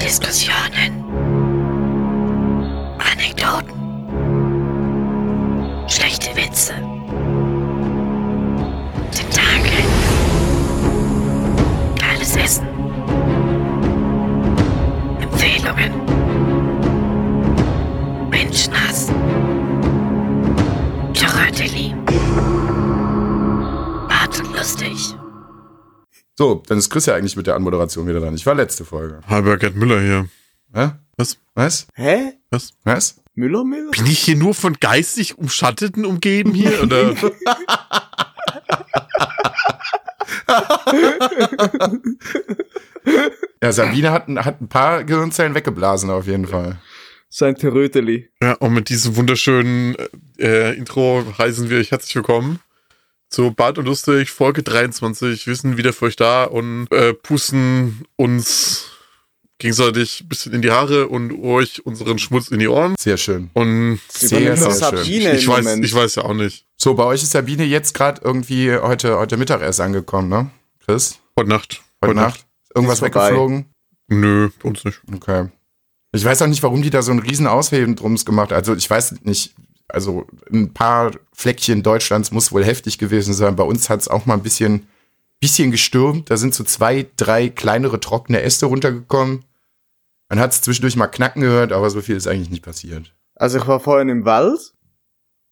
Diskussionen. Anekdoten. Schlechte Witze. Tentakel. Geiles Essen. Empfehlungen. Menschenhass. Choratelli. Und lustig. So, dann ist Chris ja eigentlich mit der Anmoderation wieder dran. Ich war letzte Folge. Halber Gerd Müller hier. Hä? Was? Was? Hä? Was? Was? Müller, Müller? Bin ich hier nur von geistig Umschatteten umgeben hier? Oder? Ja, Sabine hat, ein- hat ein paar Gehirnzellen weggeblasen auf jeden Fall. Sein Teröteli. ja, und mit diesem wunderschönen äh, Intro heißen wir euch herzlich willkommen zu Bad und Lustig, Folge 23. Wir sind wieder für euch da und äh, pusten uns gegenseitig ein bisschen in die Haare und euch unseren Schmutz in die Ohren. Sehr schön. Und Sehr, sehr schön. Sabine ich weiß, Moment. ich weiß ja auch nicht. So, bei euch ist Sabine jetzt gerade irgendwie heute, heute Mittag erst angekommen, ne? Chris? Heute Nacht. Heute, Nacht? Irgendwas Ist vorbei. weggeflogen? Nö, bei uns nicht. Okay. Ich weiß auch nicht, warum die da so einen riesen Ausheben drums gemacht Also ich weiß nicht, also ein paar Fleckchen Deutschlands muss wohl heftig gewesen sein. Bei uns hat es auch mal ein bisschen, bisschen gestürmt. Da sind so zwei, drei kleinere trockene Äste runtergekommen. Man hat es zwischendurch mal knacken gehört, aber so viel ist eigentlich nicht passiert. Also ich war vorhin im Wald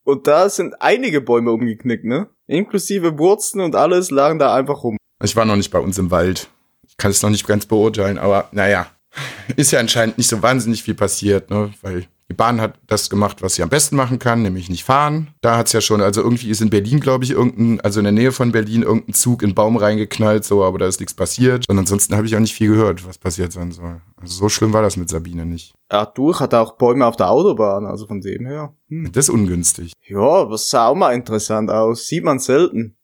und da sind einige Bäume umgeknickt, ne? Inklusive Wurzeln und alles lagen da einfach rum. Ich war noch nicht bei uns im Wald. Ich kann es noch nicht ganz beurteilen, aber naja, ist ja anscheinend nicht so wahnsinnig viel passiert, ne? Weil die Bahn hat das gemacht, was sie am besten machen kann, nämlich nicht fahren. Da hat's ja schon, also irgendwie ist in Berlin, glaube ich, irgendein, also in der Nähe von Berlin, irgendein Zug in einen Baum reingeknallt, so, aber da ist nichts passiert. Und ansonsten habe ich auch nicht viel gehört, was passiert sein soll. Also so schlimm war das mit Sabine nicht. Ja, du hatte auch Bäume auf der Autobahn, also von dem her. Hm. Das ist ungünstig. Ja, das sah auch mal interessant aus. Sieht man selten.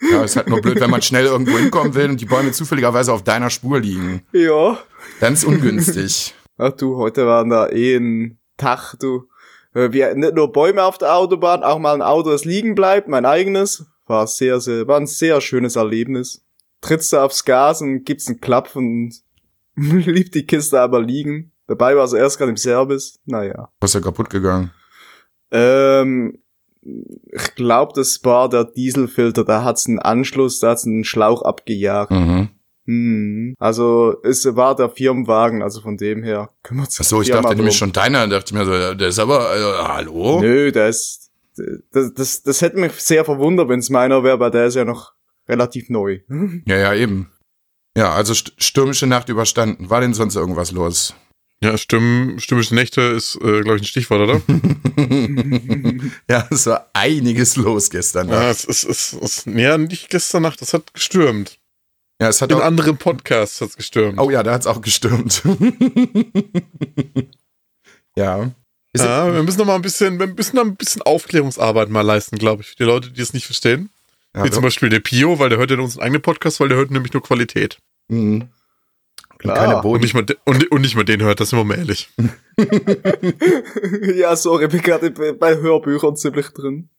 Ja, ist halt nur blöd, wenn man schnell irgendwo hinkommen will und die Bäume zufälligerweise auf deiner Spur liegen. Ja. Dann ist ungünstig. Ach du, heute waren da eh ein Tag, du. Äh, Wir, nicht nur Bäume auf der Autobahn, auch mal ein Auto, das liegen bleibt, mein eigenes. War sehr, sehr, war ein sehr schönes Erlebnis. Trittst du aufs Gas und gibst einen Klapp und blieb die Kiste aber liegen. Dabei war sie erst gerade im Service. Naja. Was ist ja kaputt gegangen? Ähm, ich glaube, das war der Dieselfilter, da hat's einen Anschluss, da hat's einen Schlauch abgejagt. Mhm. Hm. Also es war der Firmenwagen, also von dem her kümmert sich Ach so, die ich dachte nämlich schon deiner, dachte ich mir so, der ist aber, äh, hallo? Nö, der ist, das, das, das hätte mich sehr verwundert, wenn es meiner wäre, weil der ist ja noch relativ neu. Ja, ja, eben. Ja, also st stürmische Nacht überstanden. War denn sonst irgendwas los? Ja, Stimm, stürmische Nächte ist, äh, glaube ich, ein Stichwort, oder? ja, es war einiges los gestern. ja, Nacht. es ist, es ist, ja, nicht gestern Nacht, das hat gestürmt. Ja, es hat In auch, anderen Podcasts hat's gestürmt. oh ja, da hat's auch gestürmt. ja. Ist ja, wir müssen noch mal ein bisschen, wir müssen noch ein bisschen Aufklärungsarbeit mal leisten, glaube ich, für die Leute, die es nicht verstehen. ja, Wie zum Beispiel der Pio, weil der hört ja unseren eigenen Podcast, weil der hört nämlich nur Qualität. Mhm. Und keine Und nicht mal, de- und, und nicht mal den hört, das sind wir mal ehrlich. ja, sorry, bin gerade bei- Hörbüchern ziemlich drin.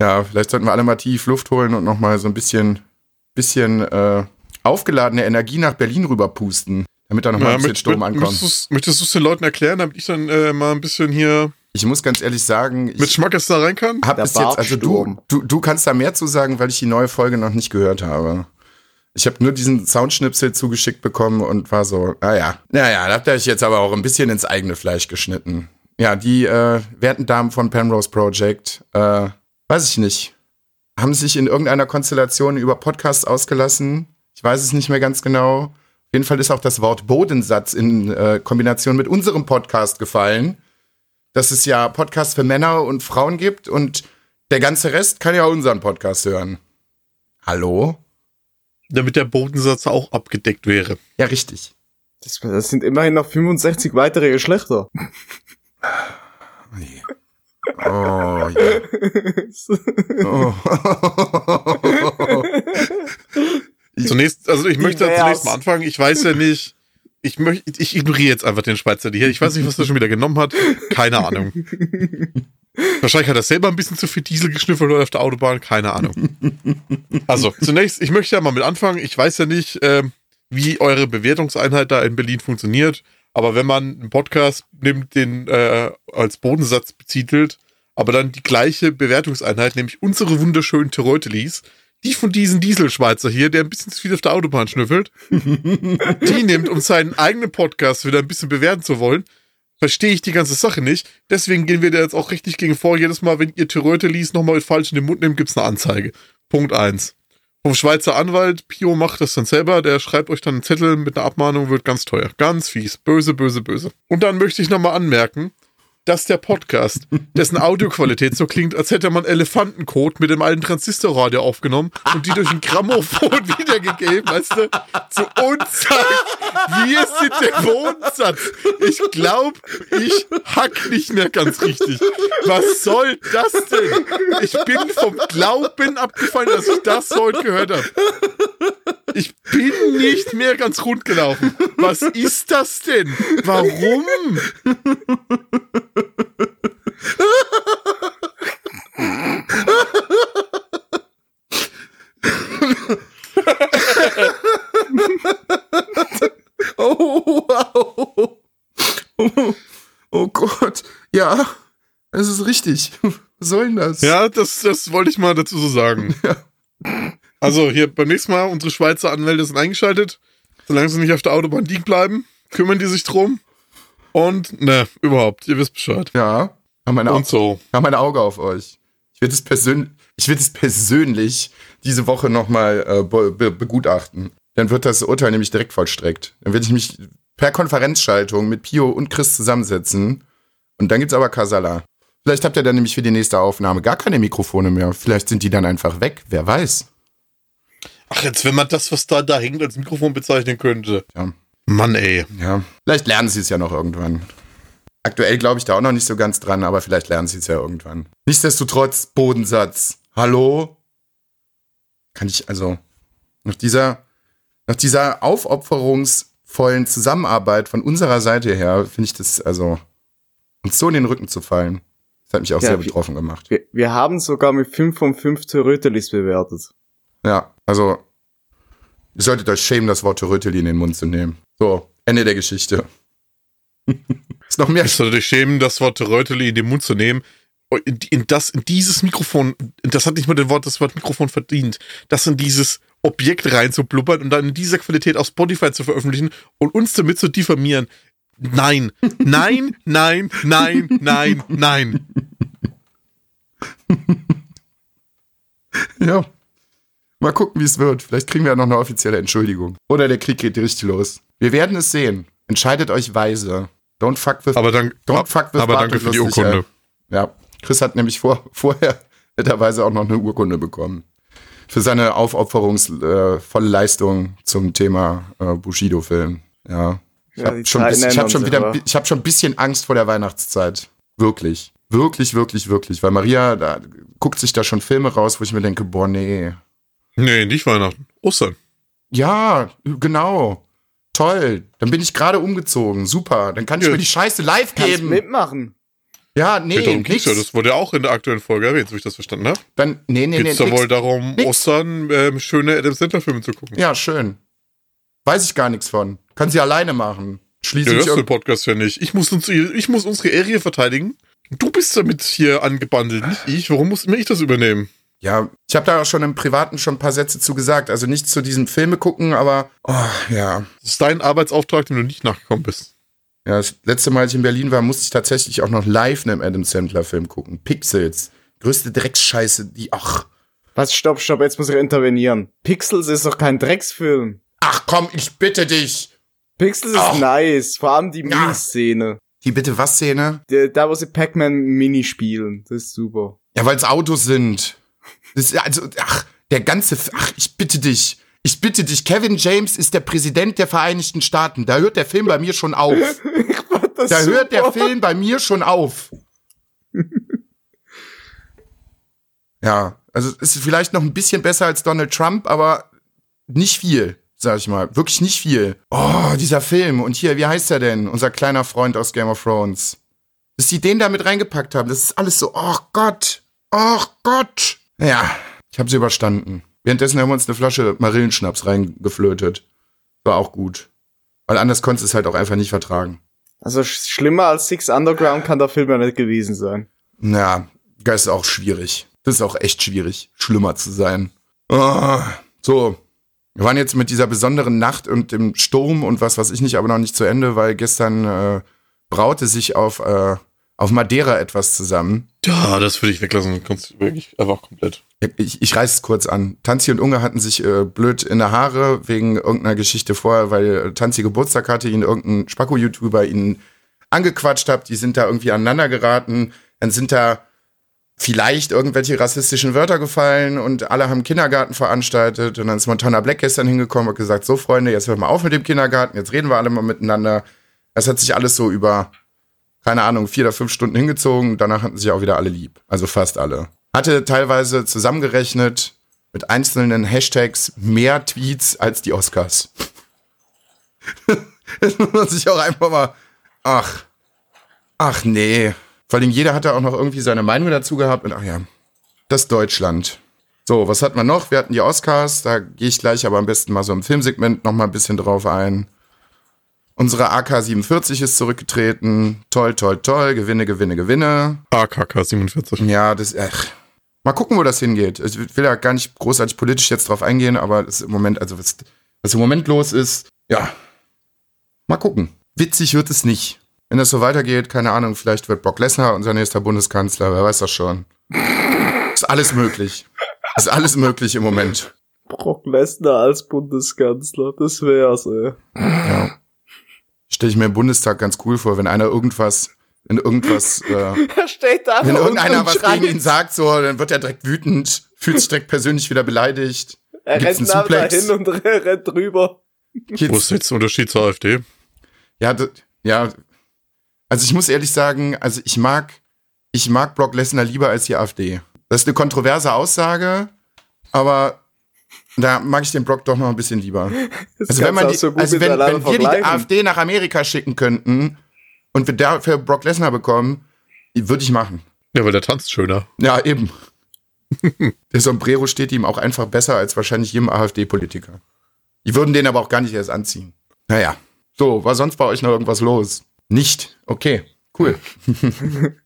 Ja, vielleicht sollten wir alle mal tief Luft holen und nochmal so ein bisschen, bisschen äh, aufgeladene Energie nach Berlin rüberpusten, damit da nochmal Ja, ein bisschen Sturm ankommt. Möchtest du es den Leuten erklären, damit ich dann äh, mal ein bisschen hier Ich muss ganz ehrlich sagen, mit ich Schmack jetzt da rein kann? hab bis jetzt, also du, du, du kannst da mehr zu sagen, weil ich die neue Folge noch nicht gehört habe. Ich habe nur diesen Soundschnipsel zugeschickt bekommen und war so, naja, naja, da habt ihr euch jetzt aber auch ein bisschen ins eigene Fleisch geschnitten. Ja, die äh, werten Damen von Penrose Project, äh, weiß ich nicht, haben sich in irgendeiner Konstellation über Podcasts ausgelassen. Ich weiß es nicht mehr ganz genau. Auf jeden Fall ist auch das Wort Bodensatz in äh, Kombination mit unserem Podcast gefallen, dass es ja Podcasts für Männer und Frauen gibt und der ganze Rest kann ja unseren Podcast hören. Hallo? Damit der Bodensatz auch abgedeckt wäre. Ja, richtig. Das, das sind immerhin noch 65 weitere Geschlechter. Nee. Oh, ja. Oh. Zunächst, also ich möchte zunächst mal anfangen. Ich weiß ja nicht. Ich möchte, ich ignoriere jetzt einfach den Schweizer hier. Ich weiß nicht, was er schon wieder genommen hat. Keine Ahnung. Wahrscheinlich hat er selber ein bisschen zu viel Diesel geschnüffelt auf der Autobahn. Keine Ahnung. Also, zunächst, ich möchte ja mal mit anfangen. Ich weiß ja nicht, ähm, wie eure Bewertungseinheit da in Berlin funktioniert. Aber wenn man einen Podcast nimmt, den äh, als Bodensatz betitelt, aber dann die gleiche Bewertungseinheit, nämlich unsere wunderschönen Terreutelis, die von diesem Dieselschweizer hier, der ein bisschen zu viel auf der Autobahn schnüffelt, die nimmt, um seinen eigenen Podcast wieder ein bisschen bewerten zu wollen, verstehe ich die ganze Sache nicht. Deswegen gehen wir da jetzt auch richtig gegen vor. Jedes Mal, wenn ihr Terreutelis nochmal falsch in den Mund nehmt, gibt's eine Anzeige. Punkt eins. Vom Schweizer Anwalt, Pio macht das dann selber, der schreibt euch dann einen Zettel mit einer Abmahnung, wird ganz teuer. Ganz fies. Böse, böse, böse. Und dann möchte ich nochmal anmerken, dass der Podcast, dessen Audioqualität so klingt, als hätte man Elefantencode mit dem alten Transistorradio aufgenommen und die durch ein Grammophon wiedergegeben, weißt du, zu uns sagt, wir sind der Wohnsatz. Ich glaube, ich hack nicht mehr ganz richtig. Was soll das denn? Ich bin vom Glauben abgefallen, dass ich das heute gehört habe. Ich bin nicht mehr ganz rund gelaufen. Was ist das denn? Warum? Oh, wow. Oh, oh Gott. Ja, es ist richtig. Was soll denn das? Ja, das, das wollte ich mal dazu so sagen. Also hier beim nächsten Mal, unsere Schweizer Anwälte sind eingeschaltet. Solange sie nicht auf der Autobahn liegen bleiben, kümmern die sich drum. Und ne, überhaupt, ihr wisst Bescheid. Ja, haben meine, Und so. haben meine Auge auf euch. Ich werde es persönlich, ich werde es persönlich diese Woche nochmal äh, be be begutachten. Dann wird das Urteil nämlich direkt vollstreckt. Dann werde ich mich per Konferenzschaltung mit Pio und Chris zusammensetzen. Und dann gibt's aber Kasala. Vielleicht habt ihr dann nämlich für die nächste Aufnahme gar keine Mikrofone mehr. Vielleicht sind die dann einfach weg. Wer weiß. Ach, jetzt, wenn man das, was da, da hängt, als Mikrofon bezeichnen könnte. Ja. Mann, ey. Ja. Vielleicht lernen sie es ja noch irgendwann. Aktuell glaube ich da auch noch nicht so ganz dran, aber vielleicht lernen sie es ja irgendwann. Nichtsdestotrotz, Bodensatz. Hallo? Kann ich, also, nach dieser, nach dieser aufopferungsvollen Zusammenarbeit von unserer Seite her, finde ich das, also, uns so in den Rücken zu fallen, das hat mich auch Ja, sehr betroffen gemacht. Wir, wir haben sogar mit 5 von 5 Rötelis bewertet. Ja, also, ihr solltet euch schämen, das Wort Röteli in den Mund zu nehmen. So, Ende der Geschichte. Ist noch mehr Ich sollte dich schämen, das Wort Röteli in den Mund zu nehmen. In, in, das, in dieses Mikrofon, das hat nicht mal den Wort, das Wort Mikrofon verdient, das in dieses Objekt reinzublubbern und dann in dieser Qualität auf Spotify zu veröffentlichen und uns damit zu diffamieren. Nein, nein, nein, nein, nein, nein. Ja. Mal gucken, wie es wird. Vielleicht kriegen wir ja noch eine offizielle Entschuldigung. Oder der Krieg geht richtig los. Wir werden es sehen. Entscheidet euch weise. Don't fuck with, Aber, dann, don't fuck with aber Bart danke für die Urkunde. Ja. Chris hat nämlich vor, vorher netterweise auch noch eine Urkunde bekommen. Für seine aufopferungsvolle Leistung zum Thema äh, Bushido-Film. Ja. Ich Ja, habe schon, ich hab schon wieder, ich hab schon ein bisschen Angst vor der Weihnachtszeit. Wirklich. Wirklich, wirklich, wirklich. Weil Maria, da guckt sich da schon Filme raus, wo ich mir denke, boah, nee. Nee, nicht Weihnachten. Ostern. Ja, genau. Toll. Dann bin ich gerade umgezogen. Super. Dann kann ich Ja. mir die Scheiße live Kannst geben. mitmachen. Ja, nee, Nee, darum nix. ja. Das wurde ja auch in der aktuellen Folge erwähnt, so ich das verstanden habe. Dann, nee, nee, nee. Geht's da wohl darum, Nix. Ostern ähm, schöne Adam Sandler-Filme zu gucken. Ja, schön. Weiß ich gar nichts von. Kann sie alleine machen. Du Schließe ich hörst den irg- Podcast ja nicht. Ich muss, uns, ich muss unsere Area verteidigen. Du bist damit hier angebandelt, nicht ich. Warum muss mir ich das übernehmen? Ja, ich habe da auch schon im Privaten schon ein paar Sätze zu gesagt. Also nichts zu diesem Filme gucken, aber oh, ja. Das ist dein Arbeitsauftrag, dem du nicht nachgekommen bist. Ja, das letzte Mal, als ich in Berlin war, musste ich tatsächlich auch noch live einen Adam Sandler Film gucken. Pixels. Größte Drecksscheiße, die, ach. Was, stopp, stopp, jetzt muss ich intervenieren. Pixels ist doch kein Drecksfilm. Ach komm, ich bitte dich. Pixels ist Ach. nice, vor allem die Ja. Mini-Szene. Die bitte was Szene? Da, wo sie Pac-Man Mini spielen. Das ist super. Ja, weil es Autos sind. Das also, ach, der ganze, ach, ich bitte dich. Ich bitte dich, Kevin James ist der Präsident der Vereinigten Staaten. Da hört der Film bei mir schon auf. Da super. hört der Film bei mir schon auf. Ja, also es ist vielleicht noch ein bisschen besser als Donald Trump, aber nicht viel, sag ich mal. Wirklich nicht viel. Oh, dieser Film. Und hier, wie heißt er denn? Unser kleiner Freund aus Game of Thrones. Dass die den da mit reingepackt haben, das ist alles so, oh Gott, oh Gott. Ja, ich habe sie überstanden. Währenddessen haben wir uns eine Flasche Marillenschnaps reingeflötet. War auch gut. Weil anders konntest du es halt auch einfach nicht vertragen. Also sch- schlimmer als Six Underground kann der Film ja nicht gewesen sein. Ja, das ist auch schwierig. Das ist auch echt schwierig, schlimmer zu sein. Ah, so, wir waren jetzt mit dieser besonderen Nacht und dem Sturm und was weiß ich nicht, aber noch nicht zu Ende, weil gestern äh, braute sich auf, äh, auf Madeira etwas zusammen. Ja, das würde ich weglassen. Du wirklich einfach komplett. Ich, ich reiß es kurz an. Tanzi und Unge hatten sich äh, blöd in der Haare wegen irgendeiner Geschichte vorher, weil Tanzi Geburtstag hatte, ihn irgendein Spacko-YouTuber ihn angequatscht hat. Die sind da irgendwie aneinander geraten. Dann sind da vielleicht irgendwelche rassistischen Wörter gefallen und alle haben Kindergarten veranstaltet. Und dann ist Montana Black gestern hingekommen und gesagt, so Freunde, jetzt hört mal auf mit dem Kindergarten, jetzt reden wir alle mal miteinander. Das hat sich alles so über, keine Ahnung, vier oder fünf Stunden hingezogen. Danach hatten sich auch wieder alle lieb. Also fast alle. Hatte teilweise zusammengerechnet mit einzelnen Hashtags mehr Tweets als die Oscars. das muss man sich auch einfach mal, ach, ach nee. Vor allem jeder hatte auch noch irgendwie seine Meinung dazu gehabt und ach ja, das Deutschland. So, was hat man noch? Wir hatten die Oscars, da gehe ich gleich aber am besten mal so im Filmsegment noch mal ein bisschen drauf ein. Unsere AK-47 ist zurückgetreten. Toll, toll, toll. Gewinne, Gewinne, Gewinne. AKK 47. Ja, das, ach. Mal gucken, wo das hingeht. Ich will ja gar nicht großartig politisch jetzt drauf eingehen, aber das ist im Moment, also was, was im Moment los ist, ja. Mal gucken. Witzig wird es nicht. Wenn das so weitergeht, keine Ahnung, vielleicht wird Brock Lesnar unser nächster Bundeskanzler, wer weiß das schon. Ist alles möglich. Ist alles möglich im Moment. Brock Lesnar als Bundeskanzler, das wär's, ey. Ja. Stelle ich mir im Bundestag ganz cool vor, wenn einer irgendwas, wenn irgendwas, äh, Er steht da wenn irgendeiner was schreit. gegen ihn sagt, so, dann wird er direkt wütend, fühlt sich direkt persönlich wieder beleidigt. Er Gibt's rennt einen da hin und rennt drüber. Wo ist jetzt der Unterschied zur AfD? Ja, ja. Also ich muss ehrlich sagen, also ich mag, ich mag Brock Lesnar lieber als die AfD. Das ist eine kontroverse Aussage, aber da mag ich den Brock doch noch ein bisschen lieber. Das Also wenn, man die, so gut also wenn, wenn wir die. AfD nach Amerika schicken könnten und wir dafür Brock Lesnar bekommen, würde ich machen. Ja, weil der tanzt schöner. Ja, eben. Der Sombrero steht ihm auch einfach besser als wahrscheinlich jedem AfD-Politiker. Die würden den aber auch gar nicht erst anziehen. Naja. So, war sonst bei euch noch irgendwas los? Nicht? Okay, cool.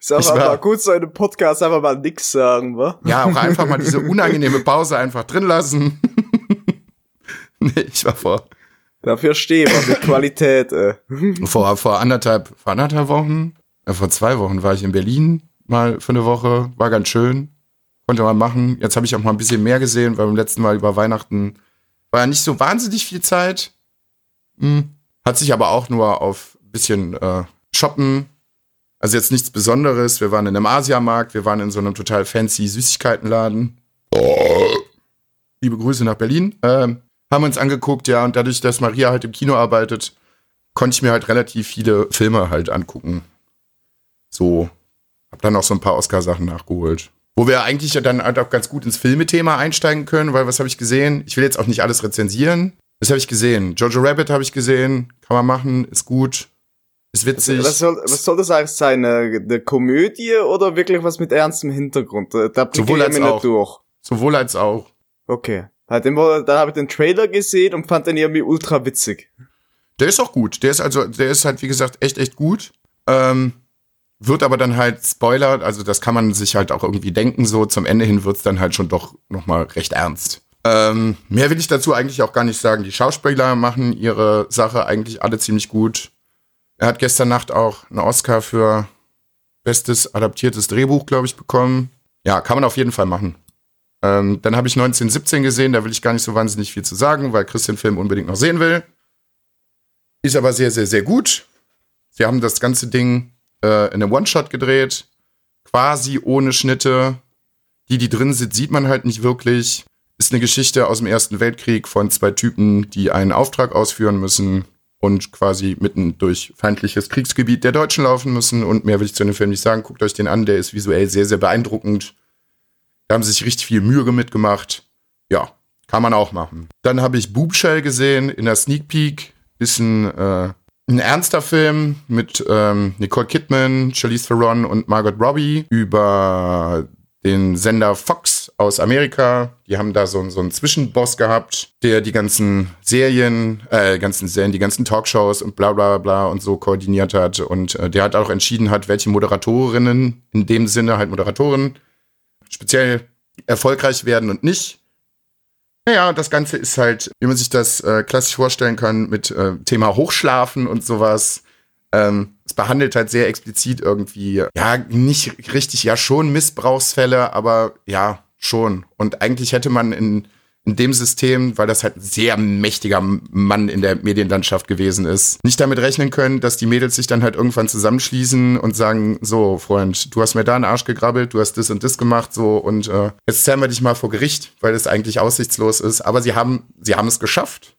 Ist aber Ich war- mal gut, so in einem Podcast einfach mal nix sagen, wa? Ja, auch einfach mal diese unangenehme Pause einfach drin lassen. nee, ich war vor, Dafür stehen wir mit Qualität, ey. vor, vor anderthalb, vor anderthalb Wochen, äh, vor zwei Wochen war ich in Berlin mal für eine Woche, war ganz schön, konnte man machen. Jetzt habe ich auch mal ein bisschen mehr gesehen, weil beim letzten Mal über Weihnachten war ja nicht so wahnsinnig viel Zeit. Hm. Hat sich aber auch nur auf ein bisschen äh, shoppen. Also jetzt nichts Besonderes. Wir waren in einem Asiamarkt, wir waren in so einem total fancy Süßigkeitenladen. Liebe Grüße nach Berlin. Ähm, haben uns angeguckt, ja, und dadurch, dass Maria halt im Kino arbeitet, konnte ich mir halt relativ viele Filme halt angucken. So, hab dann auch so ein paar Oscar-Sachen nachgeholt. Wo wir eigentlich ja dann halt auch ganz gut ins Filmethema einsteigen können, weil was habe ich gesehen? Ich will jetzt auch nicht alles rezensieren. Was habe ich gesehen? Jojo Rabbit habe ich gesehen. Kann man machen, ist gut. Ist witzig. Was soll, was soll das eigentlich sein? Eine, Komödie oder wirklich was mit ernstem Hintergrund? Da blicke Sowohl ich als auch. durch. Sowohl als auch. Okay. Halt, den, da habe ich den Trailer gesehen und fand den irgendwie ultra witzig. Der ist auch gut. Der ist also, der ist halt, wie gesagt, echt, echt gut. Ähm, wird aber dann halt Spoiler, also das kann man sich halt auch irgendwie denken, so zum Ende hin wird's dann halt schon doch nochmal recht ernst. Ähm, mehr will ich dazu eigentlich auch gar nicht sagen. Die Schauspieler machen ihre Sache eigentlich alle ziemlich gut. Er hat gestern Nacht auch einen Oscar für bestes adaptiertes Drehbuch, glaube ich, bekommen. Ja, kann man auf jeden Fall machen. Ähm, dann habe ich 1917 gesehen, da will ich gar nicht so wahnsinnig viel zu sagen, weil Chris den Film unbedingt noch sehen will. Ist aber sehr, sehr, sehr gut. Sie haben das ganze Ding äh, in einem One-Shot gedreht, quasi ohne Schnitte. Die, die drin sind, sieht man halt nicht wirklich. Ist eine Geschichte aus dem Ersten Weltkrieg von zwei Typen, die einen Auftrag ausführen müssen und quasi mitten durch feindliches Kriegsgebiet der Deutschen laufen müssen. Und mehr will ich zu dem Film nicht sagen. Guckt euch den an, der ist visuell sehr, sehr beeindruckend. Da haben sie sich richtig viel Mühe mitgemacht. Ja, kann man auch machen. Dann habe ich Boobshell gesehen in der Sneak Peek. Ist ein, äh, ein ernster Film mit ähm, Nicole Kidman, Charlize Theron und Margot Robbie über den Sender Fox aus Amerika. Die haben da so, so einen Zwischenboss gehabt, der die ganzen Serien, äh, ganzen Serien, die ganzen Talkshows und bla bla bla und so koordiniert hat. Und äh, der hat auch entschieden hat, welche Moderatorinnen, in dem Sinne halt Moderatorinnen, speziell erfolgreich werden und nicht. Naja, das Ganze ist halt, wie man sich das äh, klassisch vorstellen kann, mit äh, Thema Hochschlafen und sowas. Ähm, es behandelt halt sehr explizit irgendwie, ja, nicht richtig, ja, schon Missbrauchsfälle, aber ja, schon. Und eigentlich hätte man in, in dem System, weil das halt ein sehr mächtiger Mann in der Medienlandschaft gewesen ist, nicht damit rechnen können, dass die Mädels sich dann halt irgendwann zusammenschließen und sagen, so, Freund, du hast mir da einen Arsch gegrabbelt, du hast das und das gemacht, so, und äh, jetzt zählen wir dich mal vor Gericht, weil es eigentlich aussichtslos ist. Aber sie haben, sie haben es geschafft.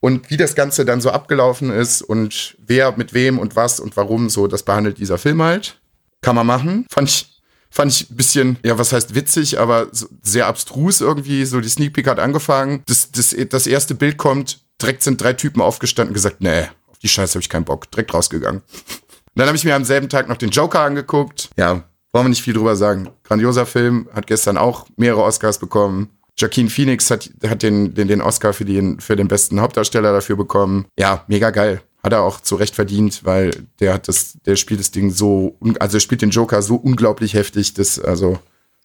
Und wie das Ganze dann so abgelaufen ist und wer mit wem und was und warum, so, das behandelt dieser Film halt. Kann man machen. Fand ich, fand ich ein bisschen, ja, was heißt witzig, aber sehr abstrus irgendwie. So, die Sneak Peek hat angefangen. Das, das, das erste Bild kommt, direkt sind drei Typen aufgestanden und gesagt, nee, auf die Scheiße habe ich keinen Bock. Direkt rausgegangen. Und dann habe ich mir am selben Tag noch den Joker angeguckt. Ja, wollen wir nicht viel drüber sagen. Grandioser Film, hat gestern auch mehrere Oscars bekommen. Joaquin Phoenix hat, hat den, den, den Oscar für den, für den besten Hauptdarsteller dafür bekommen. Ja, mega geil. Hat er auch zu Recht verdient, weil der hat das, der spielt das Ding so, also er spielt den Joker so unglaublich heftig, dass, also.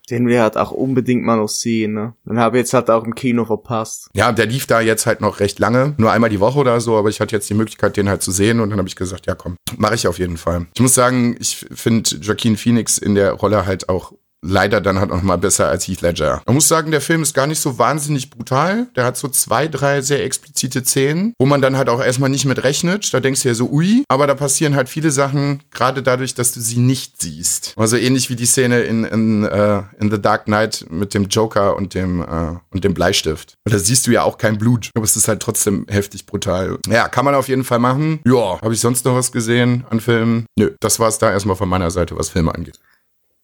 Den wir halt auch unbedingt mal noch sehen, ne? Den habe ich jetzt halt auch im Kino verpasst. Ja, der lief da jetzt halt noch recht lange, nur einmal die Woche oder so, aber ich hatte jetzt die Möglichkeit, den halt zu sehen und dann habe ich gesagt, ja komm, mache ich auf jeden Fall. Ich muss sagen, ich finde Joaquin Phoenix in der Rolle halt auch leider dann halt noch mal besser als Heath Ledger. Man muss sagen, der Film ist gar nicht so wahnsinnig brutal. Der hat so zwei, drei sehr explizite Szenen, wo man dann halt auch erstmal nicht mit rechnet. Da denkst du ja so, ui, aber da passieren halt viele Sachen, gerade dadurch, dass du sie nicht siehst. Also ähnlich wie die Szene in, in, uh, in The Dark Knight mit dem Joker und dem, uh, und dem Bleistift. Da siehst du ja auch kein Blut, aber es ist halt trotzdem heftig brutal. Ja, kann man auf jeden Fall machen. Ja, habe ich sonst noch was gesehen an Filmen? Nö, das war es da erstmal von meiner Seite, was Filme angeht.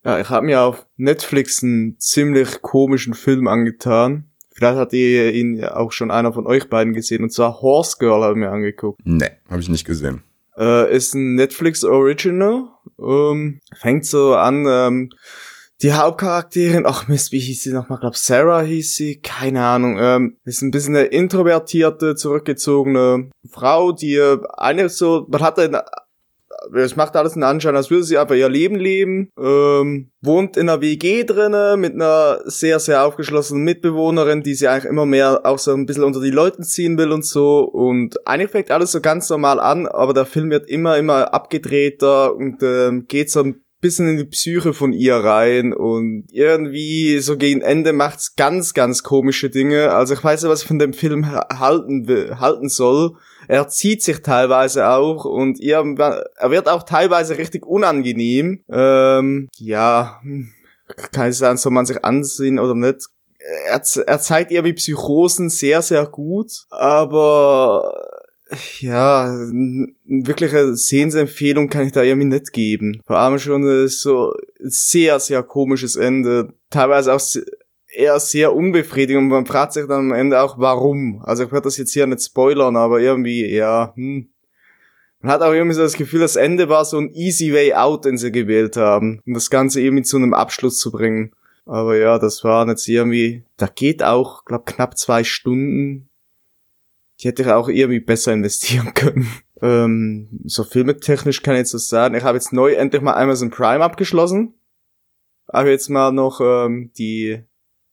Ja, ich habe mir auf Netflix einen ziemlich komischen Film angetan. Vielleicht hat ihr ihn ja auch schon einer von euch beiden gesehen. Und zwar Horse Girl habe ich mir angeguckt. Nee, habe ich nicht gesehen. Äh, ist ein Netflix Original. Ähm, fängt so an, ähm, die Hauptcharakterin, ach Mist, wie hieß sie nochmal? glaub Sarah hieß sie, keine Ahnung. Ähm, ist ein bisschen eine introvertierte, zurückgezogene Frau, die äh, eine so, man hatte es macht alles einen Anschein, als würde sie einfach ihr Leben leben, ähm, wohnt in einer WG drinne mit einer sehr, sehr aufgeschlossenen Mitbewohnerin, die sie eigentlich immer mehr auch so ein bisschen unter die Leute ziehen will und so. Und eigentlich fängt alles so ganz normal an, aber der Film wird immer, immer abgedrehter und ähm, geht so ein bisschen in die Psyche von ihr rein und irgendwie so gegen Ende macht's ganz, ganz komische Dinge. Also ich weiß nicht, was ich von dem Film halten will, halten soll er zieht sich teilweise auch und ihr, er wird auch teilweise richtig unangenehm. Ähm, ja, kann es sein, soll man sich ansehen oder nicht. Er, er zeigt irgendwie Psychosen sehr, sehr gut, aber ja, wirkliche Sehensempfehlung kann ich da irgendwie nicht geben. Vor allem schon so sehr, sehr komisches Ende. Teilweise auch eher sehr unbefriedigend man fragt sich dann am Ende auch, warum. Also ich werde das jetzt hier nicht spoilern, aber irgendwie, ja, hm. Man hat auch irgendwie so das Gefühl, das Ende war so ein easy way out, den sie gewählt haben, um das Ganze irgendwie zu einem Abschluss zu bringen. Aber ja, das war jetzt irgendwie, da geht auch, glaub, knapp zwei Stunden. Die hätte ich auch irgendwie besser investieren können. Ähm, so filmetechnisch kann ich jetzt das sagen. Ich habe jetzt neu endlich mal Amazon Prime abgeschlossen. Habe jetzt mal noch ähm, die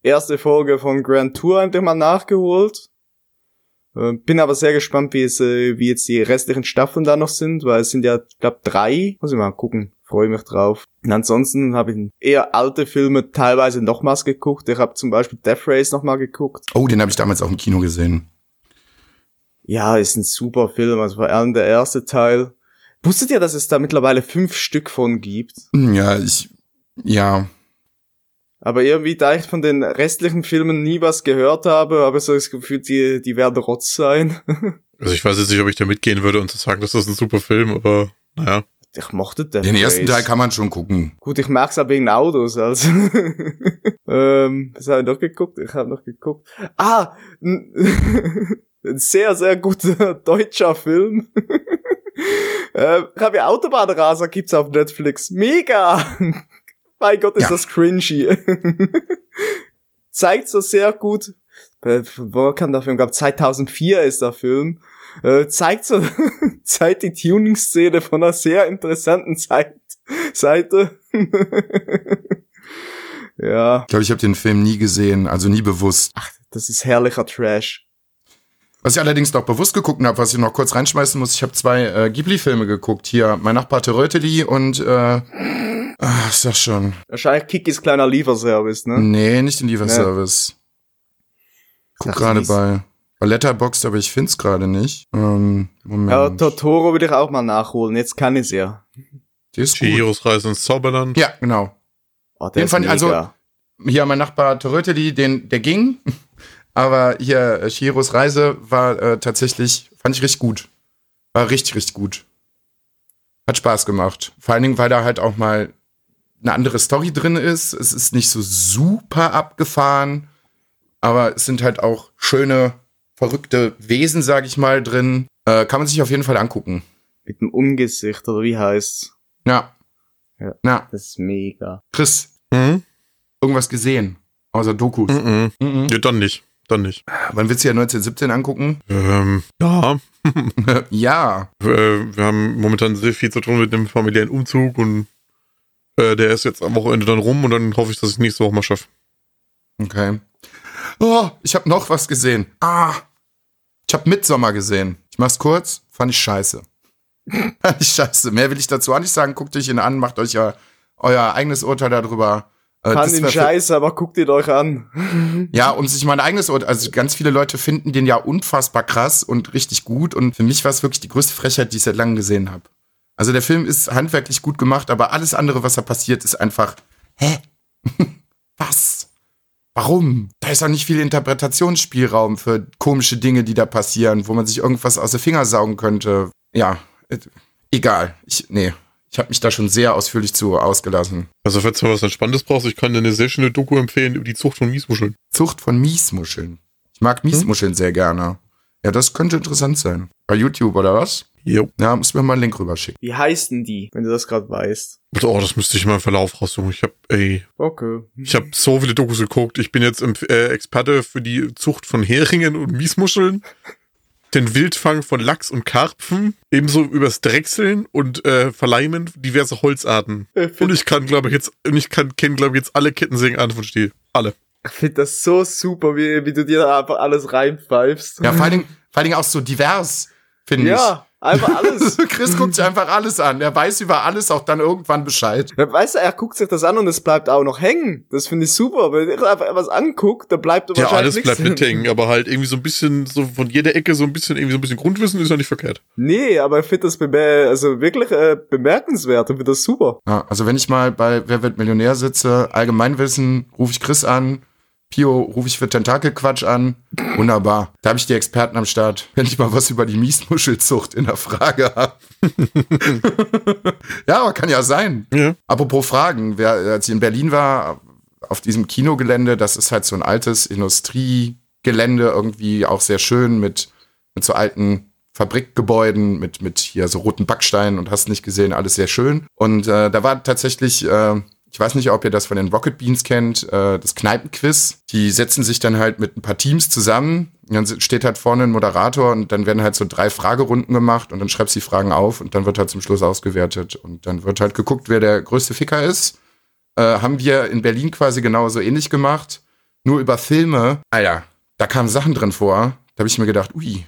erste Folge von Grand Tour endlich mal nachgeholt. Äh, bin aber sehr gespannt, wie es, äh, wie jetzt die restlichen Staffeln da noch sind, weil es sind ja, glaube drei. Muss ich mal gucken. Freue mich drauf. Und ansonsten habe ich eher alte Filme teilweise nochmals geguckt. Ich habe zum Beispiel Death Race nochmal geguckt. Oh, den habe ich damals auch im Kino gesehen. Ja, ist ein super Film. Also vor allem der erste Teil. Wusstet ihr, dass es da mittlerweile fünf Stück von gibt? Ja, ich, ja, aber irgendwie, da ich von den restlichen Filmen nie was gehört habe, habe ich so das Gefühl, die, die werden Rotz sein. also ich weiß jetzt nicht, ob ich da mitgehen würde und zu sagen, dass das ein super Film, aber naja. Ich mochte den. Den ersten Teil kann man schon gucken. Gut, ich mag's aber wegen Autos, also. ähm, was habe ich noch geguckt? Ich habe noch geguckt. Ah! ein sehr, sehr guter deutscher Film. äh, ja Autobahnraser gibt's auf Netflix. Mega! Mein Gott, ist ja. das cringy. zeigt so sehr gut, äh, wo kam der Film? Ich glaube 2004 ist der Film. Äh, zeigt so zeigt die Tuning-Szene von einer sehr interessanten Zeit, Seite. ja, Ich glaube, ich habe den Film nie gesehen, also nie bewusst. das ist herrlicher Trash. Was ich allerdings noch bewusst geguckt habe, was ich noch kurz reinschmeißen muss, ich habe zwei äh, Ghibli-Filme geguckt. Hier, mein Nachbar Teröteli und, äh, ach, sag schon. Wahrscheinlich Kikis kleiner Lieferservice, ne? Nee, nicht den Lieferservice. Guck Sag gerade bei, bei Letterboxd, aber ich find's gerade nicht. Ähm, Moment. Ja, Totoro will ich auch mal nachholen. Jetzt kann ich's ja. Die ist gut. Chihiros Reise ins Zauberland. Ja, genau. Oh, der Den ist fand ich- also-. Hier mein Nachbar Teröteli, den, der ging. Aber hier, äh, Shiros Reise war äh, tatsächlich, fand ich richtig gut. War richtig, richtig gut. Hat Spaß gemacht. Vor allen Dingen, weil da halt auch mal eine andere Story drin ist. Es ist nicht so super abgefahren, aber es sind halt auch schöne, verrückte Wesen, sag ich mal, drin. Äh, kann man sich auf jeden Fall angucken. Mit dem Ungesicht, oder wie heißt's? Ja. Ja. Na, Das ist mega. Chris, Mhm. irgendwas gesehen? Außer Dokus. Mhm. Mhm. Ja, dann nicht. Dann nicht. Wann willst du ja 1917 angucken? Ähm, ja, ja. äh, wir haben momentan sehr viel zu tun mit dem familiären Umzug und äh, der ist jetzt am Wochenende dann rum und dann hoffe ich, dass ich nächste Woche mal schaffe. Okay. Oh, ich habe noch was gesehen. Ah. Ich habe Midsommer gesehen. Ich mach's kurz. Fand ich scheiße. Fand ich scheiße. Mehr will ich dazu auch nicht sagen. Guckt euch ihn an, macht euch ja euer eigenes Urteil darüber. Äh, wär für- scheiße, aber guckt ihn euch an. Ja, um sich mein eigenes Urteil. Also ganz viele Leute finden den ja unfassbar krass und richtig gut. Und für mich war es wirklich die größte Frechheit, die ich seit langem gesehen habe. Also der Film ist handwerklich gut gemacht, aber alles andere, was da passiert, ist einfach, hä? was? Warum? Da ist auch nicht viel Interpretationsspielraum für komische Dinge, die da passieren, wo man sich irgendwas aus den Finger saugen könnte. Ja, äh, egal. Ich, nee, ich habe mich da schon sehr ausführlich zu ausgelassen. Also, falls du mal was Entspanntes brauchst, ich kann dir eine sehr schöne Doku empfehlen über die Zucht von Miesmuscheln. Zucht von Miesmuscheln. Ich mag Miesmuscheln sehr gerne. Ja, das könnte interessant sein. Bei YouTube oder was? Jo. Ja, muss mir mal einen Link rüberschicken. Wie heißen die, wenn du das gerade weißt? Oh, das müsste ich mal im Verlauf raussuchen. Ich habe, ey, Okay. ich habe so viele Dokus geguckt. Ich bin jetzt äh, Experte für die Zucht von Heringen und Miesmuscheln, den Wildfang von Lachs und Karpfen, ebenso übers Drechseln und äh, Verleimen diverse Holzarten. Ich Und finde ich kann, glaube ich, jetzt, und ich kann, kenne, glaube ich, jetzt alle Kettensägenarten von Stiel. Alle. find das so super, wie, wie du dir da einfach alles reinpfeifst. Ja, vor allen Dingen, vor allen Dingen auch so divers, finde Ja, einfach alles. Chris guckt sich einfach alles an. Er weiß über alles auch dann irgendwann Bescheid. Ja, Weißt du, er guckt sich das an und es bleibt auch noch hängen. Das finde ich super. Wenn er einfach was anguckt, dann bleibt Ja, wahrscheinlich alles nichts bleibt mithängen, aber halt irgendwie so ein bisschen, so von jeder Ecke so ein bisschen, irgendwie so ein bisschen Grundwissen ist ja nicht verkehrt. Nee, aber ich finde das bemer also wirklich äh, bemerkenswert und finde das super. Ja, also wenn ich mal bei Wer wird Millionär sitze, Allgemeinwissen, rufe ich Chris an. Pio rufe ich für Tentakelquatsch an. Wunderbar. Da habe ich die Experten am Start. Wenn ich mal was über die Miesmuschelzucht in der Frage habe. ja, aber kann ja sein. Ja. Apropos Fragen, wer, als ich in Berlin war, auf diesem Kinogelände, das ist halt so ein altes Industriegelände, irgendwie auch sehr schön mit, mit so alten Fabrikgebäuden, mit, mit hier so roten Backsteinen und hast nicht gesehen, alles sehr schön. Und äh, da war tatsächlich, äh, ich weiß nicht, ob ihr das von den Rocket Beans kennt, äh, das Kneipenquiz. Die setzen sich dann halt mit ein paar Teams zusammen. Und dann steht halt vorne ein Moderator und dann werden halt so drei Fragerunden gemacht und dann schreibst du die Fragen auf und dann wird halt zum Schluss ausgewertet und dann wird halt geguckt, wer der größte Ficker ist. Äh, haben wir in Berlin quasi genauso ähnlich gemacht. Nur über Filme. Alter, da kamen Sachen drin vor. Da habe ich mir gedacht, ui.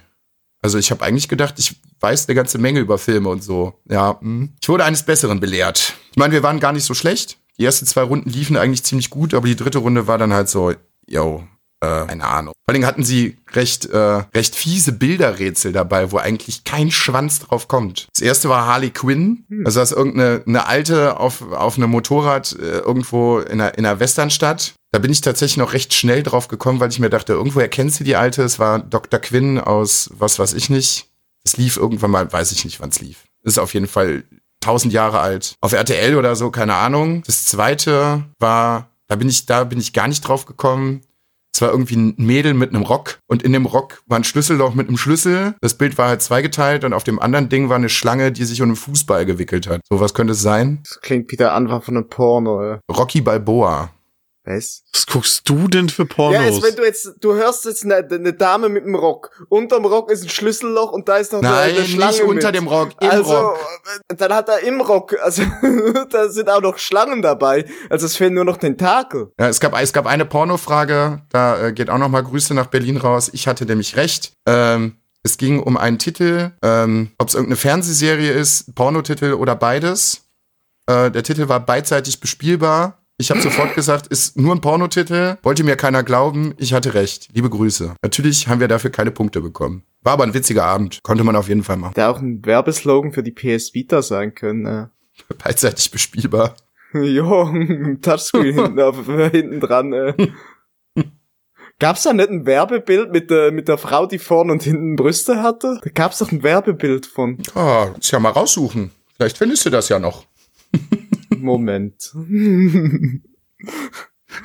Also ich habe eigentlich gedacht, ich weiß eine ganze Menge über Filme und so. Ja, hm. ich wurde eines Besseren belehrt. Ich meine, wir waren gar nicht so schlecht. Die ersten zwei Runden liefen eigentlich ziemlich gut, aber die dritte Runde war dann halt so, yo, äh, keine Ahnung. Vor allem hatten sie recht, äh, recht fiese Bilderrätsel dabei, wo eigentlich kein Schwanz drauf kommt. Das erste war Harley Quinn. Also das ist irgendeine eine alte auf, auf einem Motorrad äh, irgendwo in einer, in einer Westernstadt. Da bin ich tatsächlich noch recht schnell drauf gekommen, weil ich mir dachte, irgendwo erkennst du die alte. Es war Dr. Quinn aus was weiß ich nicht. Es lief irgendwann mal, weiß ich nicht, wann es lief. Ist auf jeden Fall tausend Jahre alt. Auf RTL oder so, keine Ahnung. Das zweite war, da bin ich, da bin ich gar nicht drauf gekommen. Es war irgendwie ein Mädel mit einem Rock und in dem Rock war ein Schlüsselloch mit einem Schlüssel. Das Bild war halt zweigeteilt und auf dem anderen Ding war eine Schlange, die sich um einen Fußball gewickelt hat. So was könnte es sein? Das klingt wie der Anfang von einem Porno. Ey. Rocky Balboa. Was? Was guckst du denn für Ja, Pornos? jetzt, wenn du jetzt, du hörst jetzt eine, eine Dame mit einem Rock. Unterm Rock ist ein Schlüsselloch und da ist noch Nein, eine, Schlange nicht unter mit. dem Rock, im also, Rock. äh, dann hat er im Rock, also da sind auch noch Schlangen dabei. Also es fehlen nur noch Tentakel. Ja, es gab, es gab eine Pornofrage, da äh, geht auch noch mal Grüße nach Berlin raus. Ich hatte nämlich recht. Ähm, es ging um einen Titel, ähm, ob es irgendeine Fernsehserie ist, Pornotitel oder beides. Äh, der Titel war beidseitig bespielbar. Ich habe sofort gesagt, ist nur ein Pornotitel. Wollte mir keiner glauben. Ich hatte recht. Liebe Grüße. Natürlich haben wir dafür keine Punkte bekommen. War aber ein witziger Abend. Konnte man auf jeden Fall machen. Der auch ein Werbeslogan für die PS Vita sein können. Äh. Beidseitig bespielbar. Jo, ein Touchscreen hinten, auf, hinten dran. Äh. Gab's da nicht ein Werbebild mit der, mit der Frau, die vorne und hinten Brüste hatte? Da gab's doch ein Werbebild von. Ah, muss ja mal raussuchen. Vielleicht findest du das ja noch. Moment.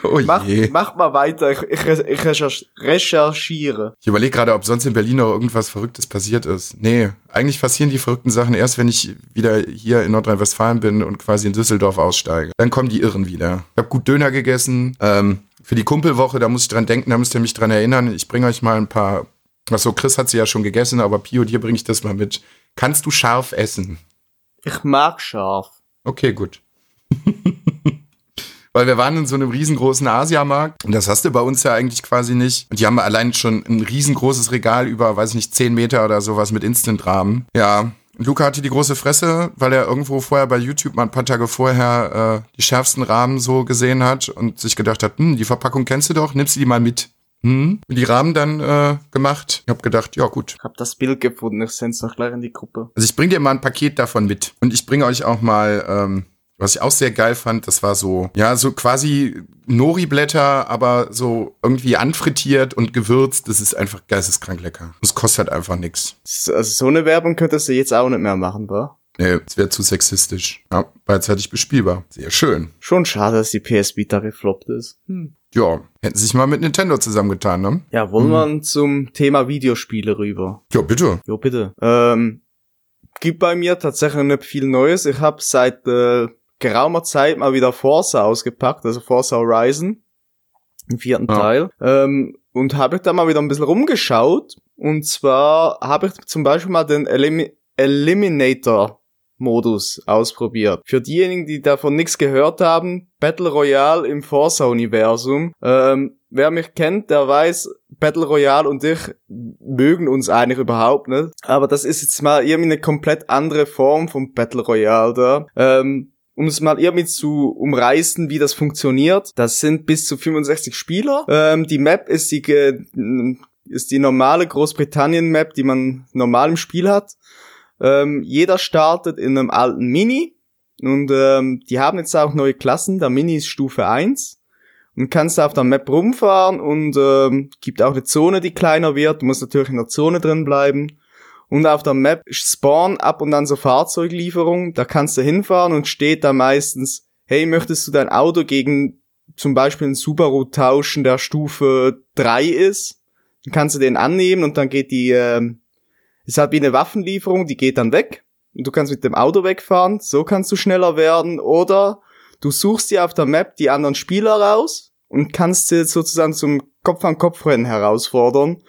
Oh Mach, je. mach mal weiter, ich, ich, ich recherch- recherchiere. Ich überlege gerade, ob sonst in Berlin noch irgendwas Verrücktes passiert ist. Nee, eigentlich passieren die verrückten Sachen erst, wenn ich wieder hier in Nordrhein-Westfalen bin und quasi in Düsseldorf aussteige. Dann kommen die Irren wieder. Ich habe gut Döner gegessen. Ähm, für die Kumpelwoche, da muss ich dran denken, da müsst ihr mich dran erinnern. Ich bringe euch mal ein paar. Achso, Chris hat sie ja schon gegessen, aber Pio, dir bringe ich das mal mit. Kannst du scharf essen? Ich mag scharf. Okay, gut. Weil wir waren in so einem riesengroßen Asiamarkt und das hast du bei uns ja eigentlich quasi nicht. Und die haben allein schon ein riesengroßes Regal über, weiß ich nicht, 10 Meter oder sowas mit Instant-Rahmen. Ja. Und Luca hatte die große Fresse, weil er irgendwo vorher bei YouTube mal ein paar Tage vorher äh, die schärfsten Rahmen so gesehen hat und sich gedacht hat, hm, die Verpackung kennst du doch, nimmst du die mal mit. Hm, die Rahmen dann äh, gemacht. Ich hab gedacht, ja gut, Ich hab das Bild gefunden, ich send's noch gleich in die Gruppe. also ich bringe dir mal ein Paket davon mit. Und ich bringe euch auch mal, ähm, was ich auch sehr geil fand, das war so, ja, so quasi Nori-Blätter, aber so irgendwie anfrittiert und gewürzt. Das ist einfach geisteskrank lecker. Es kostet halt einfach nix. Also so eine Werbung könntest du jetzt auch nicht mehr machen, wa? Nee, es wäre zu sexistisch. Ja, beidseitig bespielbar. Sehr schön. Schon schade, dass die PS Vita gefloppt ist. Hm. Ja, hätten sich mal mit Nintendo zusammengetan, ne? Ja, wollen wir zum Thema Videospiele rüber? Ja, bitte. Jo, bitte. Ähm, gibt bei mir tatsächlich nicht viel Neues. Ich habe seit äh, geraumer Zeit mal wieder Forza ausgepackt, also Forza Horizon, im vierten Ja. Teil. Ähm, und habe ich da mal wieder ein bisschen rumgeschaut. Und zwar habe ich zum Beispiel mal den Elim Eliminator Modus ausprobiert. Für diejenigen, die davon nichts gehört haben, Battle Royale im Forza-Universum. Ähm, wer mich kennt, der weiß, Battle Royale und ich mögen uns eigentlich überhaupt nicht. Aber das ist jetzt mal irgendwie eine komplett andere Form von Battle Royale da. Ähm, um es mal irgendwie zu umreißen, wie das funktioniert. Das sind bis zu 65 Spieler. Ähm, die Map ist die, ist die normale Großbritannien-Map, die man normal im Spiel hat. Ähm, jeder startet in einem alten Mini. Und ähm, die haben jetzt auch neue Klassen. Der Mini ist Stufe 1. Und kannst auf der Map rumfahren und ähm, gibt auch eine Zone, die kleiner wird. Du musst natürlich in der Zone drin bleiben. Und auf der Map spawn ab und an so Fahrzeuglieferungen. Da kannst du hinfahren und steht da meistens, hey, möchtest du dein Auto gegen zum Beispiel einen Subaru tauschen, der Stufe 3 ist? Dann kannst du den annehmen und dann geht die, ähm, ist halt wie eine Waffenlieferung, die geht dann weg. Und du kannst mit dem Auto wegfahren, so kannst du schneller werden. Oder du suchst dir auf der Map die anderen Spieler raus und kannst sie sozusagen zum Kopf-an-Kopf-Rennen herausfordern.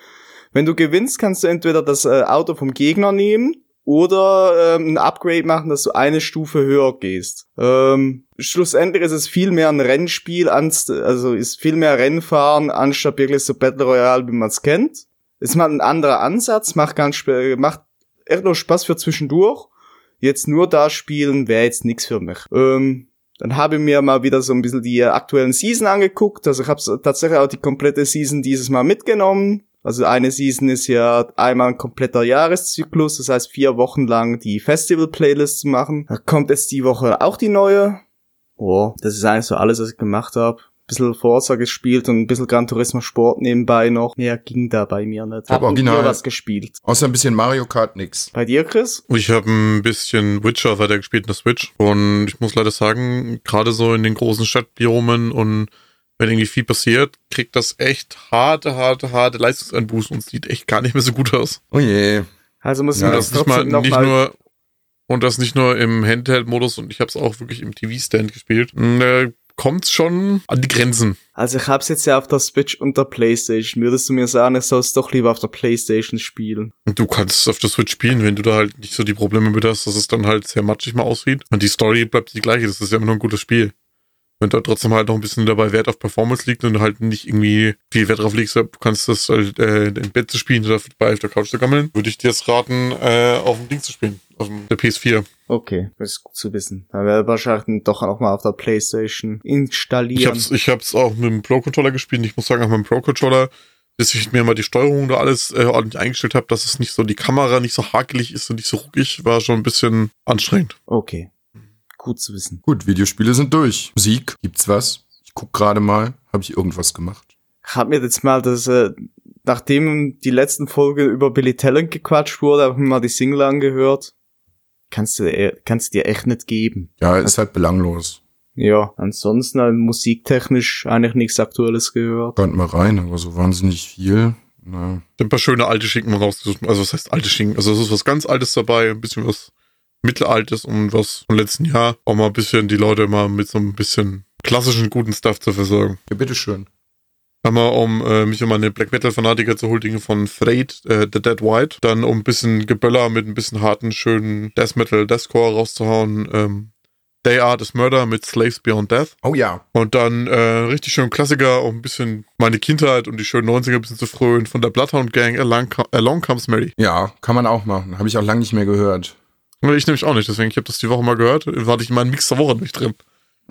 Wenn du gewinnst, kannst du entweder das äh, Auto vom Gegner nehmen oder ähm, ein Upgrade machen, dass du eine Stufe höher gehst. Ähm, schlussendlich ist es viel mehr ein Rennspiel, also ist viel mehr Rennfahren, anstatt wirklich so Battle Royale, wie man es kennt. Ist mal ein anderer Ansatz, macht ganz macht echt nur Spaß für zwischendurch. Jetzt nur da spielen wäre jetzt nix für mich. Ähm, dann habe ich mir mal wieder so ein bisschen die aktuellen Season angeguckt. Also ich habe tatsächlich auch die komplette Season dieses Mal mitgenommen. Also eine Season ist ja einmal ein kompletter Jahreszyklus, das heißt vier Wochen lang die Festival-Playlist zu machen. Da kommt jetzt die Woche auch die neue. Oh, das ist eigentlich so alles, was ich gemacht habe. Bisschen Forza gespielt und ein bisschen Gran Turismo Sport nebenbei noch. Mehr ging da bei mir nicht. Aber Hab original. was gespielt. Außer ein bisschen Mario Kart nix. Bei dir, Chris? Ich habe ein bisschen Witcher weitergespielt in der Switch und ich muss leider sagen, gerade so in den großen Stadtbiomen und wenn irgendwie viel passiert, kriegt das echt harte, harte, harte Leistungseinbußen und sieht echt gar nicht mehr so gut aus. Oh je. Also muss Ja, man das das nicht mal, nicht mal nur und das nicht nur im Handheld-Modus und ich habe es auch wirklich im TV-Stand gespielt. Mm, Der kommt's schon an die Grenzen. Also ich hab's jetzt ja auf der Switch und der Playstation. Würdest du mir sagen, ich soll es doch lieber auf der Playstation spielen? Und du kannst es auf der Switch spielen, wenn du da halt nicht so die Probleme mit hast, dass es dann halt sehr matschig mal aussieht. Und die Story bleibt die gleiche, das ist ja immer noch ein gutes Spiel. Wenn da trotzdem halt noch ein bisschen dabei Wert auf Performance liegt und halt nicht irgendwie viel Wert drauf legst, du kannst das halt äh, im Bett zu spielen oder dabei auf der Couch zu gammeln, würde ich dir jetzt raten, äh, auf dem Ding zu spielen, auf dem, der PS4. Okay, das ist gut zu wissen. Dann werde ich wahrscheinlich doch auch mal auf der Playstation installieren. Ich hab's, ich hab's auch mit dem Pro-Controller gespielt. Ich muss sagen, auch mit dem Pro-Controller, bis ich mir mal die Steuerung da alles äh, ordentlich eingestellt habe, dass es nicht so die Kamera nicht so hakelig ist und nicht so ruckig, war schon ein bisschen anstrengend. Okay. Gut zu wissen. Gut, Videospiele sind durch. Musik, gibt's was? Ich guck gerade mal, habe ich irgendwas gemacht? Ich hab mir jetzt mal das, äh, nachdem die letzten Folge über Billy Talent gequatscht wurde, habe ich mir mal die Single angehört. Kannst du, äh, kannst dir echt nicht geben. Ja, ist halt belanglos. Ja, ansonsten halt musiktechnisch eigentlich nichts Aktuelles gehört. Hört mal rein, aber so wahnsinnig viel. Na, Ich hab ein paar schöne alte Schinken rausgesucht. Also was heißt alte Schinken? Also es ist was ganz Altes dabei, ein bisschen was Mittelaltes und was vom letzten Jahr. Auch mal ein bisschen die Leute mal mit so ein bisschen klassischen guten Stuff zu versorgen. ja, bitteschön. Einmal, um äh, mich um meine Black Metal Fanatiker zu huldigen von Freight, äh, The Dead White. Dann um ein bisschen Geböller mit ein bisschen harten, schönen Death Metal, Deathcore rauszuhauen. Ähm, They Are This Murder mit Slaves Beyond Death. Oh ja. Und dann äh, richtig schön Klassiker, um ein bisschen meine Kindheit und die schönen 90er ein bisschen zu frönen. Von der Bloodhound Gang, Along, Along Comes Mary. Ja, kann man auch machen. Habe ich auch lange nicht mehr gehört. Ich nämlich auch nicht, deswegen, ich habe das die Woche mal gehört. War ich in meinem Mix der Woche nicht drin.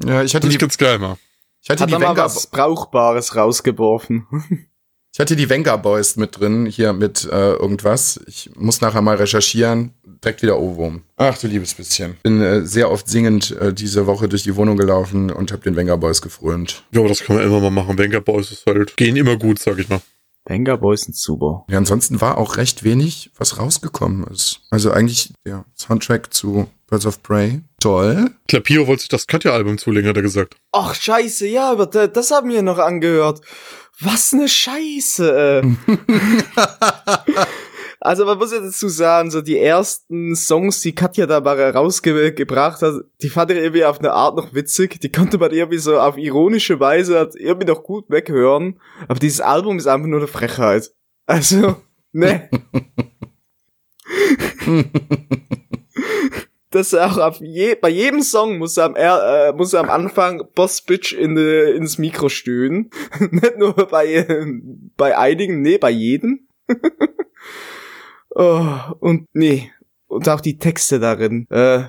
Ja, ich hatte ich ganz geil mal. ich hatte Hat die er mal Venga, was Brauchbares rausgeworfen. ich hatte die Venga Boys mit drin, hier mit äh, irgendwas. Ich muss nachher mal recherchieren. Direkt wieder Ohrwurm. Ach du liebes bisschen. Bin äh, sehr oft singend äh, diese Woche durch die Wohnung gelaufen und habe den Venga Boys gefrönt. Ja, aber das kann man immer mal machen. Venga Boys ist halt, gehen immer gut, sag ich mal. Banger Boys sind super. Ja, ansonsten war auch recht wenig, was rausgekommen ist. Also eigentlich der Soundtrack zu Birds of Prey. Toll. Klapiro wollte sich das Katja-Album zulegen, hat er gesagt. Ach, scheiße, ja, aber da- das haben wir noch angehört. Was ne Scheiße, äh. Also man muss ja dazu sagen, so die ersten Songs, die Katja da mal rausgebracht hat, die fand ich irgendwie auf eine Art noch witzig. Die konnte man irgendwie so auf ironische Weise irgendwie noch gut weghören. Aber dieses Album ist einfach nur eine Frechheit. Also, ne. Das ist auch auf je, bei jedem Song muss er am, äh, muss er am Anfang Boss Bitch in, äh, ins Mikro stöhnen. Nicht nur bei, äh, bei einigen, nee, bei jedem. oh, und nee. Und auch die Texte darin. Äh,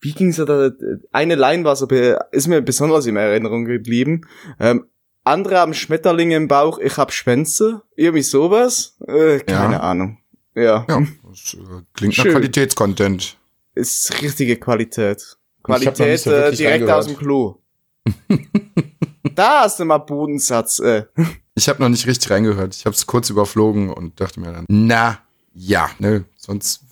wie ging's da? Eine Line war so, ist mir besonders in Erinnerung geblieben. Ähm, andere haben Schmetterlinge im Bauch, ich hab Schwänze. Irgendwie sowas. Äh, keine Ja. Ahnung. Ja. Ja, das äh, klingt nach Schön. Qualitätscontent. Ist richtige Qualität. Qualität so äh, direkt reingehört. aus dem Klo. da hast du mal Bodensatz. Äh. Ich habe noch nicht richtig reingehört. Ich habe es kurz überflogen und dachte mir dann, na ja, ne, sonst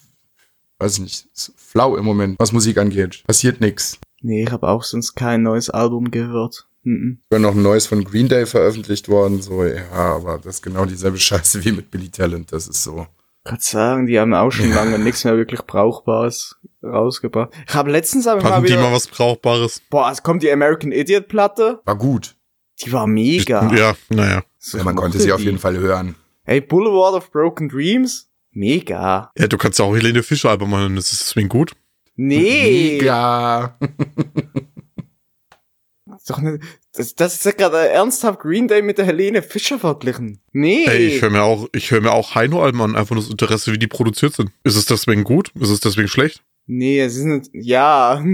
weiß ich nicht, ist flau im Moment, was Musik angeht. Passiert nix. Nee, ich habe auch sonst kein neues Album gehört. Mhm. War noch ein neues von Green Day veröffentlicht worden, so ja, aber das ist genau dieselbe Scheiße wie mit Billy Talent. Das ist so. Kann sagen, die haben auch schon lange nichts mehr wirklich Brauchbares rausgebracht. Ich habe letztens aber mal Hatten die wieder, mal was Brauchbares? boah, es kommt die American Idiot Platte. War gut. Die war mega. Ja, naja. So, Ja, man ich konnte sie auf die. jeden Fall hören. Ey, Boulevard of Broken Dreams? Mega. Ja, du kannst ja auch Helene Fischer Album machen, das ist deswegen gut. Nee. Mega. Ist Doch nicht, das, das ist ja gerade ernsthaft Green Day mit der Helene Fischer verglichen. Nee. Ey, ich höre mir auch, ich höre mir auch Heino-Alben an, einfach nur das Interesse, wie die produziert sind. Ist es deswegen gut? Ist es deswegen schlecht? Nee, es ist nicht, ja.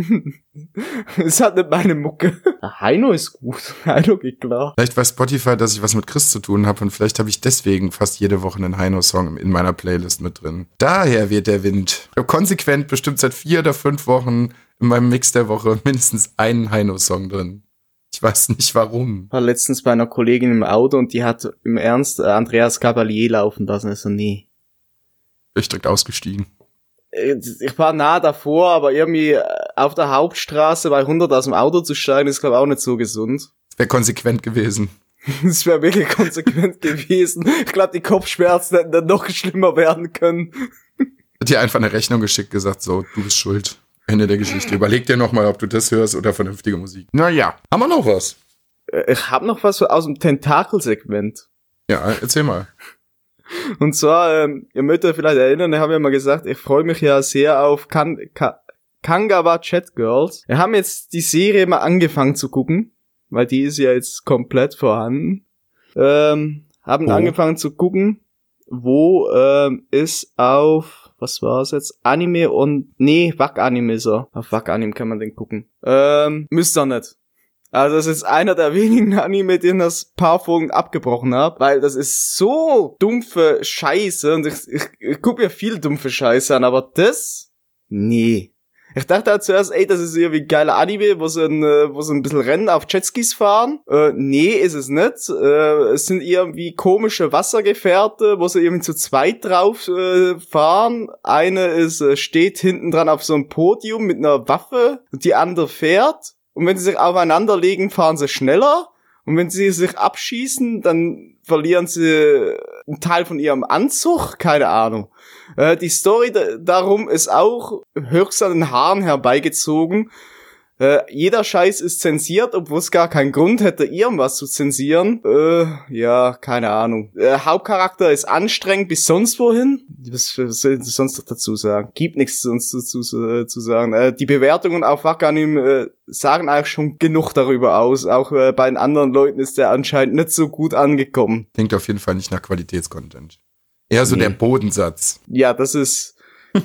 es hat nicht meine Mucke. Heino ist gut. Heino geht klar. Vielleicht weiß Spotify, dass ich was mit Chris zu tun habe und vielleicht habe ich deswegen fast jede Woche einen Heino-Song in meiner Playlist mit drin. Daher weht der Wind. Ich habe konsequent bestimmt seit vier oder fünf Wochen in meinem Mix der Woche mindestens einen Heino-Song drin. Ich weiß nicht warum. War letztens bei einer Kollegin im Auto und die hat im Ernst äh, Andreas Cavalier laufen lassen. Ich so, nee. Bin ich direkt ausgestiegen. Ich war nah davor, aber irgendwie äh, auf der Hauptstraße bei 100 aus dem Auto zu steigen, ist glaube ich auch nicht so gesund. Wäre konsequent gewesen. Das wäre wirklich konsequent gewesen. Ich glaube, die Kopfschmerzen hätten dann noch schlimmer werden können. Hat dir einfach eine Rechnung geschickt, gesagt, so, du bist schuld. Ende der Geschichte. Überleg dir nochmal, ob du das hörst oder vernünftige Musik. Naja, haben wir noch was? Äh, Ich hab noch was aus dem Tentakelsegment. Ja, erzähl mal. Und zwar, ähm, ihr möchtet euch vielleicht erinnern, ich habe ja mal gesagt, ich freue mich ja sehr auf kan Ka Kangawa Chat Girls. Wir haben jetzt die Serie mal angefangen zu gucken, weil die ist ja jetzt komplett vorhanden. Ähm, haben Wo? angefangen zu gucken, wo ähm, ist auf, was war's jetzt? Anime und, nee, Wack-Anime ist er. Auf Wack-Anime kann man den gucken. Ähm, müsst ihr nicht. Also das ist einer der wenigen Anime, den das paar Folgen abgebrochen habe, weil das ist so dumpfe Scheiße und ich, ich, ich gucke mir viel dumpfe Scheiße an, aber das? Nee. Ich dachte halt zuerst, ey, das ist irgendwie ein geiler Anime, wo sie ein, äh, wo sie ein bisschen Rennen auf Jetskis fahren. Äh, nee, ist es nicht. Äh, es sind irgendwie komische Wassergefährte, wo sie irgendwie zu zweit drauf äh, fahren. Eine ist, äh, steht hinten dran auf so einem Podium mit einer Waffe und die andere fährt. Und wenn sie sich aufeinander legen, fahren sie schneller. Und wenn sie sich abschießen, dann verlieren sie einen Teil von ihrem Anzug. Keine Ahnung. Äh, die Story da darum ist auch höchst an den Haaren herbeigezogen. Äh, jeder Scheiß ist zensiert, obwohl es gar keinen Grund hätte, irgendwas zu zensieren. Äh, ja, keine Ahnung. Äh, Hauptcharakter ist anstrengend bis sonst wohin. Was, was soll ich sonst noch dazu sagen? Gibt nichts sonst dazu äh, zu sagen. Äh, die Bewertungen auf Wakanim äh, sagen eigentlich schon genug darüber aus. Auch äh, bei den anderen Leuten ist der anscheinend nicht so gut angekommen. Klingt auf jeden Fall nicht nach Qualitätscontent. Eher so Nee. der Bodensatz. Ja, das ist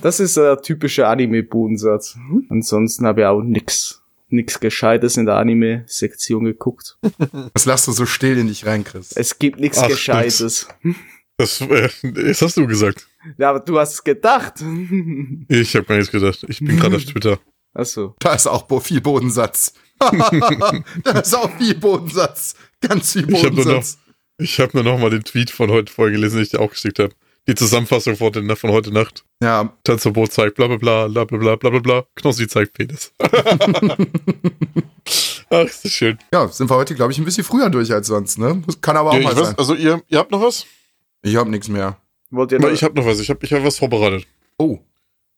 das ist der typische Anime-Bodensatz. Ansonsten habe ich auch nix nix Gescheites in der Anime-Sektion geguckt. Was lachst du so still in dich rein, Chris? Es gibt nichts Ach, Gescheites. Das, äh, das hast du gesagt. Ja, aber du hast es gedacht. Ich habe gar nichts gedacht. Ich bin gerade auf Twitter. Achso. Da ist auch viel Bodensatz. da ist auch viel Bodensatz. Ganz viel Ich habe nur noch, Bodensatz. ich habe nur noch mal den Tweet von heute vorgelesen, den ich dir auch geschickt habe. Die Zusammenfassung von, den, von heute Nacht. Ja, Tanzverbot zeigt bla bla bla bla bla bla bla bla. Knossi zeigt Penis. Ach, ist das schön. ja, sind wir heute, glaube ich, ein bisschen früher durch als sonst, ne? Kann aber auch Ja, mal weiß, sein. also ihr, ihr habt noch was? Ich habe nichts mehr. Wollt ihr Na, ich habe noch was. Ich habe ich hab was vorbereitet. Oh,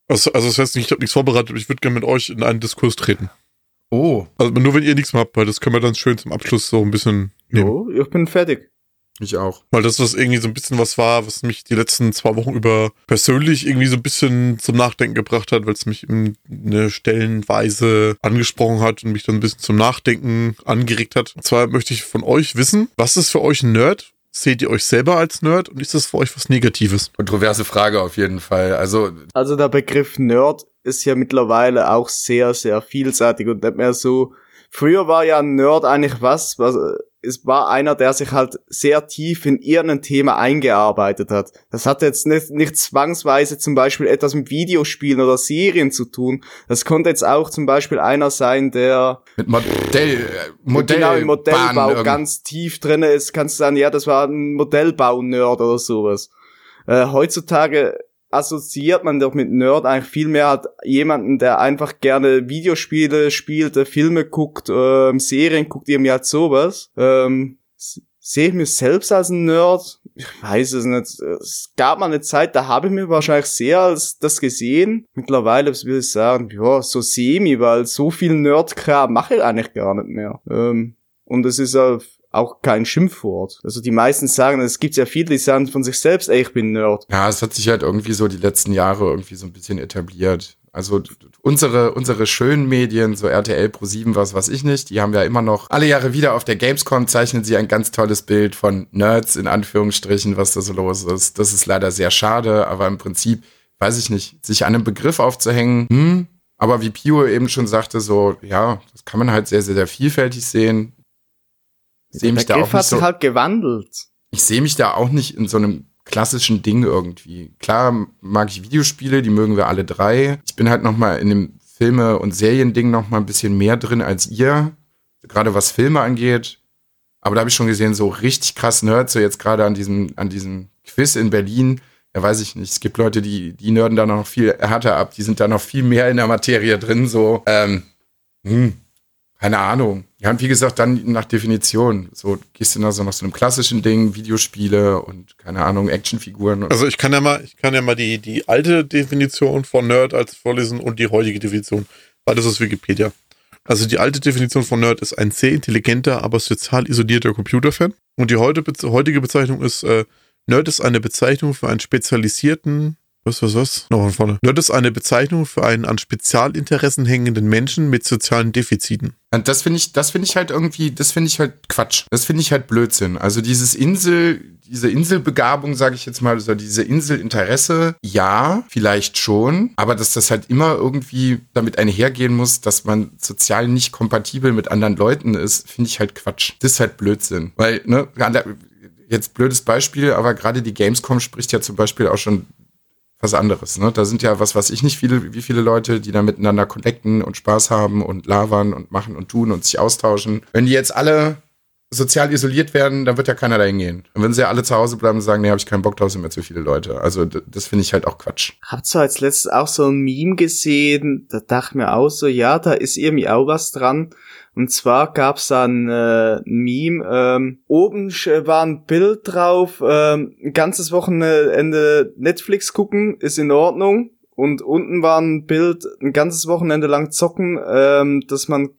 Also, also das heißt nicht, ich habe nichts vorbereitet, aber ich würde gerne mit euch in einen Diskurs treten. oh, Also nur wenn ihr nichts mehr habt, weil das können wir dann schön zum Abschluss so ein bisschen nehmen. jo, ich bin fertig. Ich auch. Weil das was irgendwie so ein bisschen was war, was mich die letzten zwei Wochen über persönlich irgendwie so ein bisschen zum Nachdenken gebracht hat, weil es mich in eine Stellenweise angesprochen hat und mich dann ein bisschen zum Nachdenken angeregt hat. Und zwar möchte ich von euch wissen, was ist für euch ein Nerd? Seht ihr euch selber als Nerd und ist das für euch was Negatives? Kontroverse Frage auf jeden Fall. Also, Also der Begriff Nerd ist ja mittlerweile auch sehr, sehr vielseitig und nicht mehr so. Früher war ja ein Nerd eigentlich was, was es war einer, der sich halt sehr tief in irgendein Thema eingearbeitet hat. Das hat jetzt nicht, nicht zwangsweise zum Beispiel etwas mit Videospielen oder Serien zu tun. Das konnte jetzt auch zum Beispiel einer sein, der mit Modell, äh, Modell genau im Modellbau Bahn ganz tief drinne ist, kannst du sagen, ja, das war ein Modellbau-Nerd oder sowas. Äh, heutzutage assoziiert man doch mit Nerd eigentlich viel mehr halt jemanden, der einfach gerne Videospiele spielt, äh, Filme guckt, ähm, Serien guckt, irgendwie halt sowas. Ähm, Sehe ich mich selbst als ein Nerd? Ich weiß es nicht. Es gab mal eine Zeit, da habe ich mir wahrscheinlich sehr als das gesehen. Mittlerweile würde ich sagen, ja, so semi, weil so viel Nerdkram mache ich eigentlich gar nicht mehr. Ähm, und es ist auch auch kein Schimpfwort. Also die meisten sagen, es gibt ja viele, die sagen von sich selbst, ey, ich bin Nerd. Ja, es hat sich halt irgendwie so die letzten Jahre irgendwie so ein bisschen etabliert. Also unsere, unsere schönen Medien, so RTL Pro 7, was weiß ich nicht, die haben ja immer noch alle Jahre wieder auf der Gamescom zeichnen sie ein ganz tolles Bild von Nerds in Anführungsstrichen, was da so los ist. Das ist leider sehr schade, aber im Prinzip, weiß ich nicht, sich an einem Begriff aufzuhängen, hm, aber wie Pio eben schon sagte, so, ja, das kann man halt sehr, sehr, sehr vielfältig sehen. Ich sehe Der mich da auch Begriff hat nicht so sich halt gewandelt. ich sehe mich da auch nicht in so einem klassischen Ding irgendwie. Klar mag ich Videospiele, die mögen wir alle drei. Ich bin halt noch mal in dem Filme- und Seriending noch mal ein bisschen mehr drin als ihr, gerade was Filme angeht. Aber da habe ich schon gesehen, so richtig krass Nerds, so jetzt gerade an diesem, an diesem Quiz in Berlin. Ja, weiß ich nicht. Es gibt Leute, die, die nerden da noch viel härter ab. Die sind da noch viel mehr in der Materie drin, so, ähm, hm, keine Ahnung. Ja, und wie gesagt, dann nach Definition. So gehst du nach so, nach so einem klassischen Ding, Videospiele und keine Ahnung, Actionfiguren. Also ich kann ja mal, ich kann ja mal die, die alte Definition von Nerd als vorlesen und die heutige Definition. Beides aus Wikipedia. Also die alte Definition von Nerd ist ein sehr intelligenter, aber sozial isolierter Computerfan. Und die heutige Bezeichnung ist, äh, Nerd ist eine Bezeichnung für einen spezialisierten, was, was, was? Noch von vorne. Nerd ist eine Bezeichnung für einen an Spezialinteressen hängenden Menschen mit sozialen Defiziten. Und das finde ich, das finde ich halt irgendwie, das finde ich halt Quatsch. Das finde ich halt Blödsinn. Also dieses Insel, diese Inselbegabung, sage ich jetzt mal, so diese Inselinteresse, ja, vielleicht schon, aber dass das halt immer irgendwie damit einhergehen muss, dass man sozial nicht kompatibel mit anderen Leuten ist, finde ich halt Quatsch. Das ist halt Blödsinn. Weil, ne, jetzt blödes Beispiel, aber gerade die Gamescom spricht ja zum Beispiel auch schon was anderes. Ne? Da sind ja was weiß ich nicht viele, wie viele Leute, die da miteinander connecten und Spaß haben und labern und machen und tun und sich austauschen. Wenn die jetzt alle sozial isoliert werden, dann wird ja keiner dahin gehen. Dann würden sie ja alle zu Hause bleiben und sagen, nee, habe ich keinen Bock drauf, sind mir zu viele Leute. Also das finde ich halt auch Quatsch. Habt ihr als letztes auch so ein Meme gesehen? Da dachte ich mir auch so, ja, da ist irgendwie auch was dran. Und zwar gab's da ein äh, Meme, ähm, oben war ein Bild drauf, ähm, ein ganzes Wochenende Netflix gucken, ist in Ordnung. Und unten war ein Bild, ein ganzes Wochenende lang zocken, ähm, dass man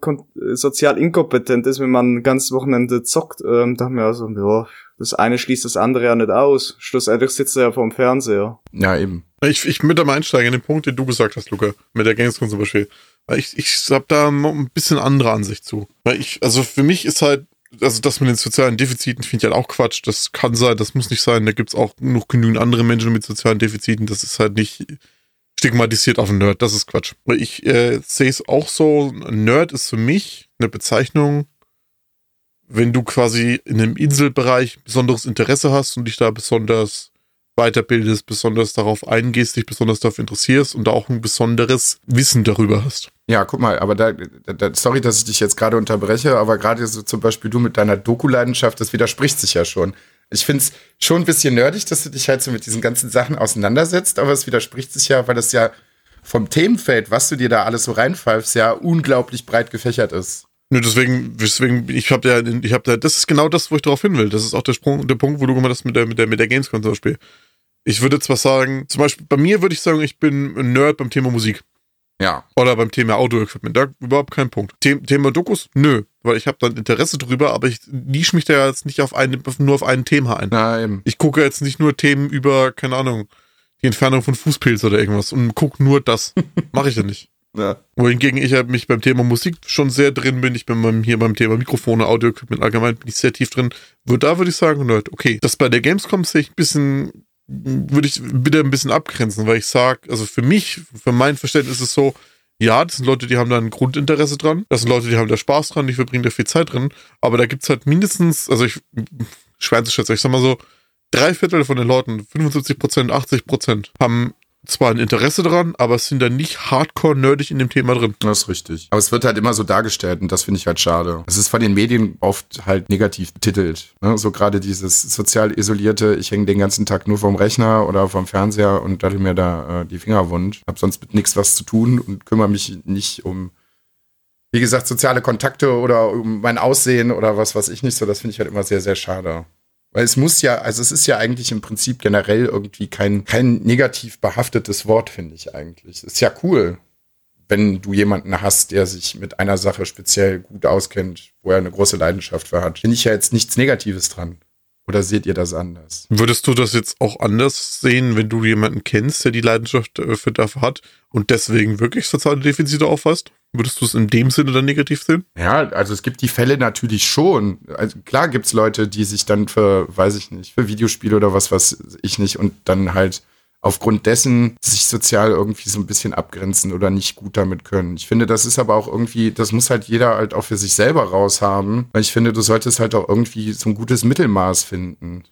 sozial inkompetent ist, wenn man ein ganzes Wochenende zockt. Ähm, da haben wir also, ja, das eine schließt das andere ja nicht aus. Schlussendlich sitzt er ja vorm Fernseher. Ja, eben. Ich, ich würde mal einsteigen in den Punkt, den du gesagt hast, Luca, mit der Gamescom zum Beispiel. Weil ich, ich habe da ein bisschen andere Ansicht zu. Weil ich, also für mich ist halt, also das mit den sozialen Defiziten finde ich halt auch Quatsch. Das kann sein, das muss nicht sein. Da gibt's auch noch genügend andere Menschen mit sozialen Defiziten. Das ist halt nicht stigmatisiert auf einen Nerd. Das ist Quatsch. Weil ich äh, sehe es auch so, Nerd ist für mich eine Bezeichnung, wenn du quasi in einem Inselbereich besonderes Interesse hast und dich da besonders weiterbildest, besonders darauf eingehst, dich besonders darauf interessierst und da auch ein besonderes Wissen darüber hast. Ja, guck mal, aber da, da, sorry, dass ich dich jetzt gerade unterbreche, aber gerade so zum Beispiel du mit deiner Doku-Leidenschaft, das widerspricht sich ja schon. Ich find's schon ein bisschen nerdig, dass du dich halt so mit diesen ganzen Sachen auseinandersetzt, aber es widerspricht sich ja, weil das ja vom Themenfeld, was du dir da alles so reinpfeifst, ja unglaublich breit gefächert ist. Nö, deswegen, deswegen, ich habe ja, ich habe da, das ist genau das, wo ich darauf hin will. Das ist auch der, Sprung, der Punkt, wo du gemacht hast mit der, mit der, mit der Gamescom zum Beispiel. Ich würde zwar sagen, zum Beispiel bei mir würde ich sagen, ich bin ein Nerd beim Thema Musik. Ja. Oder beim Thema Audio-Equipment. Da überhaupt kein Punkt. The Thema Dokus? Nö. Weil ich habe dann Interesse drüber, aber ich nische mich da jetzt nicht auf ein, nur auf ein Thema ein. Na eben. Ich gucke jetzt nicht nur Themen über, keine Ahnung, die Entfernung von Fußpilz oder irgendwas und gucke nur das. Mache ich ja nicht. Ja. Wohingegen ich halt mich beim Thema Musik schon sehr drin bin. Ich bin beim, hier beim Thema Mikrofone, Audio-Equipment allgemein bin ich sehr tief drin. Da würde ich sagen, Nerd, okay. Das bei der Gamescom sehe ich ein bisschen, würde ich wieder ein bisschen abgrenzen, weil ich sage, also für mich, für mein Verständnis ist es so, ja, das sind Leute, die haben da ein Grundinteresse dran. Das sind Leute, die haben da Spaß dran, die verbringen da viel Zeit drin. Aber da gibt's halt mindestens, also ich, schwer zu schätzen, ich sag mal so, drei Viertel von den Leuten, 75 Prozent, 80 Prozent, haben zwar ein Interesse daran, aber sind da nicht hardcore nerdig in dem Thema drin. Das ist richtig. Aber es wird halt immer so dargestellt und das finde ich halt schade. Es ist von den Medien oft halt negativ betitelt. Ne? So gerade dieses sozial isolierte, ich hänge den ganzen Tag nur vom Rechner oder vom Fernseher und daddel mir da äh, die Finger wund. Hab sonst mit nichts was zu tun und kümmere mich nicht um, wie gesagt, soziale Kontakte oder um mein Aussehen oder was weiß ich nicht so. Das finde ich halt immer sehr, sehr schade. Weil es muss ja, also es ist ja eigentlich im Prinzip generell irgendwie kein, kein negativ behaftetes Wort, finde ich eigentlich. Ist ja cool, wenn du jemanden hast, der sich mit einer Sache speziell gut auskennt, wo er eine große Leidenschaft für hat. Finde ich ja jetzt nichts Negatives dran. Oder seht ihr das anders? Würdest du das jetzt auch anders sehen, wenn du jemanden kennst, der die Leidenschaft äh, für dafür hat und deswegen wirklich soziale Defizite auffasst? Würdest du es in dem Sinne dann negativ sehen? Ja, also es gibt die Fälle natürlich schon. Also klar gibt's Leute, die sich dann für, weiß ich nicht, für Videospiele oder was weiß ich nicht und dann halt aufgrund dessen sich sozial irgendwie so ein bisschen abgrenzen oder nicht gut damit können. Ich finde, das ist aber auch irgendwie, das muss halt jeder halt auch für sich selber raushaben, ich finde, du solltest halt auch irgendwie so ein gutes Mittelmaß finden.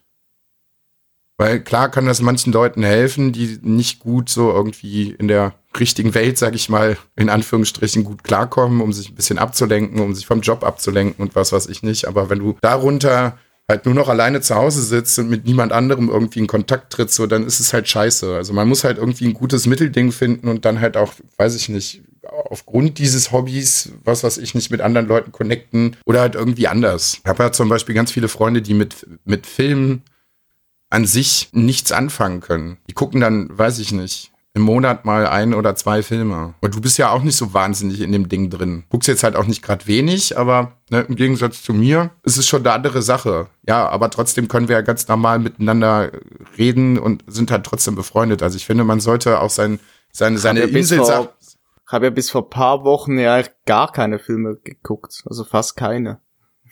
Weil klar kann das manchen Leuten helfen, die nicht gut so irgendwie in der richtigen Welt, sag ich mal, in Anführungsstrichen gut klarkommen, um sich ein bisschen abzulenken, um sich vom Job abzulenken und was weiß ich nicht. Aber wenn du darunter halt nur noch alleine zu Hause sitzt und mit niemand anderem irgendwie in Kontakt trittst, so, dann ist es halt scheiße. Also man muss halt irgendwie ein gutes Mittelding finden und dann halt auch, weiß ich nicht, aufgrund dieses Hobbys, was weiß ich nicht, mit anderen Leuten connecten oder halt irgendwie anders. Ich habe ja zum Beispiel ganz viele Freunde, die mit, mit Filmen an sich nichts anfangen können. Die gucken dann, weiß ich nicht, im Monat mal ein oder zwei Filme. Und du bist ja auch nicht so wahnsinnig in dem Ding drin. Guckst jetzt halt auch nicht gerade wenig, aber ne, im Gegensatz zu mir ist es schon eine andere Sache. Ja, aber trotzdem können wir ja ganz normal miteinander reden und sind halt trotzdem befreundet. Also ich finde, man sollte auch sein, seine, seine bis Insel Ich habe ja bis vor paar Wochen ja gar keine Filme geguckt. Also fast keine.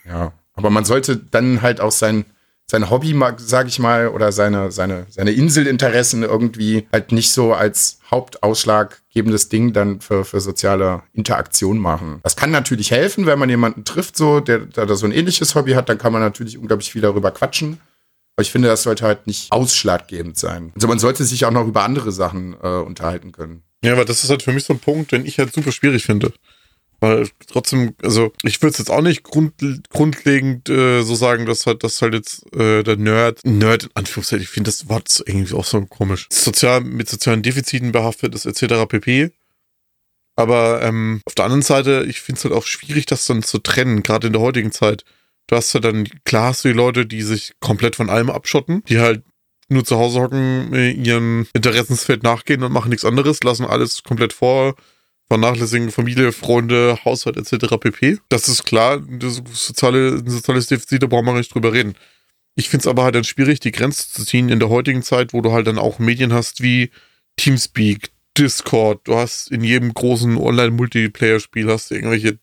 Ja, aber man sollte dann halt auch sein, sein Hobby, mag- sag ich mal, oder seine, seine, seine Inselinteressen irgendwie halt nicht so als hauptausschlaggebendes Ding dann für, für soziale Interaktion machen. Das kann natürlich helfen, wenn man jemanden trifft, so, der, der da so ein ähnliches Hobby hat, dann kann man natürlich unglaublich viel darüber quatschen. Aber ich finde, das sollte halt nicht ausschlaggebend sein. Also man sollte sich auch noch über andere Sachen äh, unterhalten können. Ja, aber das ist halt für mich so ein Punkt, den ich halt super schwierig finde. Weil trotzdem, also ich würde es jetzt auch nicht grund, grundlegend äh, so sagen, dass halt, dass halt jetzt äh, der Nerd, Nerd in Anführungszeichen, ich finde das Wort irgendwie auch so komisch, sozial mit sozialen Defiziten behaftet ist etc. pp. Aber ähm, auf der anderen Seite, ich finde es halt auch schwierig, das dann zu trennen, gerade in der heutigen Zeit. Du hast ja dann, klar hast du die Leute, die sich komplett von allem abschotten, die halt nur zu Hause hocken, äh, ihrem Interessensfeld nachgehen und machen nichts anderes, lassen alles komplett vor, vernachlässigen Familie, Freunde, Haushalt etc. pp. Das ist klar, das soziale, ein soziales Defizit, da brauchen wir nicht drüber reden. Ich finde es aber halt dann schwierig, die Grenze zu ziehen in der heutigen Zeit, wo du halt dann auch Medien hast wie Teamspeak, Discord, du hast in jedem großen Online-Multiplayer-Spiel hast du irgendwelche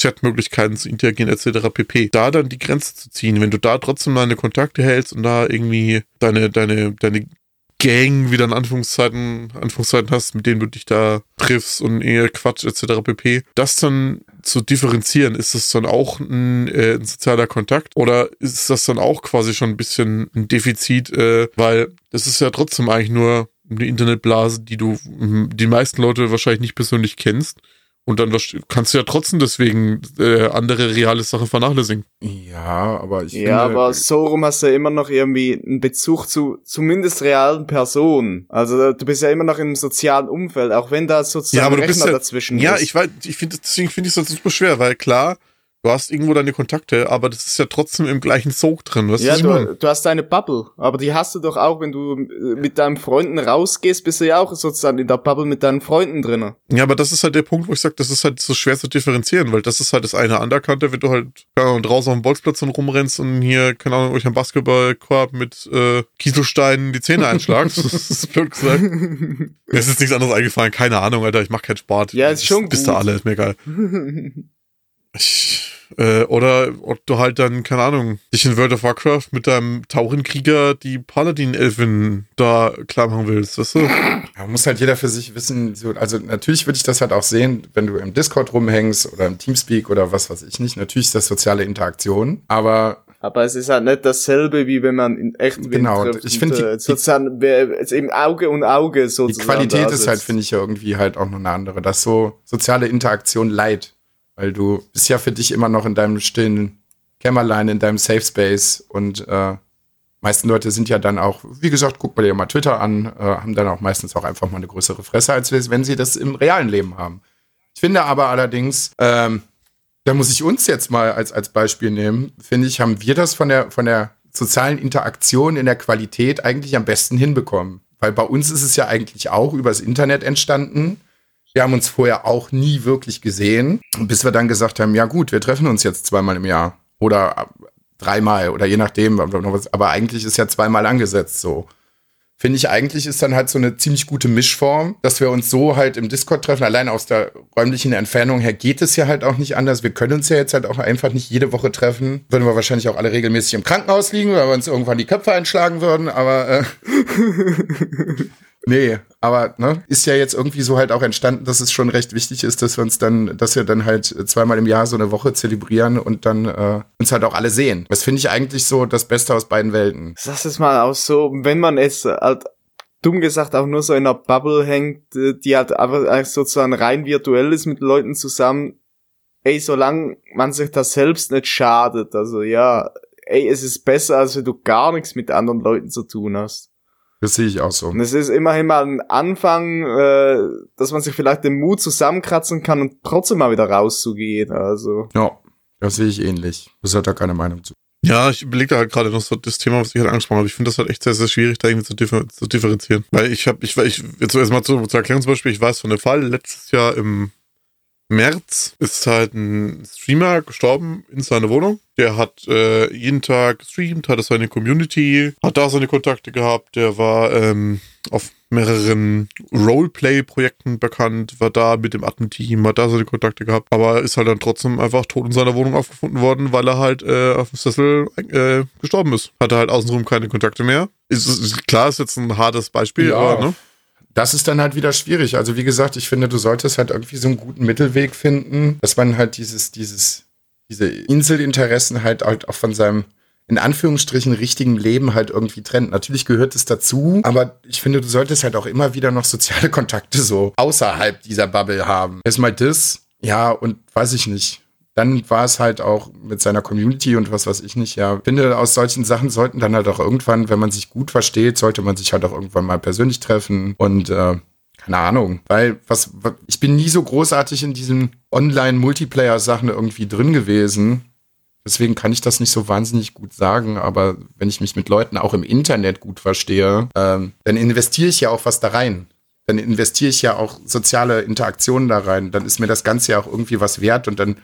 Chatmöglichkeiten zu interagieren etc. pp. Da dann die Grenze zu ziehen, wenn du da trotzdem deine Kontakte hältst und da irgendwie deine, deine, deine Gang wieder in Anführungszeiten, Anführungszeiten hast, mit denen du dich da triffst und eher Quatsch etc. pp. Das dann zu differenzieren, ist das dann auch ein, äh, ein sozialer Kontakt oder ist das dann auch quasi schon ein bisschen ein Defizit, äh, weil das ist ja trotzdem eigentlich nur eine Internetblase, die du die meisten Leute wahrscheinlich nicht persönlich kennst. Und dann kannst du ja trotzdem deswegen äh, andere reale Sachen vernachlässigen. Ja, aber ich Ja, finde, aber so rum hast du ja immer noch irgendwie einen Bezug zu zumindest realen Personen. Also du bist ja immer noch im sozialen Umfeld, auch wenn da sozusagen Ja, aber du Rechner bist ja, dazwischen ja, ist. ich weiß, ich finde, deswegen finde ich es super schwer, weil klar, du hast irgendwo deine Kontakte, aber das ist ja trotzdem im gleichen Sog drin, weißt du, ja, was ich meine? du, du hast deine Bubble, aber die hast du doch auch, wenn du äh, mit deinen Freunden rausgehst, bist du ja auch sozusagen in der Bubble mit deinen Freunden drinnen. Ja, aber das ist halt der Punkt, wo ich sage, das ist halt so schwer zu differenzieren, weil das ist halt das eine Underkante, wenn du halt keine Ahnung, draußen auf dem Bolzplatz dann rumrennst und hier, keine Ahnung, euch am Basketballkorb mit äh, Kieselsteinen die Zähne einschlagst. das ist blöd gesagt. Mir ist jetzt nichts anderes eingefallen, keine Ahnung, Alter, ich mach keinen Sport. Ja, ist schon Bist gut. du alle, ist mir egal. Ich, äh, oder ob du halt dann, keine Ahnung, dich in World of Warcraft mit deinem Taurenkrieger die Paladin-Elfin da klar machen willst, weißt du? Ja, muss halt jeder für sich wissen. So, also natürlich würde ich das halt auch sehen, wenn du im Discord rumhängst oder im Teamspeak oder was weiß ich nicht. Natürlich ist das soziale Interaktion, aber Aber es ist halt nicht dasselbe, wie wenn man in echt Genau, trifft ich und, find die- äh, sozusagen eben Auge und Auge die sozusagen. Qualität da ist halt, finde ich, ja irgendwie halt auch noch eine andere. Dass so soziale Interaktion leid, weil du bist ja für dich immer noch in deinem stillen Kämmerlein, in deinem Safe Space und äh, meisten Leute sind ja dann auch, wie gesagt, guck mal dir mal Twitter an, äh, haben dann auch meistens auch einfach mal eine größere Fresse, als wenn sie das im realen Leben haben. Ich finde aber allerdings, ähm, da muss ich uns jetzt mal als, als Beispiel nehmen, finde ich, haben wir das von der, von der sozialen Interaktion in der Qualität eigentlich am besten hinbekommen. Weil bei uns ist es ja eigentlich auch übers Internet entstanden. Wir haben uns vorher auch nie wirklich gesehen, bis wir dann gesagt haben, ja gut, wir treffen uns jetzt zweimal im Jahr oder äh, dreimal oder je nachdem, aber eigentlich ist ja zweimal angesetzt so. Finde ich eigentlich ist dann halt so eine ziemlich gute Mischform, dass wir uns so halt im Discord treffen. Allein aus der räumlichen Entfernung her geht es ja halt auch nicht anders. Wir können uns ja jetzt halt auch einfach nicht jede Woche treffen. Würden wir wahrscheinlich auch alle regelmäßig im Krankenhaus liegen, weil wir uns irgendwann die Köpfe einschlagen würden, aber äh, Nee, aber ne, ist ja jetzt irgendwie so halt auch entstanden, dass es schon recht wichtig ist, dass wir uns dann, dass wir dann halt zweimal im Jahr so eine Woche zelebrieren und dann äh, uns halt auch alle sehen. Das finde ich eigentlich so das Beste aus beiden Welten. Sag es mal auch so, wenn man es halt dumm gesagt auch nur so in einer Bubble hängt, äh, die halt eigentlich sozusagen rein virtuell ist mit Leuten zusammen, ey, solange man sich das selbst nicht schadet, also ja, ey, es ist besser, als wenn du gar nichts mit anderen Leuten zu tun hast. Das sehe ich auch so. Und es ist immerhin mal ein Anfang, äh, dass man sich vielleicht den Mut zusammenkratzen kann und trotzdem mal wieder rauszugehen. Also. Ja, das sehe ich ähnlich. Das hat da keine Meinung zu. Ja, ich überlege da halt gerade noch so das Thema, was ich halt angesprochen habe. Ich finde das halt echt sehr, sehr schwierig, da irgendwie zu, differ zu differenzieren. Weil ich habe, ich, ich, jetzt erstmal zu, zu erklären zum Beispiel, ich weiß von dem Fall, letztes Jahr im März ist halt ein Streamer gestorben in seiner Wohnung. Der hat äh, jeden Tag gestreamt, hatte seine Community, hat da seine Kontakte gehabt. Der war ähm, auf mehreren Roleplay-Projekten bekannt, war da mit dem Admin-Team, hat da seine Kontakte gehabt, aber ist halt dann trotzdem einfach tot in seiner Wohnung aufgefunden worden, weil er halt äh, auf dem Sessel äh, gestorben ist. Hatte halt außenrum keine Kontakte mehr. Ist, ist, klar, ist jetzt ein hartes Beispiel, Ja. aber ne? Das ist dann halt wieder schwierig. Also wie gesagt, ich finde, du solltest halt irgendwie so einen guten Mittelweg finden, dass man halt dieses, dieses, diese Inselinteressen halt, halt auch von seinem in Anführungsstrichen richtigen Leben halt irgendwie trennt. Natürlich gehört es dazu, aber ich finde, du solltest halt auch immer wieder noch soziale Kontakte so außerhalb dieser Bubble haben. Erstmal das, ja, und weiß ich nicht. Dann war es halt auch mit seiner Community und was weiß ich nicht, ja. Finde, aus solchen Sachen sollten dann halt auch irgendwann, wenn man sich gut versteht, sollte man sich halt auch irgendwann mal persönlich treffen und äh, keine Ahnung, weil was, was ich bin nie so großartig in diesen Online-Multiplayer-Sachen irgendwie drin gewesen. Deswegen kann ich das nicht so wahnsinnig gut sagen, aber wenn ich mich mit Leuten auch im Internet gut verstehe, ähm, dann investiere ich ja auch was da rein. Dann investiere ich ja auch soziale Interaktionen da rein. Dann ist mir das Ganze ja auch irgendwie was wert und dann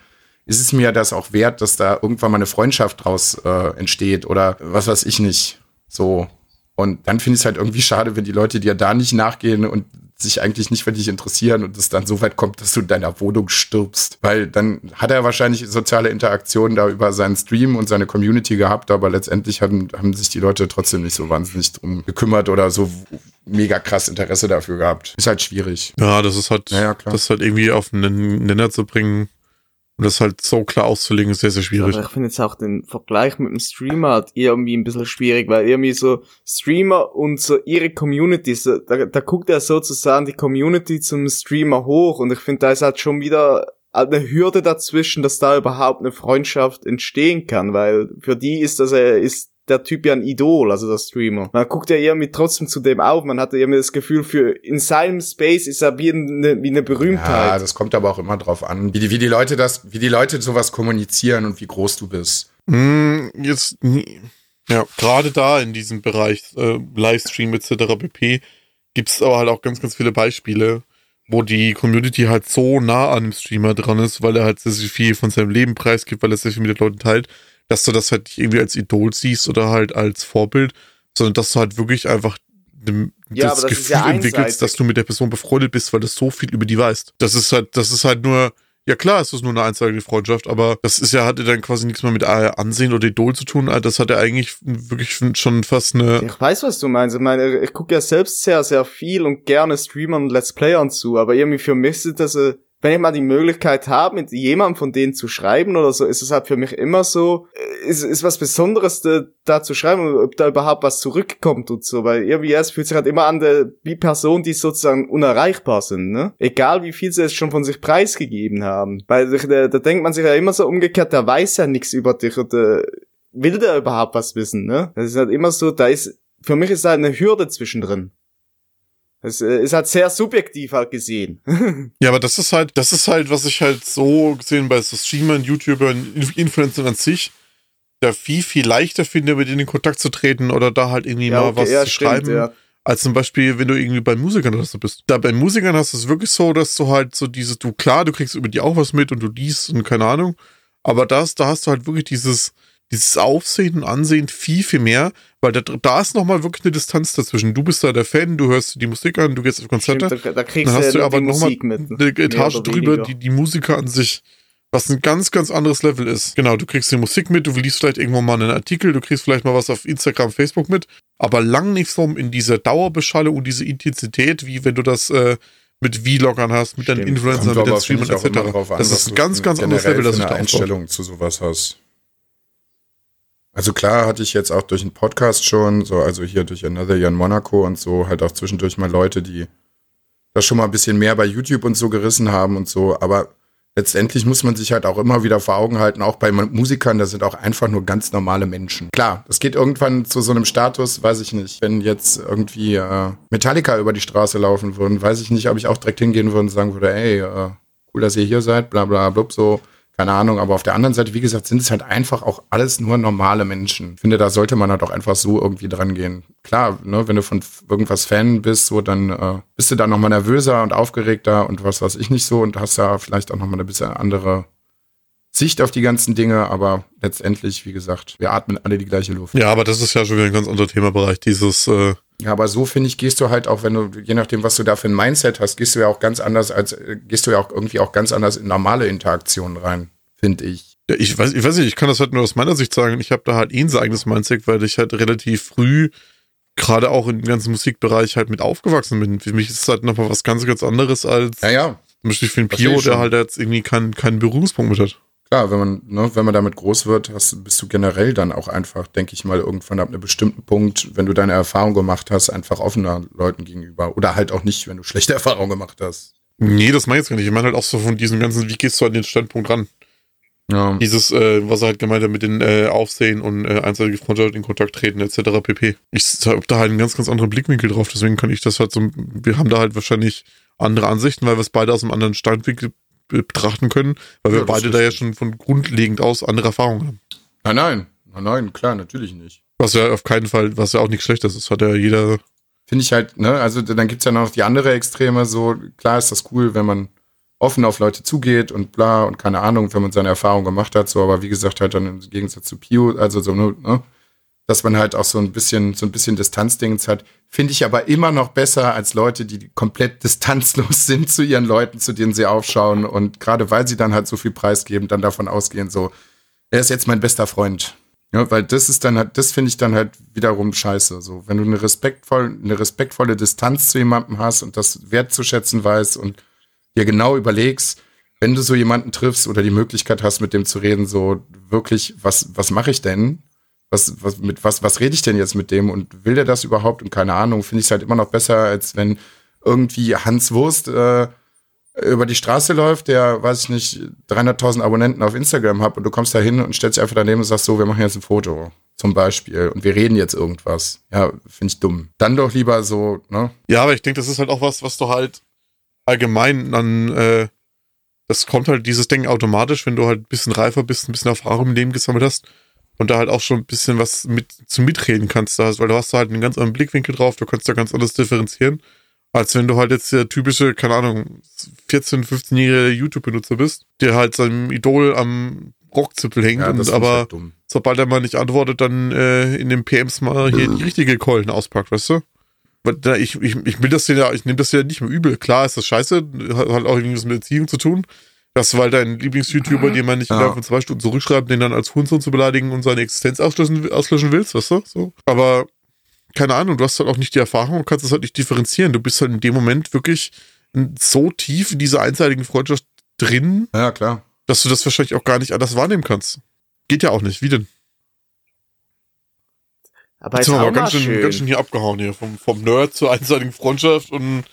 ist es mir das auch wert, dass da irgendwann mal eine Freundschaft draus äh, entsteht oder was weiß ich nicht. So. Und dann finde ich es halt irgendwie schade, wenn die Leute dir da nicht nachgehen und sich eigentlich nicht für dich interessieren und es dann so weit kommt, dass du in deiner Wohnung stirbst. Weil dann hat er wahrscheinlich soziale Interaktionen da über seinen Stream und seine Community gehabt, aber letztendlich haben, haben sich die Leute trotzdem nicht so wahnsinnig drum gekümmert oder so mega krass Interesse dafür gehabt. Ist halt schwierig. Ja, das ist halt, Ja, ja, klar. das halt irgendwie auf einen Nenner zu bringen und das halt so klar auszulegen, ist sehr, sehr schwierig. Aber ich finde jetzt auch den Vergleich mit dem Streamer halt irgendwie ein bisschen schwierig, weil irgendwie so Streamer und so ihre Community, so, da, da guckt ja sozusagen die Community zum Streamer hoch und ich finde, da ist halt schon wieder eine Hürde dazwischen, dass da überhaupt eine Freundschaft entstehen kann, weil für die ist das, äh, ist der Typ ja ein Idol, also der Streamer. Man guckt ja irgendwie trotzdem zu dem auf, man hat ja irgendwie das Gefühl für, in seinem Space ist er wie eine, wie eine Ja, Berühmtheit. das kommt aber auch immer drauf an, wie die, wie die Leute das, wie die Leute sowas kommunizieren und wie groß du bist. Hm, jetzt, nie- ja, gerade da in diesem Bereich, äh, Livestream etc. pp, gibt's aber halt auch ganz, ganz viele Beispiele, wo die Community halt so nah an dem Streamer dran ist, weil er halt sehr, sehr viel von seinem Leben preisgibt, weil er sehr viel mit den Leuten teilt, dass du das halt nicht irgendwie als Idol siehst oder halt als Vorbild, sondern dass du halt wirklich einfach dem, Ja, das das Gefühl ja entwickelst, dass du mit der Person befreundet bist, weil du so viel über die weißt. Das ist halt, das ist halt nur, ja klar, es ist nur eine einseitige Freundschaft, aber das ist ja, hatte dann quasi nichts mehr mit Ansehen oder Idol zu tun. Das hat ja eigentlich wirklich schon fast eine. Ich weiß, was du meinst. Ich meine, ich gucke ja selbst sehr, sehr viel und gerne Streamern und Let's Playern zu, aber irgendwie für mich ist das, äh, wenn ich mal die Möglichkeit habe, mit jemandem von denen zu schreiben oder so, ist es halt für mich immer so, äh, ist, ist was Besonderes da, da zu schreiben ob da überhaupt was zurückkommt und so, weil irgendwie es fühlt sich halt immer an, wie Personen, die sozusagen unerreichbar sind, ne? Egal wie viel sie es schon von sich preisgegeben haben. Weil da, da denkt man sich ja immer so umgekehrt, der weiß ja nichts über dich oder will der überhaupt was wissen, ne? Das ist halt immer so, da ist, für mich ist da eine Hürde zwischendrin. Äh, ist halt sehr subjektiv halt gesehen. Ja, aber das ist halt, das ist halt, was ich halt so gesehen bei so Streamern, YouTubern, Inf- Influencern an sich, da viel, viel leichter finde, mit denen in Kontakt zu treten oder da halt irgendwie mal was zu schreiben. Als zum Beispiel, wenn du irgendwie bei Musikern oder so bist. Da bei Musikern hast du es wirklich so, dass du halt so dieses, du klar, du kriegst über die auch was mit und du liest und keine Ahnung. Aber das, da hast du halt wirklich dieses, dieses Aufsehen und Ansehen viel, viel mehr, weil da, da ist nochmal wirklich eine Distanz dazwischen. Du bist da der Fan, du hörst die Musik an, du gehst auf Konzerte. Stimmt, da, da kriegst Dann du hast ja du aber die nochmal Musik mit. eine Etage drüber, die, die Musiker an sich, was ein ganz, ganz anderes Level ist. Genau, du kriegst die Musik mit, du liest vielleicht irgendwo mal einen Artikel, du kriegst vielleicht mal was auf Instagram, Facebook mit, aber lang nicht so in dieser Dauerbeschallung und diese Intensität, wie wenn du das äh, mit Vloggern hast, mit deinen. Influencern, Kommt mit den Streamern etc. an, Das ist ein du ganz, ganz anderes Level, das für sich eine da aufbaut. Einstellung zu sowas hast. Also klar hatte ich jetzt auch durch einen Podcast schon, so also hier durch Another in Monaco und so, halt auch zwischendurch mal Leute, die das schon mal ein bisschen mehr bei YouTube und so gerissen haben und so, aber letztendlich muss man sich halt auch immer wieder vor Augen halten, auch bei Musikern, das sind auch einfach nur ganz normale Menschen. Klar, es geht irgendwann zu so einem Status, weiß ich nicht, wenn jetzt irgendwie äh, Metallica über die Straße laufen würden, weiß ich nicht, ob ich auch direkt hingehen würde und sagen würde, ey, äh, cool, dass ihr hier seid, bla bla blub, so keine Ahnung, aber auf der anderen Seite, wie gesagt, sind es halt einfach auch alles nur normale Menschen. Ich finde, da sollte man halt auch einfach so irgendwie dran gehen. Klar, ne, wenn du von irgendwas Fan bist, so, dann äh, bist du da nochmal nervöser und aufgeregter und was weiß ich nicht so und hast da vielleicht auch nochmal eine bisschen andere Sicht auf die ganzen Dinge, aber letztendlich, wie gesagt, wir atmen alle die gleiche Luft. Ja, aber das ist ja schon wieder ein ganz anderer Themabereich, dieses äh ja, aber so finde ich, gehst du halt auch, wenn du, je nachdem, was du da für ein Mindset hast, gehst du ja auch ganz anders als, äh, gehst du ja auch irgendwie auch ganz anders in normale Interaktionen rein, finde ich. Ja, ich weiß, ich weiß nicht, ich kann das halt nur aus meiner Sicht sagen. Ich habe da halt eh ein eigenes Mindset, weil ich halt relativ früh, gerade auch im ganzen Musikbereich, halt mit aufgewachsen bin. Für mich ist es halt nochmal was ganz, ganz anderes als ja, ja. zum Beispiel für einen Pio, der halt jetzt irgendwie keinen, keinen Berührungspunkt mit hat. Klar, wenn man, ne, wenn man damit groß wird, hast, bist du generell dann auch einfach, denke ich mal, irgendwann ab einem bestimmten Punkt, wenn du deine Erfahrung gemacht hast, einfach offener Leuten gegenüber. Oder halt auch nicht, wenn du schlechte Erfahrungen gemacht hast. Nee, das meine ich jetzt gar nicht. Ich meine halt auch so von diesem ganzen, wie gehst du an den Standpunkt ran? Ja. Dieses, äh, was er halt gemeint hat mit den äh, Aufsehen und äh, einseitige Freundschaft in Kontakt treten etc. pp. Ich habe da halt einen ganz, ganz anderen Blickwinkel drauf, deswegen kann ich das halt so, wir haben da halt wahrscheinlich andere Ansichten, weil wir es beide aus einem anderen Standwinkel betrachten können, weil wir Ja, das beide da ja schon von grundlegend aus andere Erfahrungen haben. Nein, nein, nein, nein, klar, natürlich nicht. Was ja auf keinen Fall, was ja auch nichts Schlechtes ist, hat ja jeder. Finde ich halt, ne, also dann gibt's ja noch die andere Extreme, so, klar ist das cool, wenn man offen auf Leute zugeht und bla und keine Ahnung, wenn man seine Erfahrung gemacht hat, so, aber wie gesagt, halt dann im Gegensatz zu Pio, also so, ne, dass man halt auch so ein bisschen, so ein bisschen Distanzdings hat, finde ich aber immer noch besser als Leute, die komplett distanzlos sind zu ihren Leuten, zu denen sie aufschauen und gerade weil sie dann halt so viel preisgeben, dann davon ausgehen, so, er ist jetzt mein bester Freund. Ja, weil das ist dann halt, das finde ich dann halt wiederum scheiße. So, wenn du eine respektvoll, eine respektvolle Distanz zu jemandem hast und das wertzuschätzen weißt und dir genau überlegst, wenn du so jemanden triffst oder die Möglichkeit hast, mit dem zu reden, so wirklich, was, was mache ich denn? Was, was, mit was, was rede ich denn jetzt mit dem und will der das überhaupt? Und keine Ahnung, finde ich es halt immer noch besser, als wenn irgendwie Hans Wurst äh, über die Straße läuft, der, weiß ich nicht, 300.000 Abonnenten auf Instagram hat und du kommst da hin und stellst dich einfach daneben und sagst so, wir machen jetzt ein Foto, zum Beispiel, und wir reden jetzt irgendwas. Ja, finde ich dumm. Dann doch lieber so, ne? Ja, aber ich denke, das ist halt auch was, was du halt allgemein dann, äh, das kommt halt dieses Ding automatisch, wenn du halt ein bisschen reifer bist, ein bisschen Erfahrung im Leben gesammelt hast und da halt auch schon ein bisschen was mit zu mitreden kannst, da, weil du hast da halt einen ganz anderen Blickwinkel drauf, du kannst da ganz anders differenzieren, als wenn du halt jetzt der typische, keine Ahnung, 14-, 15-jährige YouTube-Benutzer bist, der halt seinem Idol am Rockzipfel hängt Ja, und aber halt sobald er mal nicht antwortet, dann äh, in den PMs mal hier die richtige Keulen auspackt, weißt du? Ich, ich, ich will das ja, ich nehme das ja nicht mehr übel. Klar ist das scheiße, hat halt auch irgendwas mit Erziehung zu tun. Das, weil dein Lieblings-YouTuber, den man nicht Ja. innerhalb von zwei Stunden zurückschreibt, den dann als Hurensohn zu beleidigen und seine Existenz auslöschen, auslöschen willst, weißt du? So. Aber keine Ahnung, du hast halt auch nicht die Erfahrung und kannst es halt nicht differenzieren. Du bist halt in dem Moment wirklich so tief in dieser einseitigen Freundschaft drin, Ja, klar. dass du das wahrscheinlich auch gar nicht anders wahrnehmen kannst. Geht ja auch nicht. Wie denn? Aber Jetzt ist sind wir ganz schön, schön. ganz schön hier abgehauen hier. Vom, vom Nerd zur einseitigen Freundschaft und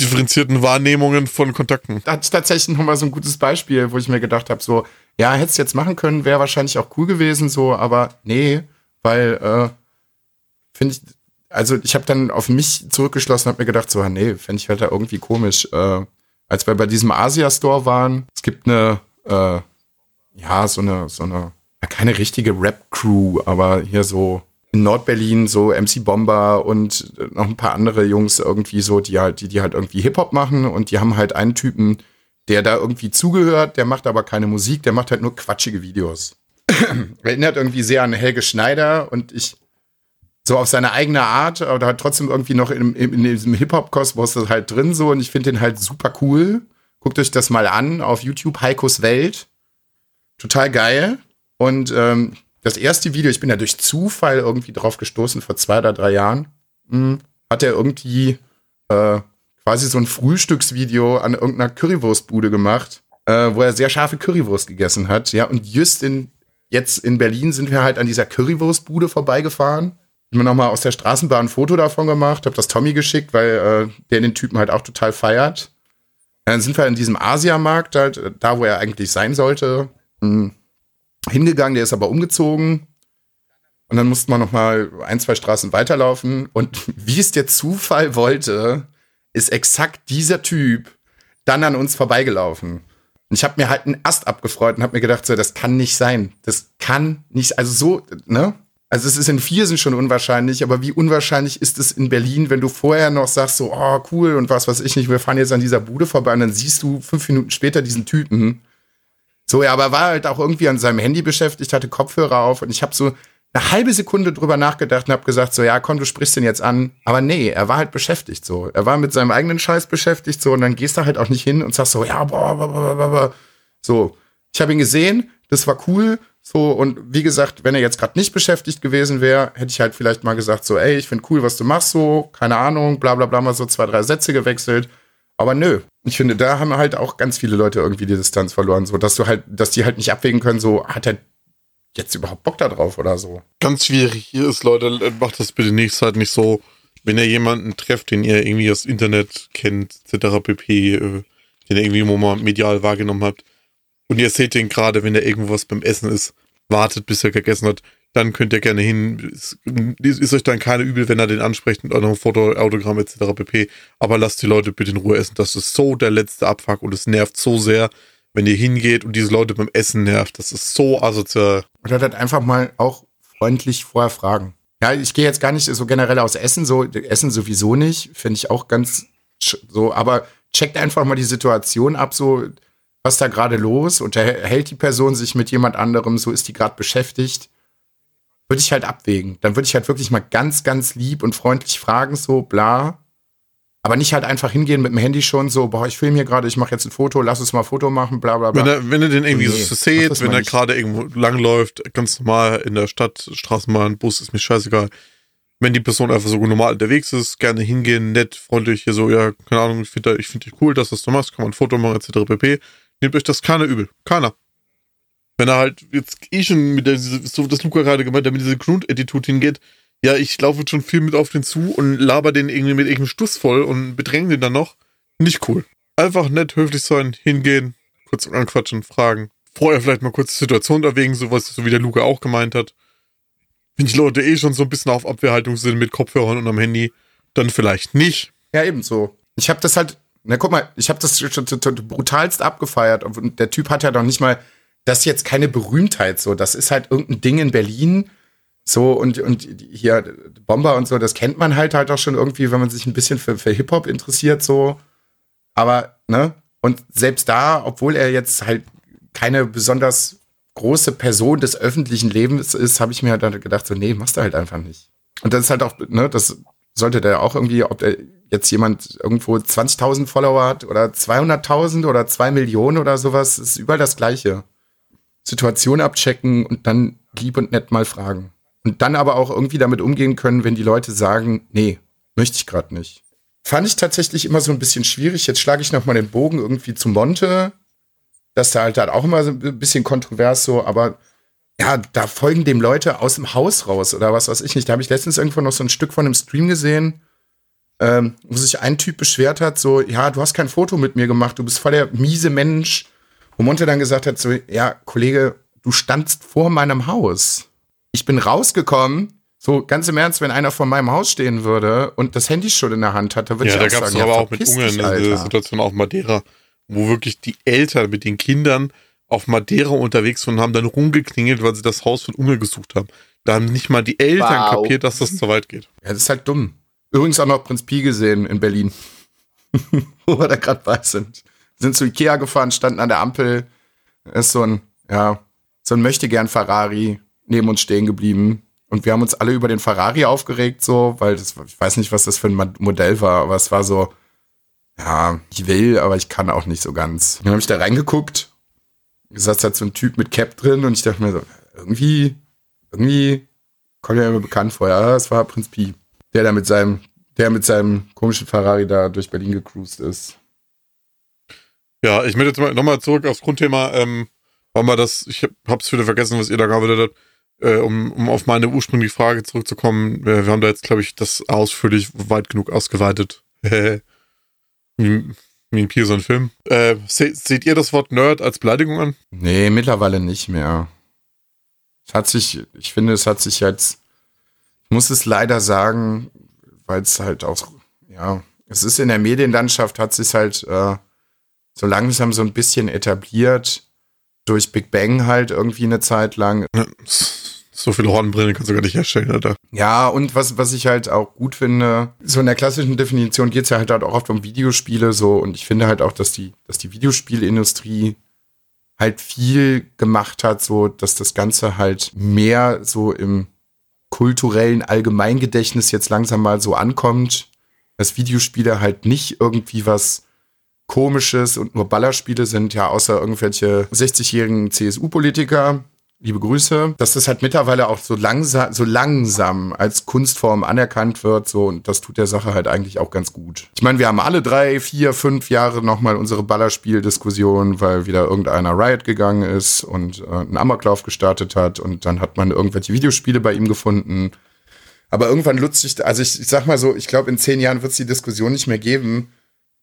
differenzierten Wahrnehmungen von Kontakten. Da hatte ich tatsächlich noch mal so ein gutes Beispiel, wo ich mir gedacht habe, so, ja, hätte es jetzt machen können, wäre wahrscheinlich auch cool gewesen, so, aber nee, weil, äh, finde ich, also ich habe dann auf mich zurückgeschlossen, habe mir gedacht, so, nee, fände ich halt da irgendwie komisch. Äh, als wir bei diesem Asia-Store waren, es gibt eine, äh, ja, so eine, so eine, keine richtige Rap-Crew, aber hier so Nordberlin so MC Bomber und äh, noch ein paar andere Jungs irgendwie so, die halt, die, die halt irgendwie Hip-Hop machen und die haben halt einen Typen, der da irgendwie zugehört, der macht aber keine Musik, der macht halt nur quatschige Videos. Erinnert irgendwie sehr an Helge Schneider und ich so auf seine eigene Art, aber halt trotzdem irgendwie noch in, in, in diesem Hip-Hop-Kosmos das halt drin so und ich finde den halt super cool. Guckt euch das mal an auf YouTube, Heikos Welt. Total geil. Und ähm, das erste Video, ich bin da durch Zufall irgendwie drauf gestoßen, vor zwei oder drei Jahren, mh, hat er irgendwie äh, quasi so ein Frühstücksvideo an irgendeiner Currywurstbude gemacht, äh, wo er sehr scharfe Currywurst gegessen hat. Ja, und just in, jetzt in Berlin sind wir halt an dieser Currywurstbude vorbeigefahren. Hab mir nochmal aus der Straßenbahn ein Foto davon gemacht, hab das Tommy geschickt, weil äh, der den Typen halt auch total feiert. Dann sind wir in diesem Asiamarkt, halt, da wo er eigentlich sein sollte, mh, hingegangen. Der ist aber umgezogen. Und dann mussten wir noch mal ein, zwei Straßen weiterlaufen. Und wie es der Zufall wollte, ist exakt dieser Typ dann an uns vorbeigelaufen. Und ich habe mir halt einen Ast abgefreut und habe mir gedacht, so, das kann nicht sein. Das kann nicht, also so, ne? Also es ist in Viersen schon unwahrscheinlich, aber wie unwahrscheinlich ist es in Berlin, wenn du vorher noch sagst, so, oh, cool und was weiß ich nicht, wir fahren jetzt an dieser Bude vorbei und dann siehst du fünf Minuten später diesen Typen. So, ja, aber war halt auch irgendwie an seinem Handy beschäftigt, hatte Kopfhörer auf und ich habe so eine halbe Sekunde drüber nachgedacht und habe gesagt, so, ja, komm, du sprichst den jetzt an. Aber nee, er war halt beschäftigt so. Er war mit seinem eigenen Scheiß beschäftigt so und dann gehst du halt auch nicht hin und sagst so, ja, boah, boah, boah, boah, boah. So, ich habe ihn gesehen, das war cool, so, und wie gesagt, wenn er jetzt gerade nicht beschäftigt gewesen wäre, hätte ich halt vielleicht mal gesagt, so, ey, ich finde cool, was du machst, so, keine Ahnung, bla bla bla, mal so zwei, drei Sätze gewechselt. Aber nö. Ich finde, da haben halt auch ganz viele Leute irgendwie die Distanz verloren, so, dass du halt, dass die halt nicht abwägen können, so, hat er jetzt überhaupt Bock da drauf oder so. Ganz schwierig hier ist, Leute, macht das bitte nächste Zeit nicht so, wenn ihr jemanden trefft, den ihr irgendwie das Internet kennt, etc. pp., äh, den ihr irgendwie mal medial wahrgenommen habt, und ihr seht den gerade, wenn er irgendwo was beim Essen ist, wartet, bis er gegessen hat, dann könnt ihr gerne hin. Ist, ist euch dann keine übel, wenn er den anspricht mit eurem Foto, Autogramm etc. pp. Aber lasst die Leute bitte in Ruhe essen. Das ist so der letzte Abfuck und es nervt so sehr, wenn ihr hingeht und diese Leute beim Essen nervt. Das ist so asozial. Oder halt einfach mal auch freundlich vorher fragen. Ja, ich gehe jetzt gar nicht so generell aus Essen, so Essen sowieso nicht, finde ich auch ganz so, aber checkt einfach mal die Situation ab, so was da gerade los? Unterhält die Person sich mit jemand anderem? So ist die gerade beschäftigt? Würde ich halt abwägen. Dann würde ich halt wirklich mal ganz, ganz lieb und freundlich fragen, so bla. Aber nicht halt einfach hingehen mit dem Handy schon so, boah, ich filme hier gerade, ich mache jetzt ein Foto, lass uns mal ein Foto machen, bla bla bla. Wenn er, wenn er den irgendwie nee, so seht, wenn er gerade irgendwo langläuft, ganz normal in der Stadt, Straßenbahn, Bus, ist mir scheißegal. Wenn die Person einfach so normal unterwegs ist, gerne hingehen, nett, freundlich, hier so, ja, keine Ahnung, ich finde ich find dich cool, dass das du machst, kann man ein Foto machen, etc. pp. Nehmt euch das keiner übel. Keiner. Wenn er halt jetzt eh schon mit der, so das Luca gerade gemeint hat, mit dieser Grundattitude hingeht, ja, ich laufe schon viel mit auf den zu und laber den irgendwie mit irgendeinem Stuss voll und bedränge den dann noch. Nicht cool. Einfach nett, höflich sein, hingehen, kurz anquatschen, fragen. Vorher vielleicht mal kurz die Situation erwägen, sowas, so wie der Luca auch gemeint hat. Wenn die Leute eh schon so ein bisschen auf Abwehrhaltung sind mit Kopfhörern und am Handy, dann vielleicht nicht. Ja, ebenso. Ich habe das halt na, guck mal, ich habe das schon brutalst abgefeiert. Und der Typ hat ja doch nicht mal, das ist jetzt keine Berühmtheit so. Das ist halt irgendein Ding in Berlin. So, und, und hier Bomber und so, das kennt man halt halt auch schon irgendwie, wenn man sich ein bisschen für, für Hip-Hop interessiert, so. Aber, ne? Und selbst da, obwohl er jetzt halt keine besonders große Person des öffentlichen Lebens ist, habe ich mir halt gedacht, so, nee, machst du halt einfach nicht. Und das ist halt auch, ne, das sollte der auch irgendwie, ob der jetzt jemand irgendwo 20.000 Follower hat oder 200.000 oder 2 Millionen oder sowas, ist überall das Gleiche. Situation abchecken und dann lieb und nett mal fragen. Und dann aber auch irgendwie damit umgehen können, wenn die Leute sagen, nee, möchte ich gerade nicht. Fand ich tatsächlich immer so ein bisschen schwierig. Jetzt schlage ich noch mal den Bogen irgendwie zu Monte. Das da halt, halt auch immer so ein bisschen kontrovers so, aber ja, da folgen dem Leute aus dem Haus raus oder was weiß ich nicht. Da habe ich letztens irgendwo noch so ein Stück von einem Stream gesehen ähm, wo sich ein Typ beschwert hat, so, ja, du hast kein Foto mit mir gemacht, du bist voll der miese Mensch. Wo Monte dann gesagt hat, so, ja, Kollege, du standst vor meinem Haus. Ich bin rausgekommen, so ganz im Ernst, wenn einer vor meinem Haus stehen würde und das Handy schon in der Hand hat, dann würde ja, ich auch da gab's sagen, aber ja, auch mit Ungarn eine Situation auf Madeira, wo wirklich die Eltern mit den Kindern auf Madeira unterwegs waren und haben dann rumgeklingelt, weil sie das Haus von Ungarn gesucht haben. Da haben nicht mal die Eltern wow. kapiert, dass das zu weit geht. Ja, das ist halt dumm. Übrigens auch noch Prinz Pi gesehen in Berlin. Wo wir da gerade bei sind. Sind zu Ikea gefahren, standen an der Ampel. Ist so ein, ja, so ein Möchtegern Ferrari neben uns stehen geblieben. Und wir haben uns alle über den Ferrari aufgeregt, so, weil das, ich weiß nicht, was das für ein Modell war, aber es war so, ja, ich will, aber ich kann auch nicht so ganz. Dann habe ich da reingeguckt, saß da so ein Typ mit Cap drin und ich dachte mir so, irgendwie, irgendwie kommt ja immer bekannt vor. Ja, das war Prinz Pi der da mit seinem, der mit seinem komischen Ferrari da durch Berlin gecruised ist. Ja, ich möchte jetzt mal nochmal zurück aufs Grundthema, ähm, war mal das, ich hab, hab's wieder vergessen, was ihr da gearbeitet habt, äh, um, um auf meine ursprüngliche Frage zurückzukommen. Wir, wir haben da jetzt, glaube ich, das ausführlich weit genug ausgeweitet. Wie ein Pier, so ein Film. Äh, se seht ihr das Wort Nerd als Beleidigung an? Nee, mittlerweile nicht mehr. Es hat sich, ich finde, es hat sich jetzt, ich muss es leider sagen, weil es halt auch, ja, es ist in der Medienlandschaft, hat sich halt äh, so langsam so ein bisschen etabliert. Durch Big Bang halt irgendwie eine Zeit lang. So viele Hornbrillen kannst du gar nicht herstellen, Alter. Ja, und was, was ich halt auch gut finde, so in der klassischen Definition geht's ja halt, halt auch oft um Videospiele so und ich finde halt auch, dass die, dass die Videospielindustrie halt viel gemacht hat, so dass das Ganze halt mehr so im kulturellen Allgemeingedächtnis jetzt langsam mal so ankommt, dass Videospiele halt nicht irgendwie was Komisches und nur Ballerspiele sind, ja, außer irgendwelche 60-jährigen CSU-Politiker, liebe Grüße, dass das halt mittlerweile auch so langsam, so langsam als Kunstform anerkannt wird, so und das tut der Sache halt eigentlich auch ganz gut. Ich meine, wir haben alle drei, vier, fünf Jahre nochmal unsere Ballerspiel-Diskussion, weil wieder irgendeiner Riot gegangen ist und äh, einen Amoklauf gestartet hat und dann hat man irgendwelche Videospiele bei ihm gefunden. Aber irgendwann nutzt sich, also ich, ich sag mal so, ich glaube, in zehn Jahren wird es die Diskussion nicht mehr geben,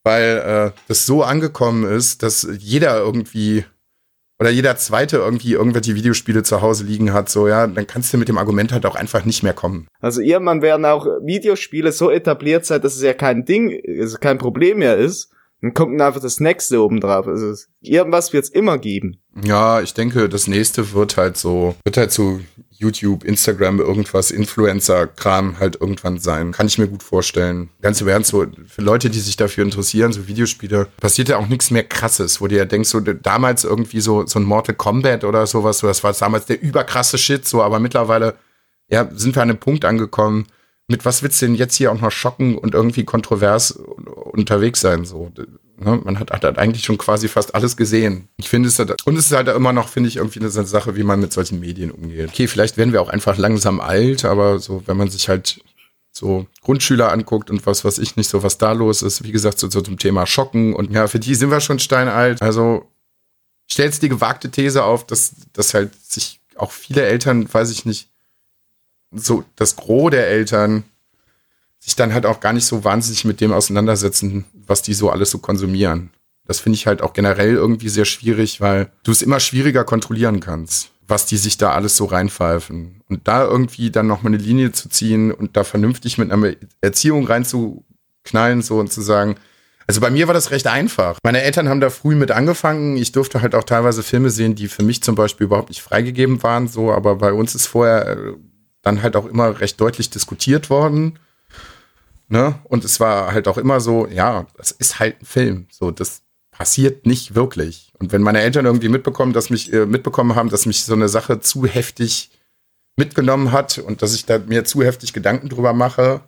weil äh, das so angekommen ist, dass jeder irgendwie oder jeder zweite irgendwie irgendwelche Videospiele zu Hause liegen hat, so ja, dann kannst du mit dem Argument halt auch einfach nicht mehr kommen. Also irgendwann werden auch Videospiele so etabliert sein, dass es ja kein Ding, also kein Problem mehr ist. Dann kommt dann einfach das nächste oben drauf. Also irgendwas wird es immer geben. Ja, ich denke, das nächste wird halt so, wird halt so YouTube, Instagram, irgendwas, Influencer-Kram halt irgendwann sein. Kann ich mir gut vorstellen. Ganz im Ernst, so für Leute, die sich dafür interessieren, so Videospiele, passiert ja auch nichts mehr krasses, wo du ja denkst, so damals irgendwie so, so ein Mortal Kombat oder sowas, so, das war damals der überkrasse Shit, so, aber mittlerweile, ja, sind wir an einem Punkt angekommen, mit was willst du denn jetzt hier auch noch schocken und irgendwie kontrovers unterwegs sein, so. Ne? Man hat, hat eigentlich schon quasi fast alles gesehen. Ich finde es halt, und es ist halt immer noch, finde ich, irgendwie eine Sache, wie man mit solchen Medien umgeht. Okay, vielleicht werden wir auch einfach langsam alt, aber so, wenn man sich halt so Grundschüler anguckt und was weiß ich nicht, so was da los ist, wie gesagt, so, so zum Thema Schocken und ja, für die sind wir schon steinalt. Also stellst die gewagte These auf, dass, dass halt sich auch viele Eltern, weiß ich nicht, so das Gros der Eltern sich dann halt auch gar nicht so wahnsinnig mit dem auseinandersetzen, was die so alles so konsumieren. Das finde ich halt auch generell irgendwie sehr schwierig, weil du es immer schwieriger kontrollieren kannst, was die sich da alles so reinpfeifen. Und da irgendwie dann nochmal eine Linie zu ziehen und da vernünftig mit einer Erziehung reinzuknallen, so und zu sagen, also bei mir war das recht einfach. Meine Eltern haben da früh mit angefangen. Ich durfte halt auch teilweise Filme sehen, die für mich zum Beispiel überhaupt nicht freigegeben waren, so, aber bei uns ist vorher dann halt auch immer recht deutlich diskutiert worden. Ne? Und es war halt auch immer so, ja, das ist halt ein Film. So, das passiert nicht wirklich. Und wenn meine Eltern irgendwie mitbekommen, dass mich, äh, mitbekommen haben, dass mich so eine Sache zu heftig mitgenommen hat und dass ich da mir zu heftig Gedanken drüber mache,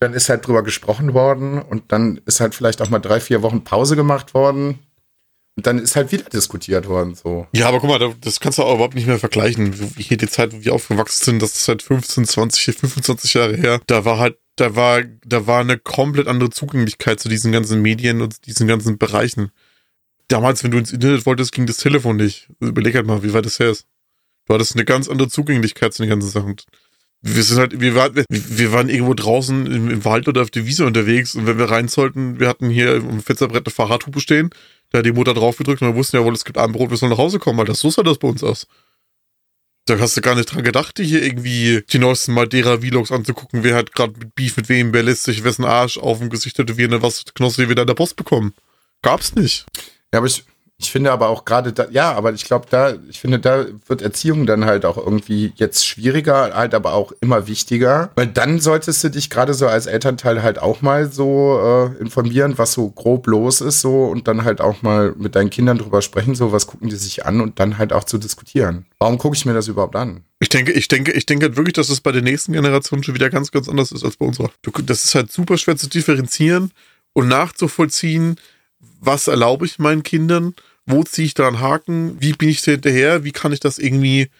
dann ist halt drüber gesprochen worden und dann ist halt vielleicht auch mal drei, vier Wochen Pause gemacht worden. Und dann ist halt wieder diskutiert worden, so. Ja, aber guck mal, das kannst du auch überhaupt nicht mehr vergleichen. Hier die Zeit, wo wir aufgewachsen sind, das ist halt 15, 20, 25 Jahre her. Da war halt da war, da war eine komplett andere Zugänglichkeit zu diesen ganzen Medien und diesen ganzen Bereichen. Damals, wenn du ins Internet wolltest, ging das Telefon nicht. Überleg halt mal, wie weit das her ist. Du hattest eine ganz andere Zugänglichkeit zu den ganzen Sachen. Wir sind halt, wir waren, wir waren irgendwo draußen im, im Wald oder auf der Wiese unterwegs und wenn wir rein sollten, wir hatten hier im Fensterbrett eine Fahrradhupe stehen, da hat die Mutter drauf gedrückt und wir wussten ja wohl, es gibt Abendbrot, wir sollen nach Hause kommen, weil das so sah das bei uns aus. Da hast du gar nicht dran gedacht, dir hier irgendwie die neuesten Madeira-Vlogs anzugucken. Wer hat gerade mit Beef mit wem, wer lässt sich wessen Arsch auf dem Gesicht tätowieren, was Knossi wieder in der Post bekommen. Gab's nicht. Ja, aber ich, ich finde aber auch gerade da, ja, aber ich glaube, da, ich finde, da wird Erziehung dann halt auch irgendwie jetzt schwieriger, halt aber auch immer wichtiger. Weil dann solltest du dich gerade so als Elternteil halt auch mal so äh, informieren, was so grob los ist, so und dann halt auch mal mit deinen Kindern drüber sprechen, so was gucken die sich an und dann halt auch zu diskutieren. Warum gucke ich mir das überhaupt an? Ich denke, ich denke, ich denke halt wirklich, dass es bei der nächsten Generation schon wieder ganz, ganz anders ist als bei unserer. Das ist halt super schwer zu differenzieren und nachzuvollziehen, was erlaube ich meinen Kindern wo ziehe ich da einen Haken, wie bin ich da hinterher, wie kann ich das irgendwie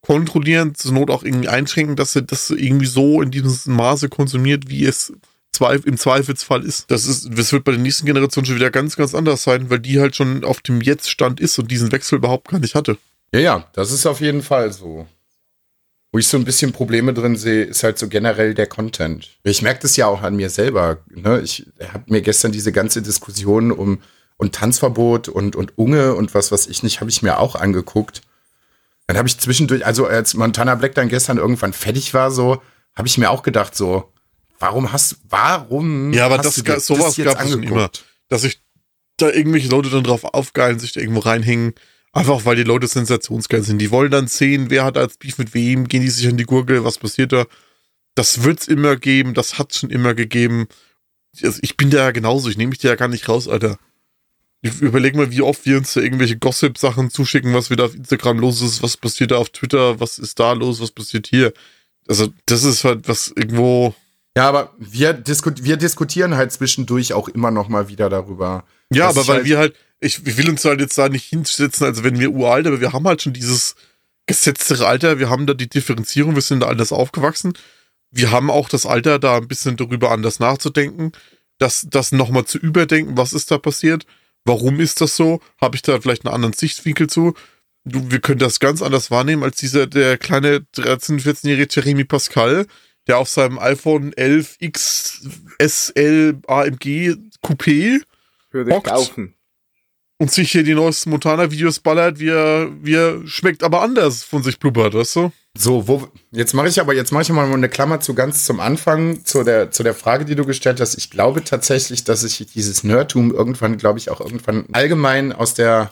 kontrollieren, zur Not auch irgendwie einschränken, dass das irgendwie so in diesem Maße konsumiert, wie es im Zweifelsfall ist. Das ist, das wird bei der nächsten Generation schon wieder ganz, ganz anders sein, weil die halt schon auf dem Jetzt-Stand ist und diesen Wechsel überhaupt gar nicht hatte. Ja, ja, das ist auf jeden Fall so. Wo ich so ein bisschen Probleme drin sehe, ist halt so generell der Content. Ich merke das ja auch an mir selber. Ne? Ich habe mir gestern diese ganze Diskussion um und Tanzverbot und, und Unge und was was ich nicht, habe ich mir auch angeguckt. Dann habe ich zwischendurch, also als Montana Black dann gestern irgendwann fertig war, so, habe ich mir auch gedacht, so, warum hast, warum Ja, aber hast das, du sowas jetzt gab es schon immer. Dass sich da irgendwelche Leute dann drauf aufgeilen, sich da irgendwo reinhängen. Einfach weil die Leute sensationsgeil sind. Die wollen dann sehen, wer hat als Beef mit wem, gehen die sich an die Gurgel, was passiert da. Das wird's immer geben, das hat's schon immer gegeben. Also ich bin da ja genauso, ich nehme mich da ja gar nicht raus, Alter. Ich überleg mal, wie oft wir uns da irgendwelche Gossip-Sachen zuschicken, was wieder auf Instagram los ist, was passiert da auf Twitter, was ist da los, was passiert hier. Also, das ist halt was irgendwo. Ja, aber wir, disku wir diskutieren halt zwischendurch auch immer noch mal wieder darüber. Ja, aber weil halt- wir halt, ich, ich will uns halt jetzt da nicht hinsetzen, als wenn wir uralt, aber wir haben halt schon dieses gesetztere Alter, wir haben da die Differenzierung, wir sind da anders aufgewachsen. Wir haben auch das Alter, da ein bisschen darüber anders nachzudenken, das, das nochmal zu überdenken, was ist da passiert, warum ist das so, habe ich da vielleicht einen anderen Sichtwinkel zu. Du, wir können das ganz anders wahrnehmen als dieser, der kleine 13-, 14-jährige Jeremy Pascal, der auf seinem iPhone 11X SL AMG Coupé Würde ich Bockt. kaufen. und sich hier die neuesten Montana-Videos ballert, wie er, wie er schmeckt aber anders von sich blubbert, weißt du? So, wo, jetzt mache ich aber, jetzt mache ich mal eine Klammer zu ganz zum Anfang, zu der, zu der Frage, die du gestellt hast. Ich glaube tatsächlich, dass sich dieses Nerdtum irgendwann, glaube ich, auch irgendwann allgemein aus der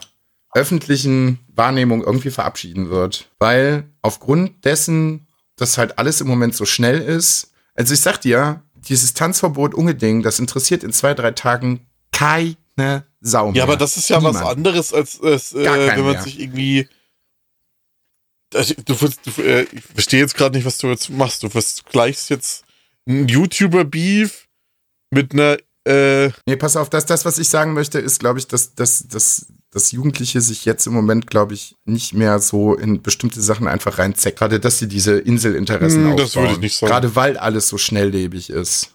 öffentlichen Wahrnehmung irgendwie verabschieden wird. Weil aufgrund dessen, dass halt alles im Moment so schnell ist, also ich sag dir, dieses Tanzverbot Ungeding, das interessiert in zwei, drei Tagen keine Sau mehr. Ja, aber das ist ja was Niemand. anderes, als, als äh, wenn man mehr. sich irgendwie. Also, Du, du, äh, ich verstehe jetzt gerade nicht, was du jetzt machst. Du vergleichst jetzt einen YouTuber-Beef mit einer. Äh, Nee, pass auf, das, das, was ich sagen möchte, ist, glaube ich, dass, dass, dass, dass Jugendliche sich jetzt im Moment, glaube ich, nicht mehr so in bestimmte Sachen einfach reinzecken. Gerade, dass sie diese Inselinteressen Hm, aufbauen. das würde ich nicht sagen. Gerade weil alles so schnelllebig ist.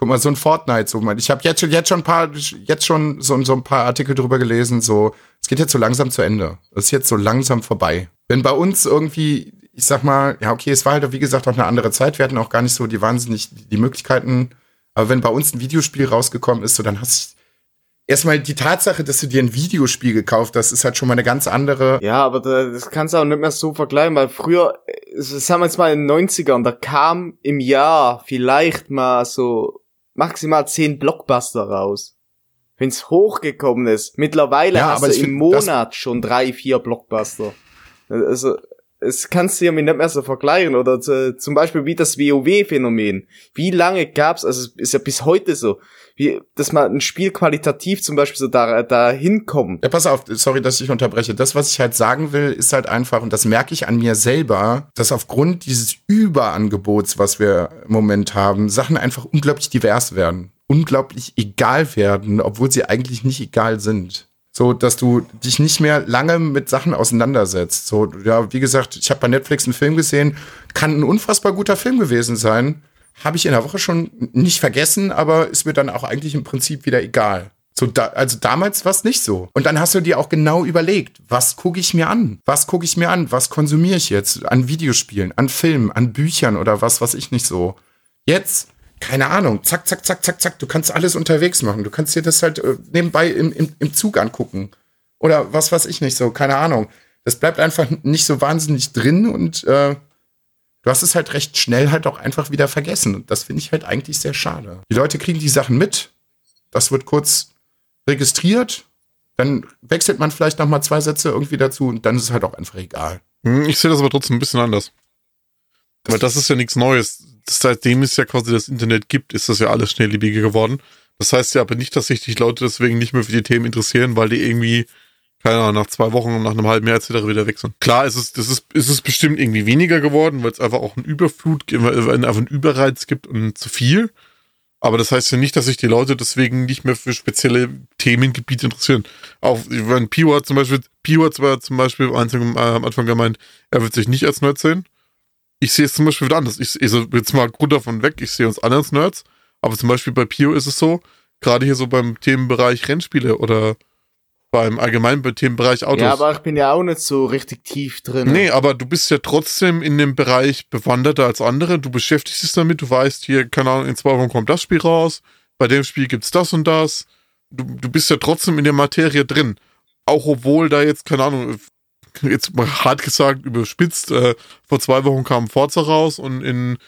Guck mal, so ein Fortnite, so man. Ich habe jetzt, schon- jetzt schon ein paar, jetzt schon so, so ein paar Artikel drüber gelesen, so, es geht jetzt so langsam zu Ende. Es ist jetzt so langsam vorbei. Wenn bei uns irgendwie, ich sag mal, ja, okay, es war halt, wie gesagt, auch eine andere Zeit. Wir hatten auch gar nicht so die wahnsinnig, die Möglichkeiten. Aber wenn bei uns ein Videospiel rausgekommen ist, so, dann hast du erstmal die Tatsache, dass du dir ein Videospiel gekauft hast, ist halt schon mal eine ganz andere. Ja, aber da, das kannst du auch nicht mehr so vergleichen, weil früher, äh, sagen wir jetzt mal in den 90ern, da kam im Jahr vielleicht mal so maximal 10 Blockbuster raus. Wenn's hochgekommen ist. Mittlerweile Ja, hast du im find, Monat schon drei, vier Blockbuster. Also, es kannst du ja nicht mehr so vergleichen. Oder zu, zum Beispiel wie das WoW-Phänomen. Wie lange gab's, also ist ja bis heute so, wie, dass man ein Spiel qualitativ zum Beispiel so da, da hinkommt. Ja, pass auf, sorry, dass ich unterbreche. Das, was ich halt sagen will, ist halt einfach, und das merke ich an mir selber, dass aufgrund dieses Überangebots, was wir im Moment haben, Sachen einfach unglaublich divers werden. Unglaublich egal werden, obwohl sie eigentlich nicht egal sind. So, dass du dich nicht mehr lange mit Sachen auseinandersetzt. So, ja, wie gesagt, ich habe bei Netflix einen Film gesehen, kann ein unfassbar guter Film gewesen sein. Habe ich in der Woche schon nicht vergessen, aber ist mir dann auch eigentlich im Prinzip wieder egal. So da, also damals war es nicht so. Und dann hast du dir auch genau überlegt, was gucke ich mir an? Was gucke ich mir an? Was konsumiere ich jetzt? An Videospielen, an Filmen, an Büchern oder was, was ich nicht so. Jetzt, keine Ahnung, zack, zack, zack, zack, zack, du kannst alles unterwegs machen. Du kannst dir das halt äh, nebenbei im, im, im Zug angucken. Oder was weiß ich nicht so, keine Ahnung. Das bleibt einfach nicht so wahnsinnig drin und äh, du hast es halt recht schnell halt auch einfach wieder vergessen. Und das finde ich halt eigentlich sehr schade. Die Leute kriegen die Sachen mit. Das wird kurz registriert. Dann wechselt man vielleicht noch mal zwei Sätze irgendwie dazu und dann ist es halt auch einfach egal. hm, ich sehe das aber trotzdem ein bisschen anders. Weil das ist ja nichts Neues. Seitdem es ja quasi das Internet gibt, ist das ja alles schnelllebiger geworden. Das heißt ja aber nicht, dass sich die Leute deswegen nicht mehr für die Themen interessieren, weil die irgendwie, keine Ahnung, nach zwei Wochen, nach einem halben Jahr etc. wieder weg sind. Klar, ist es, das ist, ist es bestimmt irgendwie weniger geworden, weil es einfach auch einen Überflut, einfach einen Überreiz gibt und zu viel. Aber das heißt ja nicht, dass sich die Leute deswegen nicht mehr für spezielle Themengebiete interessieren. Auch wenn Pio hat zum Beispiel, Pio hat zwar zum Beispiel äh, am Anfang gemeint, er wird sich nicht als Nerd sehen. Ich sehe es zum Beispiel wieder anders. Ich also jetzt mal Grund davon weg, ich sehe uns alle als Nerds. Aber zum Beispiel bei Pio ist es so, gerade hier so beim Themenbereich Rennspiele oder beim allgemeinen Themenbereich Autos. Ja, aber ich bin ja auch nicht so richtig tief drin. Nee, aber du bist ja trotzdem in dem Bereich bewanderter als andere. Du beschäftigst dich damit, du weißt hier, keine Ahnung, in zwei Wochen kommt das Spiel raus, bei dem Spiel gibt's das und das. Du, du bist ja trotzdem in der Materie drin. Auch obwohl da jetzt, keine Ahnung, jetzt mal hart gesagt, überspitzt, äh, vor zwei Wochen kam Forza raus und in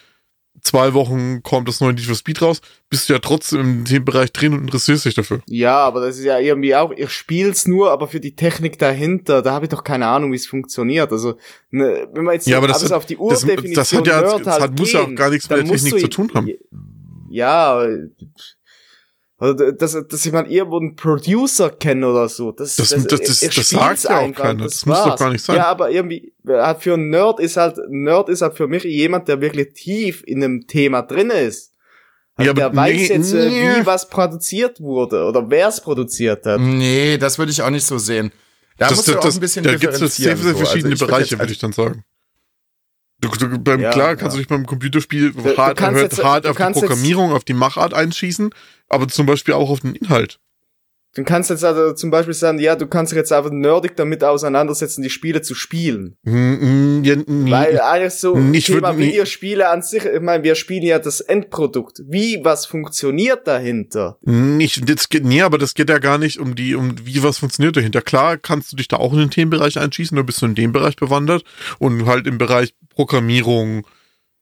zwei Wochen kommt das neue Need for Speed raus, bist du ja trotzdem in dem Bereich drin und interessierst dich dafür. Ja, aber das ist ja irgendwie auch, ich spiel's nur, aber für die Technik dahinter, da habe ich doch keine Ahnung, wie es funktioniert. Also, ne, wenn man jetzt Ja, aber das alles hat- auf die Das, Urdefinition das hat ja Nerd das halt hat, muss ja auch gehen, gar nichts mit der Technik zu tun haben. Ja, also dass, dass ich mal irgendwo einen Producer kenne oder so. Das, Das- das- das- das sagt ja auch keiner. Das muss doch gar nicht sein. Ja, aber irgendwie, halt für einen Nerd ist halt, ein Nerd ist halt für mich jemand, der wirklich tief in einem Thema drin ist. Also Ja, aber der weiß nee, jetzt, äh, nee. wie was produziert wurde oder wer es produziert hat. Nee, das würde ich auch nicht so sehen. Da das, musst du das, auch das, ein bisschen da gibt es sehr, sehr so. Also verschiedene würd Bereiche, würde ich dann sagen. Du, du, beim, Ja, klar kannst ja. du dich beim Computerspiel hart, hart, jetzt- hart auf die kannst jetzt- Programmierung, auf die Machart einschießen, aber zum Beispiel auch auf den Inhalt. Du kannst jetzt also zum Beispiel sagen, ja, du kannst dich jetzt einfach nerdig damit auseinandersetzen, die Spiele zu spielen. Hm, hm, ja, nee. Weil eigentlich so Ich Thema Videospiele an sich, ich meine, wir spielen ja das Endprodukt. Wie was funktioniert dahinter? Nicht, das geht, nee, aber das geht ja gar nicht um die, um wie was funktioniert dahinter. Klar kannst du dich da auch in den Themenbereich einschießen, da bist du in dem Bereich bewandert und halt im Bereich Programmierung,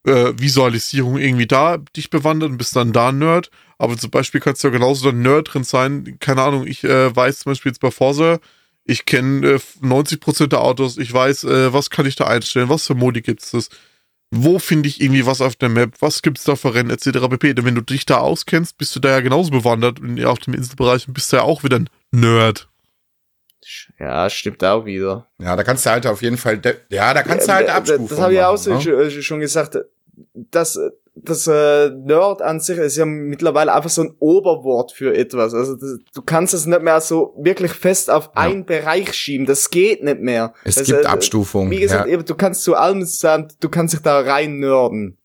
äh, Visualisierung irgendwie da dich bewandert und bist dann da Nerd. Aber zum Beispiel kannst du ja genauso dann Nerd drin sein. Keine Ahnung, ich äh, weiß zum Beispiel jetzt bei Forza, ich kenne äh, 90% der Autos, ich weiß, äh, was kann ich da einstellen, was für Modi gibt's das. Wo finde ich irgendwie was auf der Map? Was gibt's da für Rennen etc. pp. Denn wenn du dich da auskennst, bist du da ja genauso bewandert in, auf dem Inselbereich und bist da ja auch wieder ein Nerd. Ja, stimmt auch wieder. Ja, da kannst du halt auf jeden Fall, ja, da kannst du halt Äh, Abstufungen Das habe ich auch ne? schon- schon gesagt. Das, das äh, Nerd an sich ist ja mittlerweile einfach so ein Oberwort für etwas. Also das, du kannst es nicht mehr so wirklich fest auf einen Bereich schieben. Das geht nicht mehr. Es das, gibt äh, Abstufungen. Wie gesagt, ja. eben, du kannst zu allem sagen, du kannst dich da rein nörden.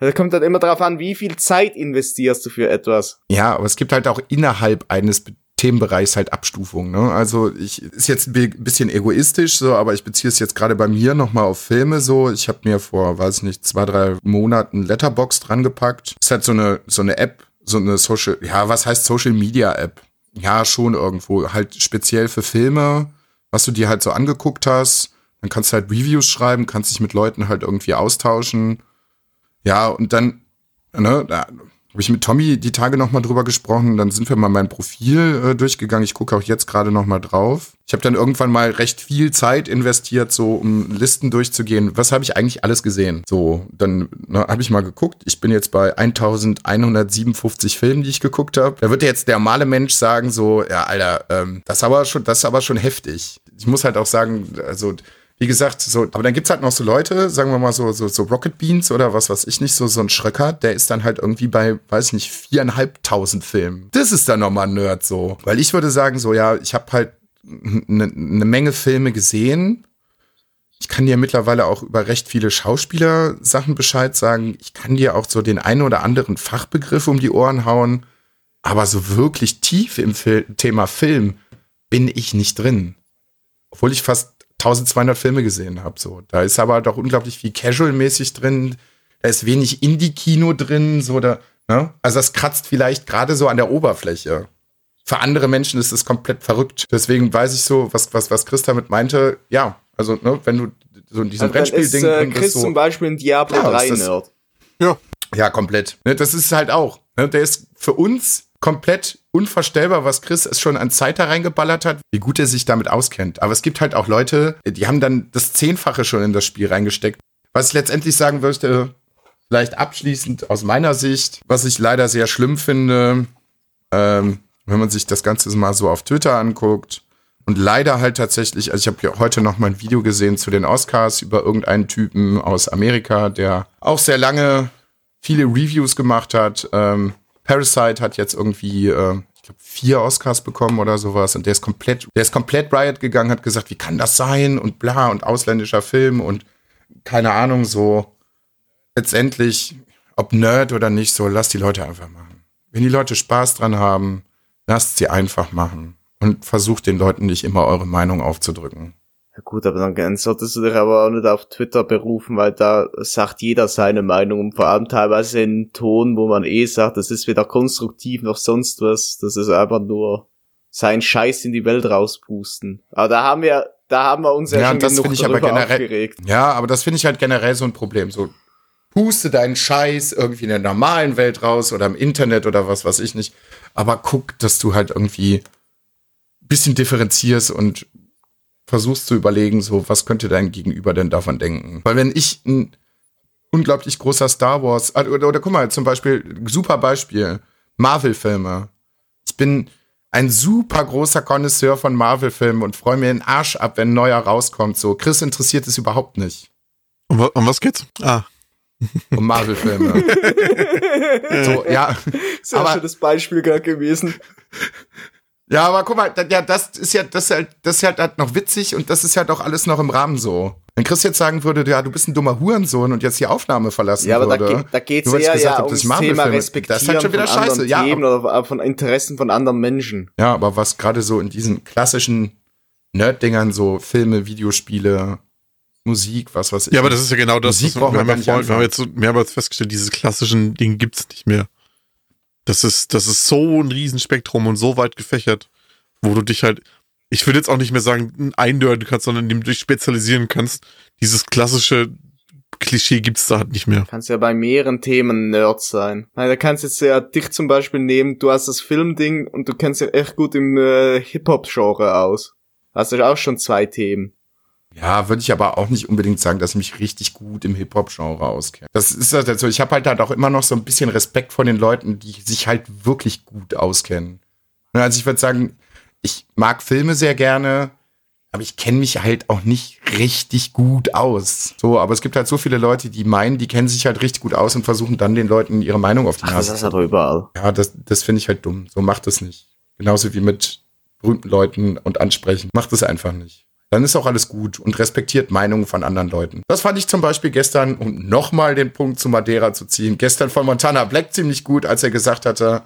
Da kommt dann immer darauf an, wie viel Zeit investierst du für etwas. ja, aber es gibt halt auch innerhalb eines Themenbereichs halt Abstufungen. Ne? Also ich ist jetzt ein bi- bisschen egoistisch so, aber ich beziehe es jetzt gerade bei mir nochmal auf Filme so. Ich habe mir vor, weiß ich nicht, zwei drei Monaten Letterbox dran gepackt. Ist halt so eine so eine App, so eine Social, ja, was heißt Social Media App? Ja, schon irgendwo halt speziell für Filme, was du dir halt so angeguckt hast. Dann kannst du halt Reviews schreiben, kannst dich mit Leuten halt irgendwie austauschen. Ja, und dann, ne, da habe ich mit Tommy die Tage noch mal drüber gesprochen. Dann sind wir mal mein Profil äh, durchgegangen. Ich gucke auch jetzt gerade noch mal drauf. Ich habe dann irgendwann mal recht viel Zeit investiert, so um Listen durchzugehen. Was habe ich eigentlich alles gesehen? So, dann ne, habe ich mal geguckt. Ich bin jetzt bei 1157 Filmen, die ich geguckt habe. Da wird jetzt der normale Mensch sagen so, ja, Alter, ähm, das aber schon, das ist aber schon heftig. Ich muss halt auch sagen, also wie gesagt, so, aber dann gibt's halt noch so Leute, sagen wir mal so, so, so Rocket Beans oder was weiß ich nicht, so, so ein Schröcker, der ist dann halt irgendwie bei, weiß ich nicht, viereinhalbtausend Filmen. Das ist dann nochmal ein Nerd so. Weil ich würde sagen, so, ja, ich habe halt eine ne Menge Filme gesehen. Ich kann dir mittlerweile auch über recht viele Schauspieler-Sachen Bescheid sagen. Ich kann dir auch so den einen oder anderen Fachbegriff um die Ohren hauen. Aber so wirklich tief im Fil Thema Film bin ich nicht drin. Obwohl ich fast 1200 Filme gesehen habe. So, da ist aber doch unglaublich viel Casual-mäßig drin. Da ist wenig Indie-Kino drin. So da, ne? Also das kratzt vielleicht gerade so an der Oberfläche. Für andere Menschen ist es komplett verrückt. Deswegen weiß ich so, was was was Chris damit meinte. Ja, also ne, wenn du so in diesem Also ist äh, Chris so, zum Beispiel ein Diablo Klar, 3 ist das- Nerd. Ja. ja, komplett. Ne, das ist halt auch. Ne, der ist für uns komplett unvorstellbar, was Chris es schon an Zeit da reingeballert hat, wie gut er sich damit auskennt. Aber es gibt halt auch Leute, die haben dann das Zehnfache schon in das Spiel reingesteckt. Was ich letztendlich sagen möchte, vielleicht abschließend aus meiner Sicht, was ich leider sehr schlimm finde, ähm, wenn man sich das Ganze mal so auf Twitter anguckt. Und leider halt tatsächlich, also ich habe ja heute noch mal ein Video gesehen zu den Oscars über irgendeinen Typen aus Amerika, der auch sehr lange viele Reviews gemacht hat. Ähm, Parasite hat jetzt irgendwie, äh, ich glaube, vier Oscars bekommen oder sowas. Und der ist komplett, der ist komplett Riot gegangen, hat gesagt, wie kann das sein? Und bla, und ausländischer Film und keine Ahnung, so letztendlich, ob Nerd oder nicht, so, lass die Leute einfach machen. Wenn die Leute Spaß dran haben, lasst sie einfach machen. und versucht den Leuten nicht immer eure Meinung aufzudrücken. Ja gut, aber dann solltest du dich aber auch nicht auf Twitter berufen, weil da sagt jeder seine Meinung und vor allem teilweise in Ton, wo man eh sagt, das ist weder konstruktiv noch sonst was, das ist einfach nur sein Scheiß in die Welt rauspusten. Aber da haben wir, da haben wir uns ja, Ja, schon das genug ich aber generell- aufgeregt. Ja, aber das finde ich halt generell so ein Problem. So, puste deinen Scheiß irgendwie in der normalen Welt raus oder im Internet oder was weiß ich nicht. Aber guck, dass du halt irgendwie ein bisschen differenzierst und versuchst zu überlegen, so, was könnte dein Gegenüber denn davon denken? Weil wenn ich ein unglaublich großer Star Wars, äh, oder, oder guck mal, zum Beispiel, super Beispiel, Marvel-Filme. Ich bin ein super großer Connoisseur von Marvel-Filmen und freue mir den Arsch ab, wenn ein neuer rauskommt. So, Chris interessiert es überhaupt nicht Um, um was geht's? Ah, um Marvel-Filme. so, ja. Sehr Aber- schönes Beispiel gerade gewesen. Ja, aber guck mal, da- ja, das ist ja, das ist halt, das ist halt, halt noch witzig und das ist halt auch alles noch im Rahmen so. Wenn Chris jetzt sagen würde, ja, du bist ein dummer Hurensohn und jetzt die Aufnahme verlassen Ja, aber da, würde. geht, da geht's nur weil ich eher gesagt ja ums Thema das Respektieren ist halt schon wieder von anderen scheiße, ja, Themen oder von Interessen von anderen Menschen. Ja, aber was gerade so in diesen klassischen Nerd-Dingern, so Filme, Videospiele, Musik, was weiß ich. ja, aber das ist ja genau das. Musik was- wir, wir haben ja vorhin, wir haben jetzt so mehrmals festgestellt, dieses klassischen Ding gibt's nicht mehr. Das ist, das ist so ein Riesenspektrum und so weit gefächert, wo du dich halt, ich würde jetzt auch nicht mehr sagen, eindeuten kannst, sondern indem du dich spezialisieren kannst. Dieses klassische Klischee gibt's da halt nicht mehr. Kannst ja bei mehreren Themen Nerd sein. Nein, da kannst jetzt ja dich zum Beispiel nehmen, du hast das Filmding und du kennst ja echt gut im äh, Hip-Hop-Genre aus. Hast du auch schon zwei Themen. Ja, würde ich aber auch nicht unbedingt sagen, dass ich mich richtig gut im Hip-Hop-Genre auskenne. Das ist halt so, ich habe halt, halt auch immer noch so ein bisschen Respekt vor den Leuten, die sich halt wirklich gut auskennen. Ne, Also ich würde sagen, ich mag Filme sehr gerne, aber ich kenne mich halt auch nicht richtig gut aus. So, aber es gibt halt so viele Leute, die meinen, die kennen sich halt richtig gut aus und versuchen dann den Leuten ihre Meinung auf die Ach, das Nase ist aber überall. ja, das, das finde ich halt dumm. So macht es nicht. Genauso wie mit berühmten Leuten und ansprechen. Macht es einfach nicht. Dann ist auch alles gut und respektiert Meinungen von anderen Leuten. Das fand ich zum Beispiel gestern, um nochmal den Punkt zu Madeira zu ziehen, gestern von Montana Black ziemlich gut, als er gesagt hatte,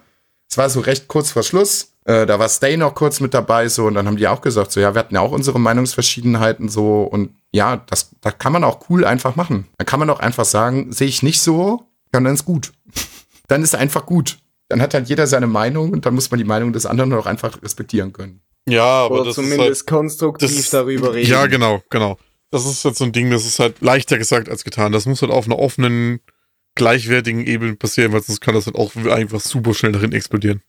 es war so recht kurz vor Schluss, äh, da war Stay noch kurz mit dabei, so, und dann haben die auch gesagt, so, ja, wir hatten ja auch unsere Meinungsverschiedenheiten, so, und ja, das, das kann man auch cool einfach machen. Da kann man auch einfach sagen, sehe ich nicht so, dann ist gut. dann ist einfach gut. Dann hat halt jeder seine Meinung und dann muss man die Meinung des anderen auch einfach respektieren können. Ja, aber Oder das zumindest ist halt, konstruktiv das- darüber reden. Ja, genau, genau. Das ist jetzt so ein Ding, das ist halt leichter gesagt als getan. Das muss halt auf einer offenen, gleichwertigen Ebene passieren, weil sonst kann das halt auch einfach super schnell darin explodieren.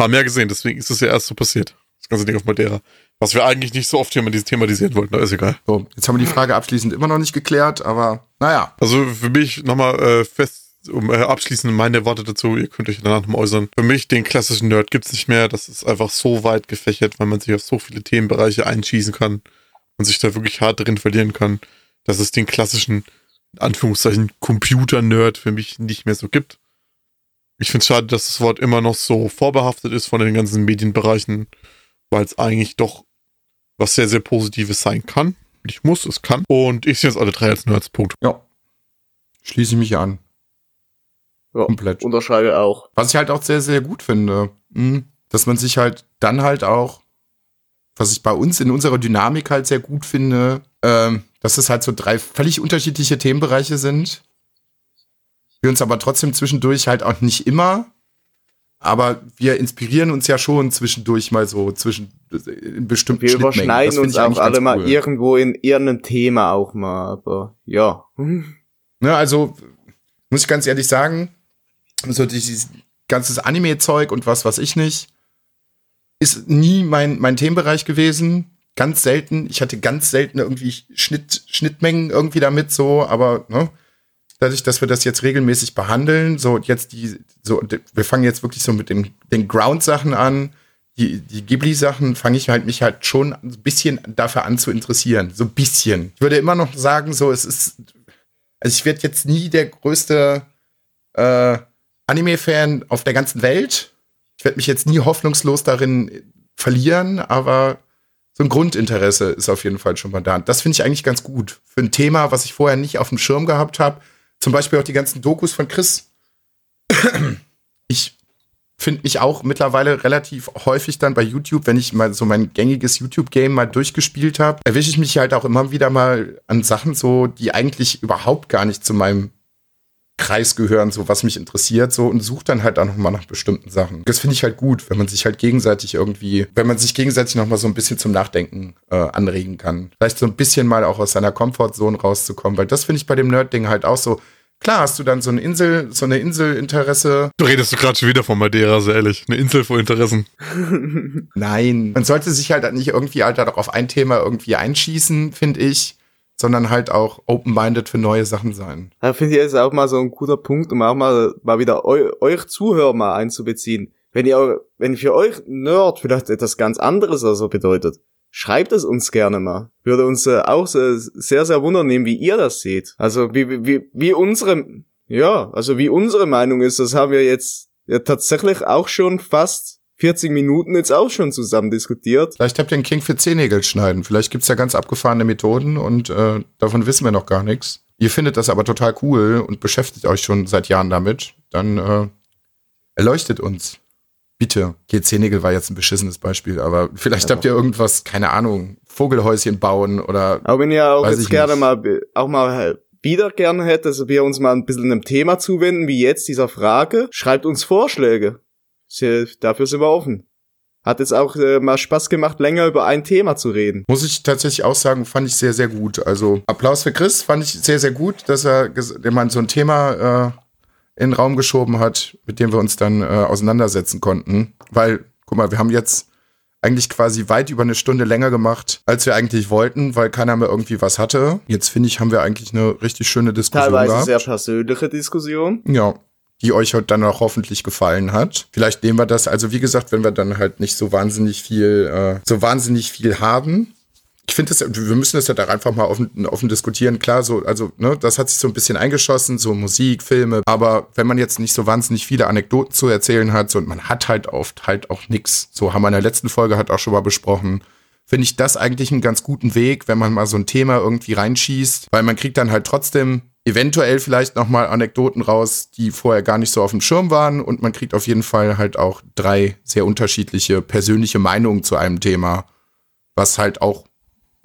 Haben mehr gesehen, deswegen ist es ja erst so passiert. Das ganze Ding auf Madeira. Was wir eigentlich nicht so oft hier mal dieses thematisieren wollten, aber ist egal. So, jetzt haben wir die Frage abschließend immer noch nicht geklärt, aber naja. Also für mich nochmal äh, fest, um äh, abschließend meine Worte dazu, ihr könnt euch danach nochmal äußern. Für mich den klassischen Nerd gibt's nicht mehr. Das ist einfach so weit gefächert, weil man sich auf so viele Themenbereiche einschießen kann und sich da wirklich hart drin verlieren kann, dass es den klassischen, in Anführungszeichen, Computer-Nerd für mich nicht mehr so gibt. Ich finde es schade, dass das Wort immer noch so vorbehaftet ist von den ganzen Medienbereichen, weil es eigentlich doch was sehr, sehr Positives sein kann. Nicht muss, es kann. Und ich sehe jetzt alle drei als Nerds. Punkt. Ja. Schließe ich mich an. Ja, Komplett. Unterschreibe auch. Was ich halt auch sehr, sehr gut finde, mh, dass man sich halt dann halt auch, was ich bei uns in unserer Dynamik halt sehr gut finde, ähm, dass es halt so drei völlig unterschiedliche Themenbereiche sind. Wir uns aber trotzdem zwischendurch halt auch nicht immer, aber wir inspirieren uns ja schon zwischendurch mal so zwischen in bestimmten Wir überschneiden uns auch alle ganz mal cool. irgendwo in irgendeinem Thema auch mal, aber ja. Ne, also muss ich ganz ehrlich sagen, so dieses ganzes Anime-Zeug und was weiß ich nicht, ist nie mein, mein Themenbereich gewesen. Ganz selten. Ich hatte ganz selten irgendwie Schnitt, Schnittmengen irgendwie damit so, aber ne, dadurch, dass wir das jetzt regelmäßig behandeln, so jetzt die, so, wir fangen jetzt wirklich so mit den, den Ground-Sachen an. Die, die Ghibli-Sachen fange ich halt mich halt schon ein bisschen dafür an zu interessieren. So ein bisschen. Ich würde immer noch sagen, so, es ist also ich werde jetzt nie der größte äh, Anime-Fan auf der ganzen Welt. Ich werde mich jetzt nie hoffnungslos darin verlieren, aber so ein Grundinteresse ist auf jeden Fall schon mal da. Das finde ich eigentlich ganz gut. Für ein Thema, was ich vorher nicht auf dem Schirm gehabt habe. Zum Beispiel auch die ganzen Dokus von Chris. Ich finde ich auch mittlerweile relativ häufig dann bei YouTube, wenn ich mal so mein gängiges YouTube-Game mal durchgespielt habe, erwische ich mich halt auch immer wieder mal an Sachen so, die eigentlich überhaupt gar nicht zu meinem Kreis gehören, so was mich interessiert, so und suche dann halt auch noch mal nach bestimmten Sachen. Das finde ich halt gut, wenn man sich halt gegenseitig irgendwie, wenn man sich gegenseitig noch mal so ein bisschen zum Nachdenken äh, anregen kann. Vielleicht so ein bisschen mal auch aus seiner Komfortzone rauszukommen, weil das finde ich bei dem Nerd-Ding halt auch so. Klar hast du dann so eine Insel, so eine Inselinteresse. Du redest du gerade schon wieder von Madeira, sehr ehrlich. Eine Insel vor Interessen. Nein. Man sollte sich halt nicht irgendwie halt auf ein Thema irgendwie einschießen, finde ich sondern halt auch open-minded für neue Sachen sein. Da finde ich, ist auch mal so ein guter Punkt, um auch mal, mal wieder eu, euch Zuhörer mal einzubeziehen. Wenn ihr, wenn für euch Nerd vielleicht etwas ganz anderes also bedeutet, schreibt es uns gerne mal. Würde uns äh, auch sehr, sehr wundern nehmen, wie ihr das seht. Also wie, wie, wie unsere, ja, also wie unsere Meinung ist, das haben wir jetzt ja tatsächlich auch schon fast 40 Minuten jetzt auch schon zusammen diskutiert. Vielleicht habt ihr einen King für Zehennägel schneiden. Vielleicht gibt's ja ganz abgefahrene Methoden und äh, davon wissen wir noch gar nichts. Ihr findet das aber total cool und beschäftigt euch schon seit Jahren damit. Dann äh, erleuchtet uns. Bitte. Okay, Zehennägel war jetzt ein beschissenes Beispiel, aber vielleicht ja. habt ihr irgendwas, keine Ahnung, Vogelhäuschen bauen oder. Aber wenn ihr auch jetzt gerne nicht. mal, auch mal wieder gerne hättet, dass wir uns mal ein bisschen einem Thema zuwenden, wie jetzt dieser Frage, schreibt uns Vorschläge dafür sind wir offen. Hat jetzt auch äh, mal Spaß gemacht, länger über ein Thema zu reden. Muss ich tatsächlich auch sagen, fand ich sehr, sehr gut. Also Applaus für Chris, fand ich sehr, sehr gut, dass er man so ein Thema äh, in den Raum geschoben hat, mit dem wir uns dann äh, auseinandersetzen konnten. Weil, guck mal, wir haben jetzt eigentlich quasi weit über eine Stunde länger gemacht, als wir eigentlich wollten, weil keiner mehr irgendwie was hatte. Jetzt finde ich, haben wir eigentlich eine richtig schöne Diskussion Teilweise gehabt. sehr persönliche Diskussion. Ja, die euch heute dann auch hoffentlich gefallen hat. Vielleicht nehmen wir das, also wie gesagt, wenn wir dann halt nicht so wahnsinnig viel, äh, so wahnsinnig viel haben. Ich finde das, wir müssen das ja da einfach mal offen, offen diskutieren. Klar, so, also, ne, das hat sich so ein bisschen eingeschossen, so Musik, Filme. Aber wenn man jetzt nicht so wahnsinnig viele Anekdoten zu erzählen hat, so, und man hat halt oft halt auch nix. So haben wir in der letzten Folge halt auch schon mal besprochen finde ich das eigentlich einen ganz guten Weg, wenn man mal so ein Thema irgendwie reinschießt, weil man kriegt dann halt trotzdem eventuell vielleicht nochmal Anekdoten raus, die vorher gar nicht so auf dem Schirm waren und man kriegt auf jeden Fall halt auch drei sehr unterschiedliche persönliche Meinungen zu einem Thema, was halt auch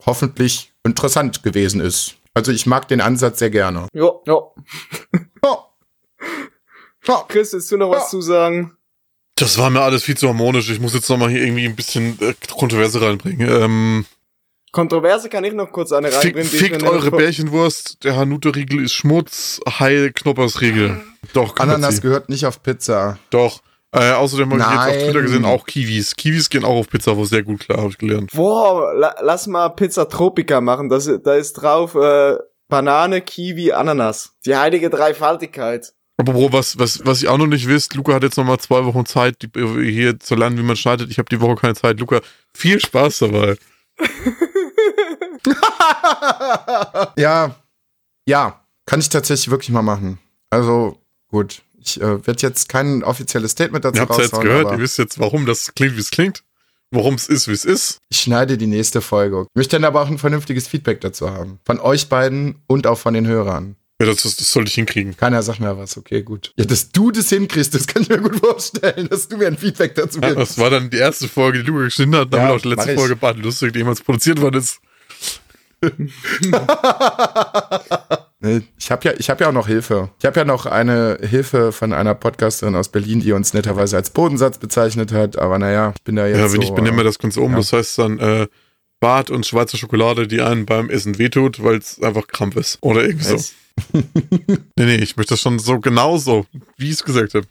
hoffentlich interessant gewesen ist. Also ich mag den Ansatz sehr gerne. Ja, ja. ja. Chris, willst du noch was zu sagen? Das war mir alles viel zu harmonisch. Ich muss jetzt nochmal hier irgendwie ein bisschen äh, Kontroverse reinbringen. Ähm, Kontroverse kann ich noch kurz eine reinbringen. Fick, fickt eure Bärchenwurst, der Hanuta-Riegel ist Schmutz, Heil Knoppers-Riegel. Doch, Ananas gehört nicht auf Pizza. Doch. Äh, außerdem habe ich jetzt auf Twitter gesehen, auch Kiwis. Kiwis gehen auch auf Pizza, wo sehr gut klar, habe ich gelernt. Boah, la lass mal Pizza Tropica machen. Das, da ist drauf äh, Banane, Kiwi, Ananas. Die heilige Dreifaltigkeit. Aber Bro, was, was, was ich auch noch nicht wisst, Luca hat jetzt noch mal zwei Wochen Zeit, die, hier zu lernen, wie man schneidet. Ich habe die Woche keine Zeit. Luca, viel Spaß dabei. ja, ja, kann ich tatsächlich wirklich mal machen. Also, gut. Ich äh, werde jetzt kein offizielles Statement dazu Ihr habt jetzt gehört, ihr wisst jetzt, warum das klingt, wie es klingt. Warum es ist, wie es ist. Ich schneide die nächste Folge. Ich möchte dann aber auch ein vernünftiges Feedback dazu haben. Von euch beiden und auch von den Hörern. Ja, das, das, sollte ich hinkriegen. Keiner sagt mir was, okay, gut. Ja, dass du das hinkriegst, das kann ich mir gut vorstellen, dass du mir ein Feedback dazu gibst. Ja, das war dann die erste Folge, die Luca geschnitten hat, dann ja, auch die letzte Folge Bad Lustig, die jemals produziert worden ist. ich habe ja, ich habe ja auch noch Hilfe. Ich habe ja noch eine Hilfe von einer Podcasterin aus Berlin, die uns netterweise als Bodensatz bezeichnet hat. Aber naja, ich bin da jetzt. Ja, wenn so, ich benehme das Ganze um, ja. das heißt dann äh, Bart und schwarze Schokolade, die einen beim Essen wehtut, weil es einfach Krampf ist oder irgendwie so. nee, nee, ich möchte das schon so genauso, wie ich es gesagt habe.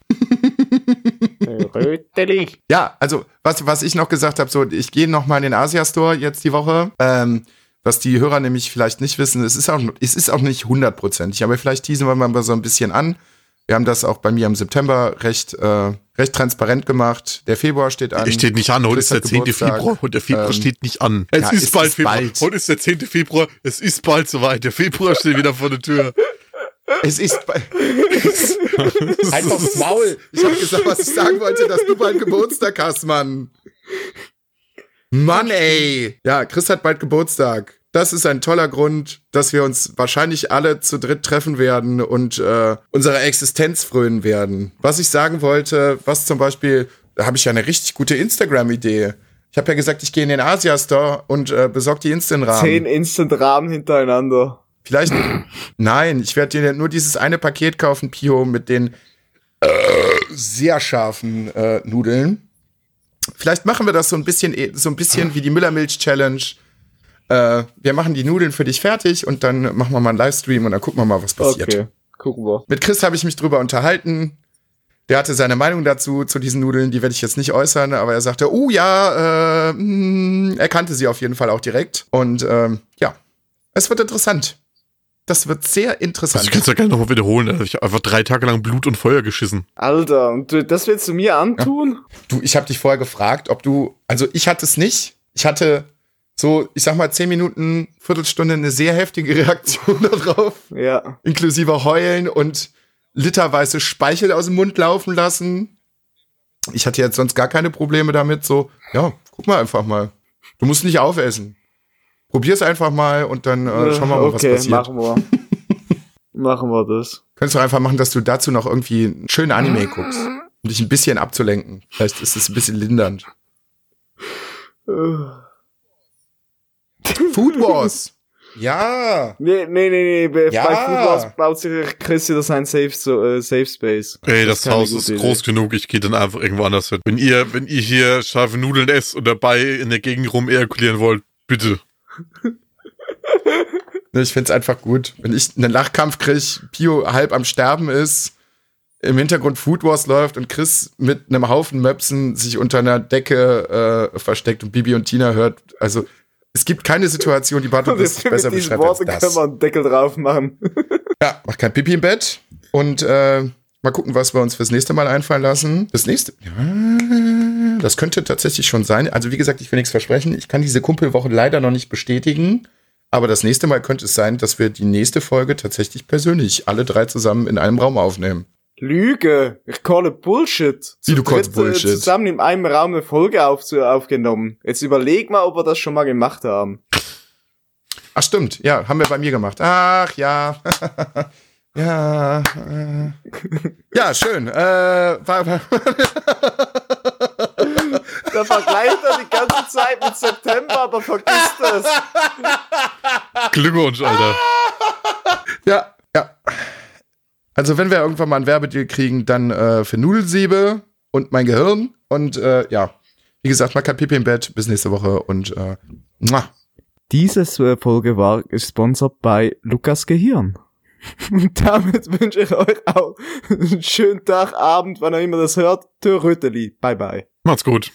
ja, also was, was ich noch gesagt habe, so ich gehe noch mal in den Asia Store jetzt die Woche. Ähm, was die Hörer nämlich vielleicht nicht wissen, es ist auch, es ist auch nicht hundertprozentig, aber vielleicht teasen wir mal so ein bisschen an. Wir haben das auch bei mir im September recht, äh, recht transparent gemacht. Der Februar steht an. Es steht nicht an, heute ist der 10. Februar und der Februar ähm, steht nicht an. Es ja, ist es bald ist Februar. Bald. Heute ist der 10. Februar, es ist bald soweit. Der Februar steht wieder vor der Tür. Es ist Einfach das Maul. Ich habe gesagt, was ich sagen wollte, dass du bald Geburtstag hast, Mann. Mann, ey. Ja, Chris hat bald Geburtstag. Das ist ein toller Grund, dass wir uns wahrscheinlich alle zu dritt treffen werden und äh, unserer Existenz frönen werden. Was ich sagen wollte, was zum Beispiel, da habe ich ja eine richtig gute Instagram-Idee. Ich habe ja gesagt, ich gehe in den Asia-Store und äh, besorge die Instant-Rahmen. Zehn Instant-Rahmen hintereinander. Vielleicht, nein, ich werde dir nur dieses eine Paket kaufen, Pio, mit den äh, sehr scharfen äh, Nudeln. Vielleicht machen wir das so ein bisschen, eh- so ein bisschen wie die Müllermilch-Challenge. Äh, wir machen die Nudeln für dich fertig und dann machen wir mal einen Livestream und dann gucken wir mal, was passiert. Okay, gucken wir. Mit Chris habe ich mich drüber unterhalten. Der hatte seine Meinung dazu, zu diesen Nudeln, die werde ich jetzt nicht äußern, aber er sagte, oh ja, äh, mh, er kannte sie auf jeden Fall auch direkt. Und ähm, ja, es wird interessant. Das wird sehr Also interessant. ich kann es ja gerne nochmal wiederholen. da hab Ich habe einfach drei Tage lang Blut und Feuer geschissen. Alter, und du, das willst du mir antun? Du, ich habe dich vorher gefragt, ob du, also ich hatte es nicht. Ich hatte so, ich sag mal, zehn Minuten, Viertelstunde eine sehr heftige Reaktion darauf. Ja. inklusive Heulen und literweise Speichel aus dem Mund laufen lassen. Ich hatte jetzt sonst gar keine Probleme damit. So, ja, guck mal einfach mal. Du musst nicht aufessen. Probier's einfach mal und dann äh, schauen wir mal, okay, was passiert. machen wir. machen wir das. Könntest du einfach machen, dass du dazu noch irgendwie einen schönen Anime guckst, um dich ein bisschen abzulenken. Vielleicht ist es ein bisschen lindernd. Food Wars. Ja. Nee, nee, nee, nee. Bei Ja. bei Food Wars baut sich Chris wieder sein Safe, so, äh, Safe Space. Ey, das, keine Haus ist Idee. groß genug, ich gehe dann einfach irgendwo anders hin. Wenn ihr, wenn ihr hier scharfe Nudeln esst und dabei in der Gegend rum ejakulieren wollt, bitte. Ich find's einfach gut. Wenn ich einen Lachkampf krieg, Pio halb am Sterben ist, im Hintergrund Food Wars läuft und Chris mit einem Haufen Möpsen sich unter einer Decke äh, versteckt und Bibi und Tina hört. Also es gibt keine Situation, die Bart und Und Chris jetzt besser beschreibt als Worten können das. wir einen Deckel drauf machen. Ja, mach kein Pipi im Bett und äh, mal gucken, was wir uns fürs nächste Mal einfallen lassen. Das nächste, ja, das könnte tatsächlich schon sein. Also wie gesagt, ich will nichts versprechen. Ich kann diese Kumpelwoche leider noch nicht bestätigen. Aber das nächste Mal könnte es sein, dass wir die nächste Folge tatsächlich persönlich alle drei zusammen in einem Raum aufnehmen. Lüge. Ich calle Bullshit. Wie, du callst dritt, äh, Bullshit? Zusammen in einem Raum eine Folge auf, aufgenommen. Jetzt überleg mal, ob wir das schon mal gemacht haben. Ach stimmt, ja, haben wir bei mir gemacht. Ach ja. ja. Äh. Ja, schön. Äh, war, war, Da vergleicht er die ganze Zeit mit September, aber vergisst es. Glückwunsch, Alter. Ja, ja. Also wenn wir irgendwann mal ein Werbedeal kriegen, dann äh, für Nudelsiebe und mein Gehirn. Und äh, ja, wie gesagt, mal kein Pipi im Bett. Bis nächste Woche und äh, muah. Diese Folge war gesponsert bei Lukas Gehirn. Und damit wünsche ich euch auch einen schönen Tag, Abend, wann ihr immer das hört. Röteli. Bye bye. Macht's gut.